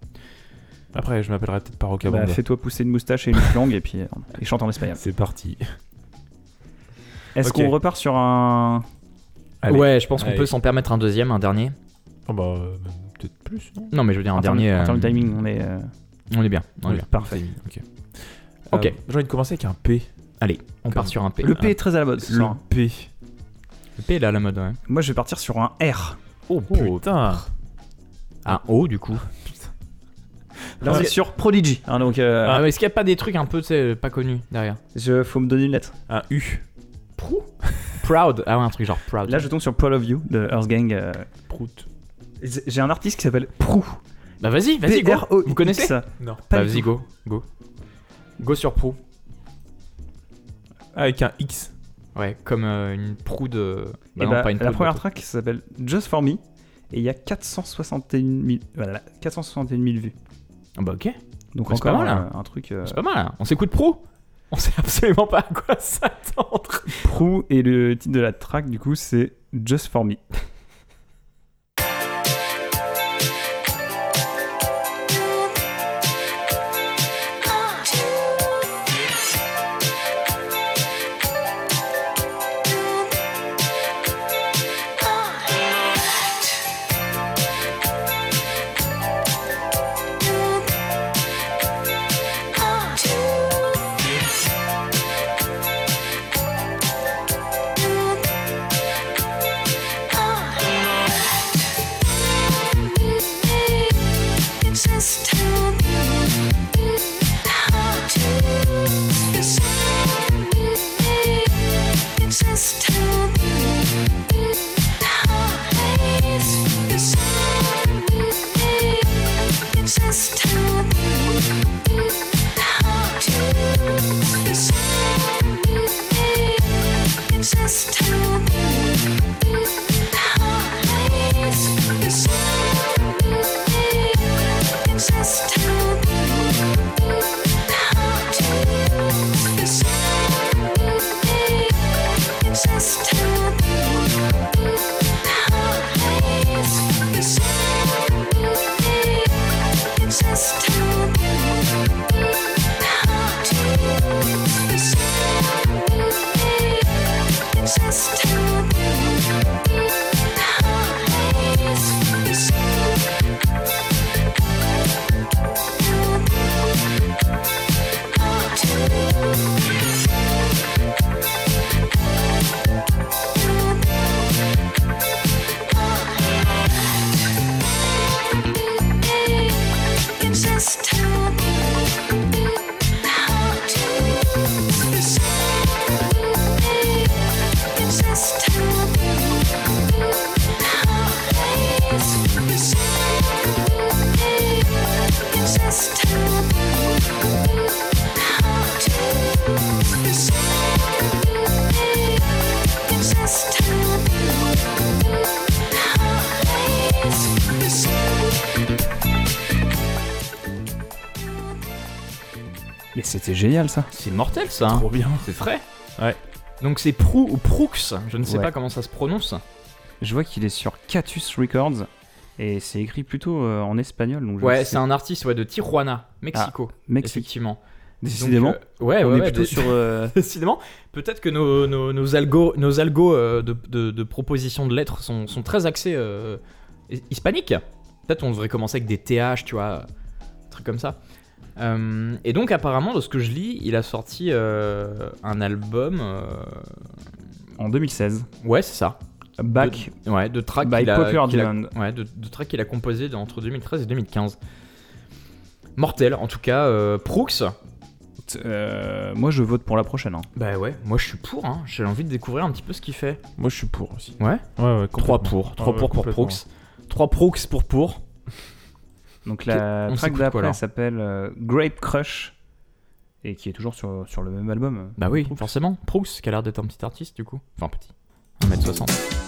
Après, je m'appellerais peut-être pas Rocabanda. Bah, fais-toi pousser une moustache et une langue et puis euh, et chante en espagnol. C'est parti. Est-ce qu'on repart sur un. Allez. Ouais, je pense qu'on peut s'en permettre un deuxième, un dernier. Oh bah, euh, peut-être plus, non? Non, mais je veux dire un en termes- dernier. En euh, termes de timing, on est. euh, On est bien. On est bien. Parfait. Ok. Ok. Euh, J'ai envie de commencer avec un P. Allez, on part sur un P. Le P est très à la mode Le soir. P. Le P est là à la mode, ouais. Moi, je vais partir sur un R. Oh putain. Un O du coup. Là, on est sur Prodigy. hein, donc, euh, Ah, mais est-ce qu'il n'y a pas des trucs un peu, tu sais, pas connus derrière je, faut me donner une lettre. Un U. Proud Ah ouais, un truc genre Proud. Là, je tombe sur Proud of You de Earth Gang. euh, Prout. J'ai un artiste qui s'appelle Prou. Bah vas-y, vas-y, go. P-R-O-I-X. Vous connaissez Non. Pas Bah du vas-y, go. Go. Go sur Pro. Avec un X. Ouais, comme euh, une proue de. Et Bah non, bah, pas une la première track s'appelle Just For Me. Et il y a 461 000, voilà, 461 000 vues. Ah bah ok. Donc Ouais, c'est pas encore mal, hein. euh, un truc. euh, C'est pas mal, hein. On s'écoute Pro On sait absolument pas à quoi s'attendre. Prou et le titre de la track du coup c'est Just For Me. Génial ça. C'est mortel ça. hein. Trop bien. C'est frais. Ouais. Donc c'est Prou ou Proux, je ne sais Ouais. pas comment ça se prononce. Je vois qu'il est sur Catus Records et c'est écrit plutôt euh, en espagnol. Donc je Ouais, c'est un artiste ouais, de Tijuana, Mexico. Mexique. Effectivement. Décidément. Donc, euh, ouais, on ouais, est ouais, plutôt dé- sur. euh, Décidément, peut-être que nos, nos, nos algos, nos algos euh, de, de, de propositions de lettres sont, sont très axés euh, hi- hispaniques. Peut-être on devrait commencer avec des TH, tu vois, un truc comme ça. Euh, et donc apparemment, de ce que je lis, il a sorti euh, un album. euh, en 2016. Ouais, c'est ça. Back. De, ouais, de tracks by qu'il a, Popular qu'il a- Demand. ouais, de, de tracks qu'il a composé entre 2013 et 2015. Mortel, en tout cas. Euh, Proux. Euh, moi je vote pour la prochaine. hein. Bah ouais, moi je suis pour. Hein. J'ai envie de découvrir un petit peu ce qu'il fait. Moi, je suis pour aussi. Ouais? Ouais, ouais. 3 complètement. pour, 3 Ouais, pour ouais, pour complètement. Proux. 3 Proux pour pour. Donc la track d'après s'appelle euh, Grape Crush et qui est toujours sur, sur le même album. Bah oui, forcément. Proux, qui a l'air d'être un petit artiste du coup. Enfin petit. 1m60.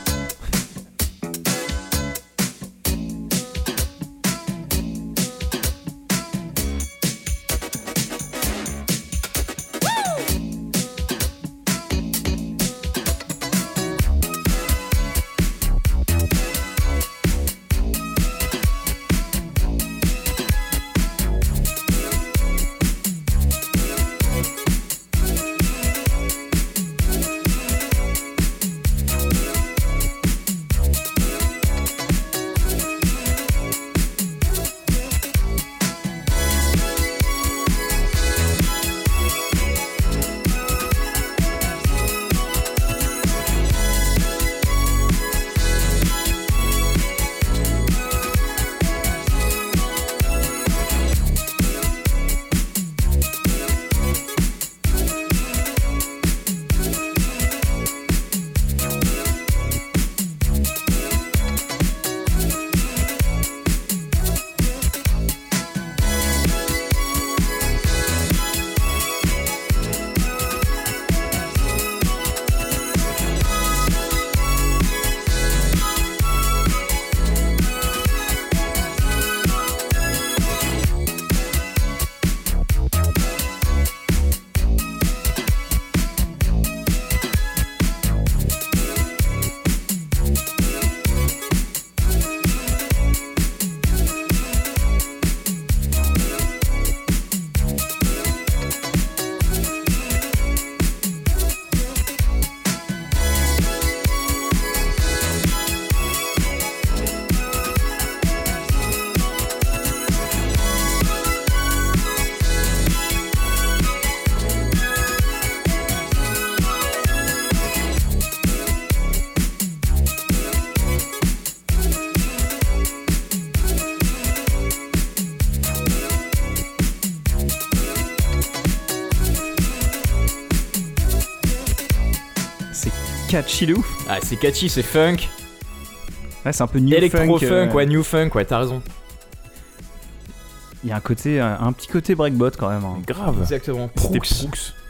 Catchy de ouf. Ah, c'est catchy, c'est funk. Ouais, c'est un peu new Electro funk. funk, euh, ouais, new funk, ouais, t'as raison. Il y a un côté, un, un petit côté breakbot quand même. hein. Grave. Exactement. Proux.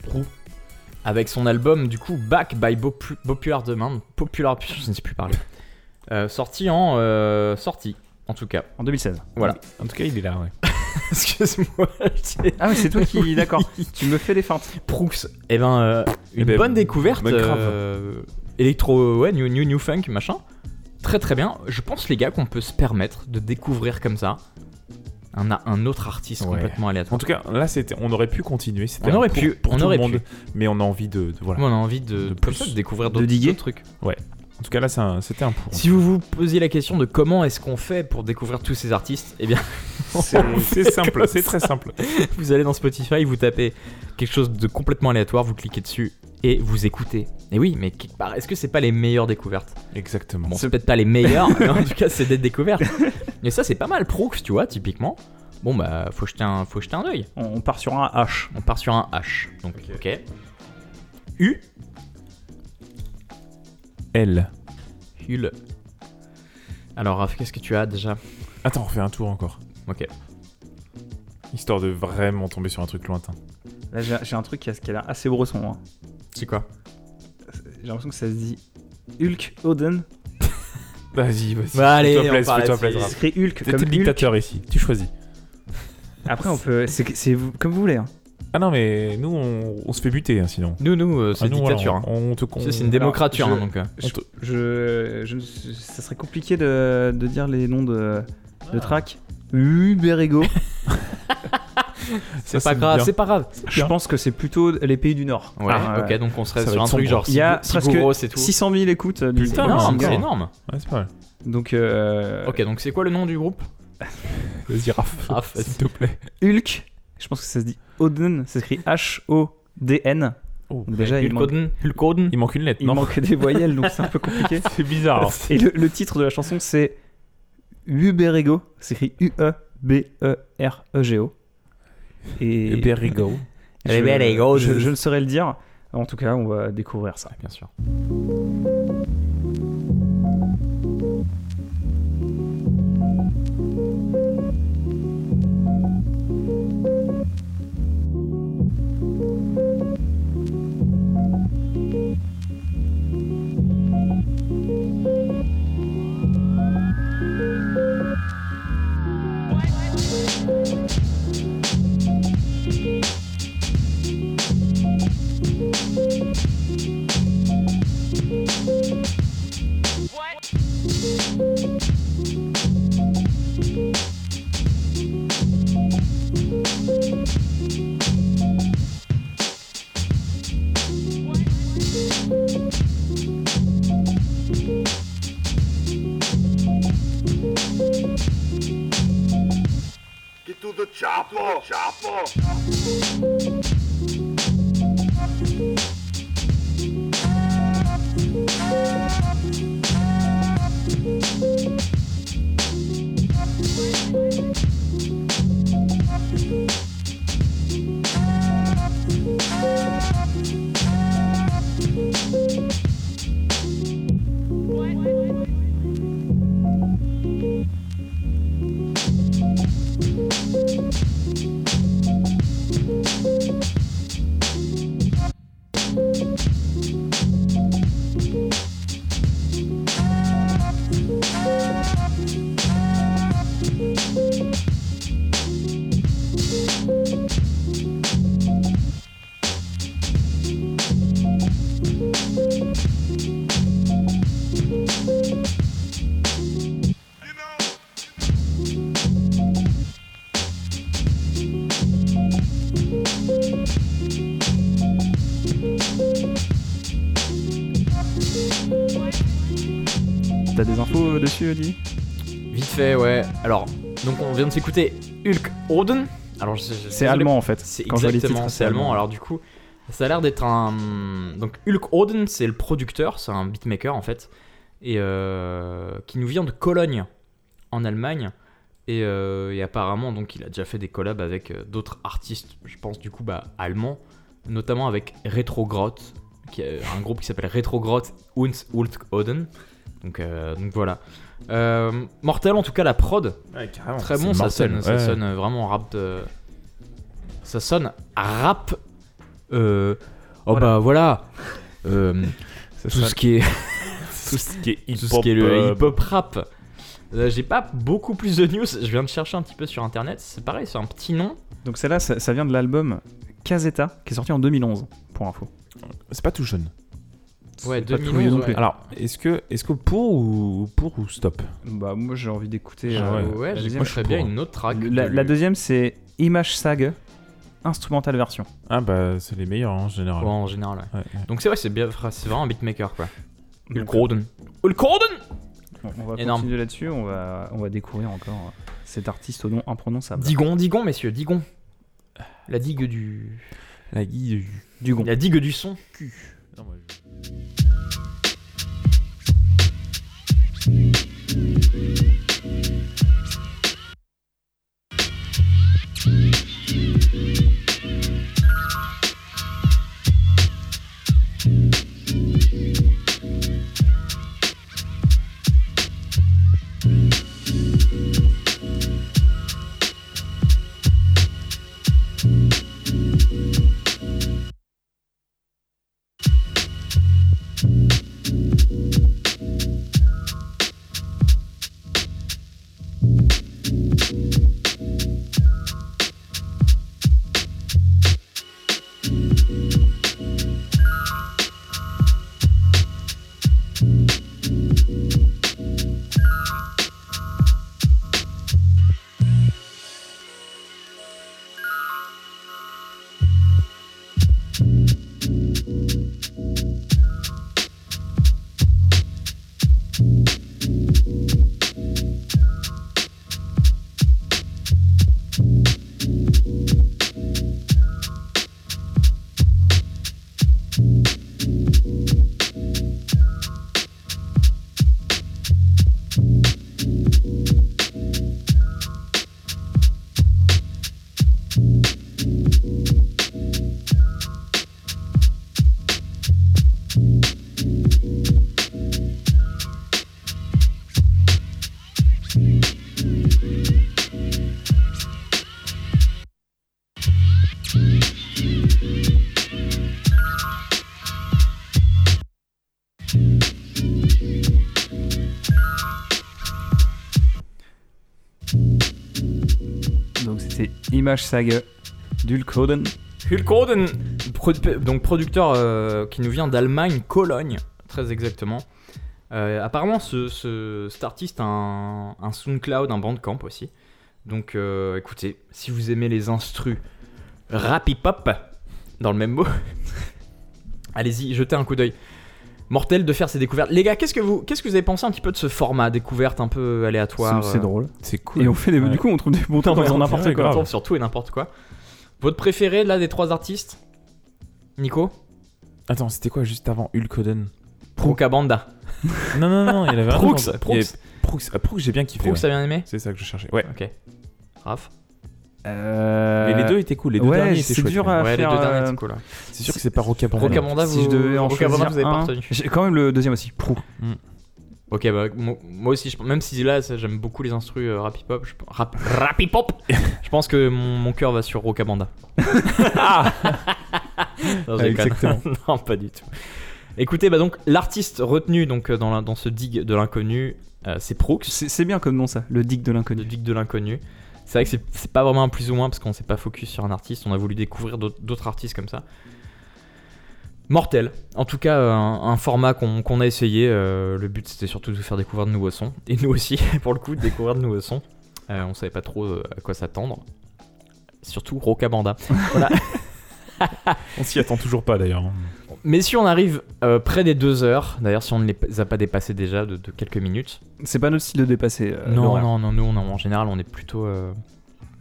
Proux. Avec son album, du coup, Back by Bopu- Popular Demand. Popular, je ne sais plus parler. Euh, sorti en. euh, sorti, en tout cas. En 2016. Voilà. En tout cas, il est là, ouais. Excuse-moi. Ah oui, c'est toi qui. D'accord. tu me fais les feintes. Proux. Eh ben, euh, une Eh ben, bonne découverte. grave. euh, électro, ouais, new, new, new funk, machin. Très très bien. Je pense, les gars, qu'on peut se permettre de découvrir comme ça un, un autre artiste Ouais. complètement aléatoire. En tout cas, là, c'était, on aurait pu continuer. C'était On aurait pour, pu, pour on tout aurait le monde, pu. mais on a envie de, de- voilà. On a envie de, De plus. ça, de découvrir De d'autres diguer. d'autres trucs. En tout cas, là, un- c'était un pour. Si vous vous posiez la question de comment est-ce qu'on fait pour découvrir tous ces artistes, eh bien, C'est, simple, c'est très simple. vous allez dans Spotify, vous tapez quelque chose de complètement aléatoire, vous cliquez dessus et vous écoutez. Et oui, mais quelque part, est-ce que c'est pas les meilleures découvertes? Exactement. Bon, c'est peut-être pas les meilleures, mais en tout cas, c'est des découvertes. Et ça, c'est pas mal. Proux, tu vois, typiquement. Bon, bah, faut jeter un, faut jeter un œil. On, on part sur un H. On part sur un H. Donc, ok. U. L. Hul. Alors, Raph, qu'est-ce que tu as déjà? Attends, on refait un tour encore. Ok. Histoire de vraiment tomber sur un truc lointain. Là, j'ai un truc qui a, qui a l'air assez bresson. hein. C'est quoi? J'ai l'impression que ça se dit Hulk Oden. Vas-y, vas-y. Bah, allez, on. C'est écrit Hulk T'es comme le Hulk. dictateur ici. Tu choisis. Après, on peut. C'est c'est vous- comme vous voulez. hein. Ah non, mais nous, on, on se fait buter, hein, sinon. Nous, nous, euh, c'est Ah, nous, dictature. voilà, hein. on, on te con- c'est une démocrature, Alors, hein, donc. euh. Je, je, je- ça serait compliqué de, de dire les noms de, de tracks. Uberego. C'est pas grave, c'est pas grave. Je pense que c'est plutôt les pays du Nord. Ouais, Ah, ok, donc on serait sur un truc genre Il y a presque Sigouros et tout. 600 000 écoutes euh, Putain, c'est énorme. Ouais, c'est pas mal. Donc, euh, Ok, donc c'est quoi le nom du groupe? Vas-y, Raph. S'il te plaît. Hulk, je pense que ça se dit Oden, ça s'écrit H-O-D-N. Oh. Déjà, il manque, Hulkoden Il manque une lettre, il non manque des voyelles, donc c'est un peu compliqué. C'est bizarre. hein. Et le, le titre de la chanson, c'est Uberego, c'est écrit E U-E-B-E-R-E-G-O. Et Berigo. je, Uberego. je, je ne saurais le dire. En tout cas, on va découvrir ça. Bien sûr. Get to Oli Vite fait, ouais. Alors, donc on vient de s'écouter Hulk Oden. Alors, C'est allemand en fait. C'est exactement, c'est allemand. Alors du coup, ça a l'air d'être un. Donc Hulk Oden, c'est le producteur, c'est un beatmaker en fait, et euh, qui nous vient de Cologne, en Allemagne. Et, euh, et apparemment, donc, il a déjà fait des collabs avec euh, d'autres artistes, je pense du coup bah, allemands, notamment avec Retrogrot, qui est un groupe qui s'appelle Retrogrot und Hulk Oden. Donc, donc voilà. Euh, mortel en tout cas la prod. Ouais. Très bon, ça mortel, sonne, ça sonne vraiment rap. de- Ça sonne rap. euh, Oh Voilà. bah voilà. Euh, Ça tout sonne- ce qui est Tout ce qui est tout ce hip-hop. qui est le euh, hip-hop rap. Euh, J'ai pas beaucoup plus de news. Je viens de chercher un petit peu sur internet. C'est pareil, c'est un petit nom. Donc celle-là, ça, ça vient de l'album Caseta, qui est sorti en 2011, pour info. C'est pas tout jeune. Ouais, pas tout 2011. vieux non ouais. plus. Alors, est-ce que, est-ce que pour ou pour ou stop Bah moi j'ai envie d'écouter. Ah euh, ouais. Ouais, la deuxième. j'écouterais bien une autre track. La, de la lui. deuxième c'est Image Sag, instrumental version. Ah bah c'est les meilleurs en général. Ouais, en général, ouais. Ouais, ouais. Donc c'est vrai, c'est bien, c'est vraiment un beatmaker quoi. Donc, Hulk Oden. Hulk Oden On va Énorme. continuer là-dessus, on va, on va découvrir encore euh, cet artiste au nom imprononçable. Digon, Digon, messieurs, Digon. La digue du. La guille. Dugon. La digue du son. Non, moi, Donc Thank you. Image Saga d'Ulkoden. Hulk Hogan, produ- donc producteur euh, qui nous vient d'Allemagne, Cologne, très exactement. Euh, apparemment, ce, ce- cet artiste a un, un SoundCloud, un Bandcamp aussi. Donc euh, écoutez, si vous aimez les instrus rap dans le même mot, allez-y, jetez un coup d'œil. Mortel de faire ces découvertes. Les gars, qu'est-ce que vous, qu'est-ce que vous avez pensé un petit peu de ce format découverte un peu aléatoire C'est c'est euh, drôle. C'est cool. Et on fait des, Ouais. du coup, on trouve des bons temps en faisant n'importe quoi. on tombe sur tout et n'importe quoi. Votre préféré là des trois artistes? Nico? Attends, c'était quoi juste avant Hulkoden Rokabanda. Non, non, non, il y en avait Proux. avait Proux, ah, Proux, j'ai bien kiffé. Proux, ouais. ça bien aimé C'est ça que je cherchais. Ouais. Ok. Raph? Euh, Mais les deux étaient cool. Les deux ouais, derniers étaient c'est chouettes. dur ouais. à Ouais, les faire. deux derniers, c'est cool. ouais. C'est sûr que c'est pas Rocabanda. Rocabanda, si je vous, devais en Rocabanda, choisir vous avez pas retenu. j'ai quand même le deuxième aussi, Prou. Ok, bah, mo- moi aussi, je- même si là, ça, j'aime beaucoup les instrus euh, rap hip-hop, je, rap, rap hip-hop, je pense que mon, mon cœur va sur Rocabanda. ah non, exactement. pas du tout. Écoutez, bah donc, l'artiste retenu donc, euh, dans, la- dans ce dig de l'inconnu, euh, c'est Proux, C'est c'est bien comme nom ça, le de dig de l'inconnu. C'est vrai que c'est- pas vraiment un plus ou moins parce qu'on s'est pas focus sur un artiste, on a voulu découvrir d'autres artistes comme ça. Mortel. En tout cas, euh, un, un format qu'on a essayé. euh, le but c'était surtout de vous faire découvrir de nouveaux sons. Et nous aussi, pour le coup, de découvrir de nouveaux sons. Euh, on savait pas trop à quoi s'attendre. Surtout Rocabanda. On s'y attend toujours pas d'ailleurs. Mais si on arrive euh, près des deux heures, d'ailleurs si on ne les a pas dépassés déjà de, de quelques minutes. C'est pas notre style de dépasser. euh, non, non, non, nous on, en général on est plutôt... euh,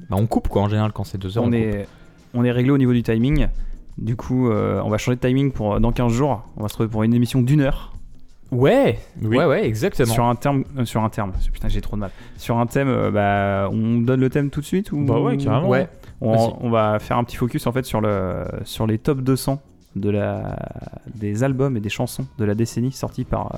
Bah, on coupe quoi en général quand c'est deux heures. On coupe. est, on est réglé au niveau du timing. Du coup, euh, on va changer de timing pour dans 15 jours. On va se retrouver pour une émission d'une heure. Ouais, Oui. ouais, ouais, exactement. Sur un terme, euh, sur un terme. Putain, j'ai trop de mal. Sur un thème, euh, bah, on donne le thème tout de suite ou Bah ouais, carrément. Ouais. On, on va faire un petit focus en fait sur le sur les top 200 de la des albums et des chansons de la décennie sortis par euh,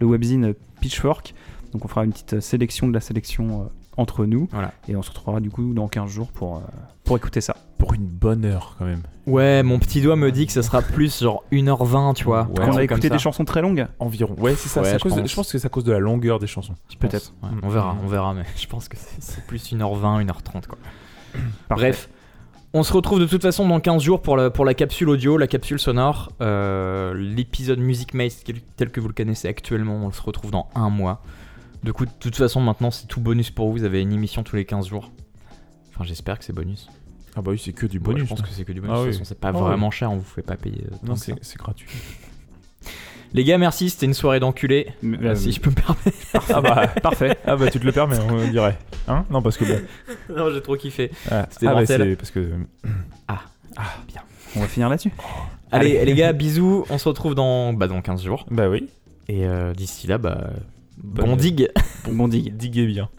le webzine Pitchfork. Donc on fera une petite sélection de la sélection euh, entre nous Voilà. et on se retrouvera du coup dans 15 jours pour euh, pour écouter ça. Pour une bonne heure quand même. Ouais, mon petit doigt me dit que ça sera plus genre 1h20, tu vois. Ouais, on a écouté des chansons très longues. Environ. Ouais, c'est ça. Ouais, je cause de- pense. je pense que c'est à cause de la longueur des chansons. Peut-être. Ouais, on verra, on verra, mais je pense que c'est- c'est plus 1h20, 1h30 quoi. Parfait. Bref, on se retrouve de toute façon dans 15 jours pour la, pour la capsule audio, la capsule sonore, euh, l'épisode Music Maze tel- que vous le connaissez actuellement, on se retrouve dans un mois. Du coup, de toute façon, maintenant c'est tout bonus pour vous, vous avez une émission tous les 15 jours. Enfin, j'espère que c'est bonus. Ah bah oui, c'est que du Ouais, bonus. je pense là. que c'est que du bonus. Ah de toute oui. façon, c'est pas Ah vraiment cher, on vous fait pas payer. euh, Non, c'est gratuit. Les gars, merci, c'était une soirée d'enculé. Euh, euh, si je peux me permettre. Ah bah, Parfait. ah bah tu te le permets, on dirait. Hein? Non, parce que bon. non, j'ai trop kiffé. Ah, C'était ah bah, c'est parce que. On va finir là-dessus. Allez, les gars, bisous. On se retrouve dans, bah, dans 15 jours. Bah oui. Et euh, d'ici là, bah, bon dig. Bon dig. Diguez bien.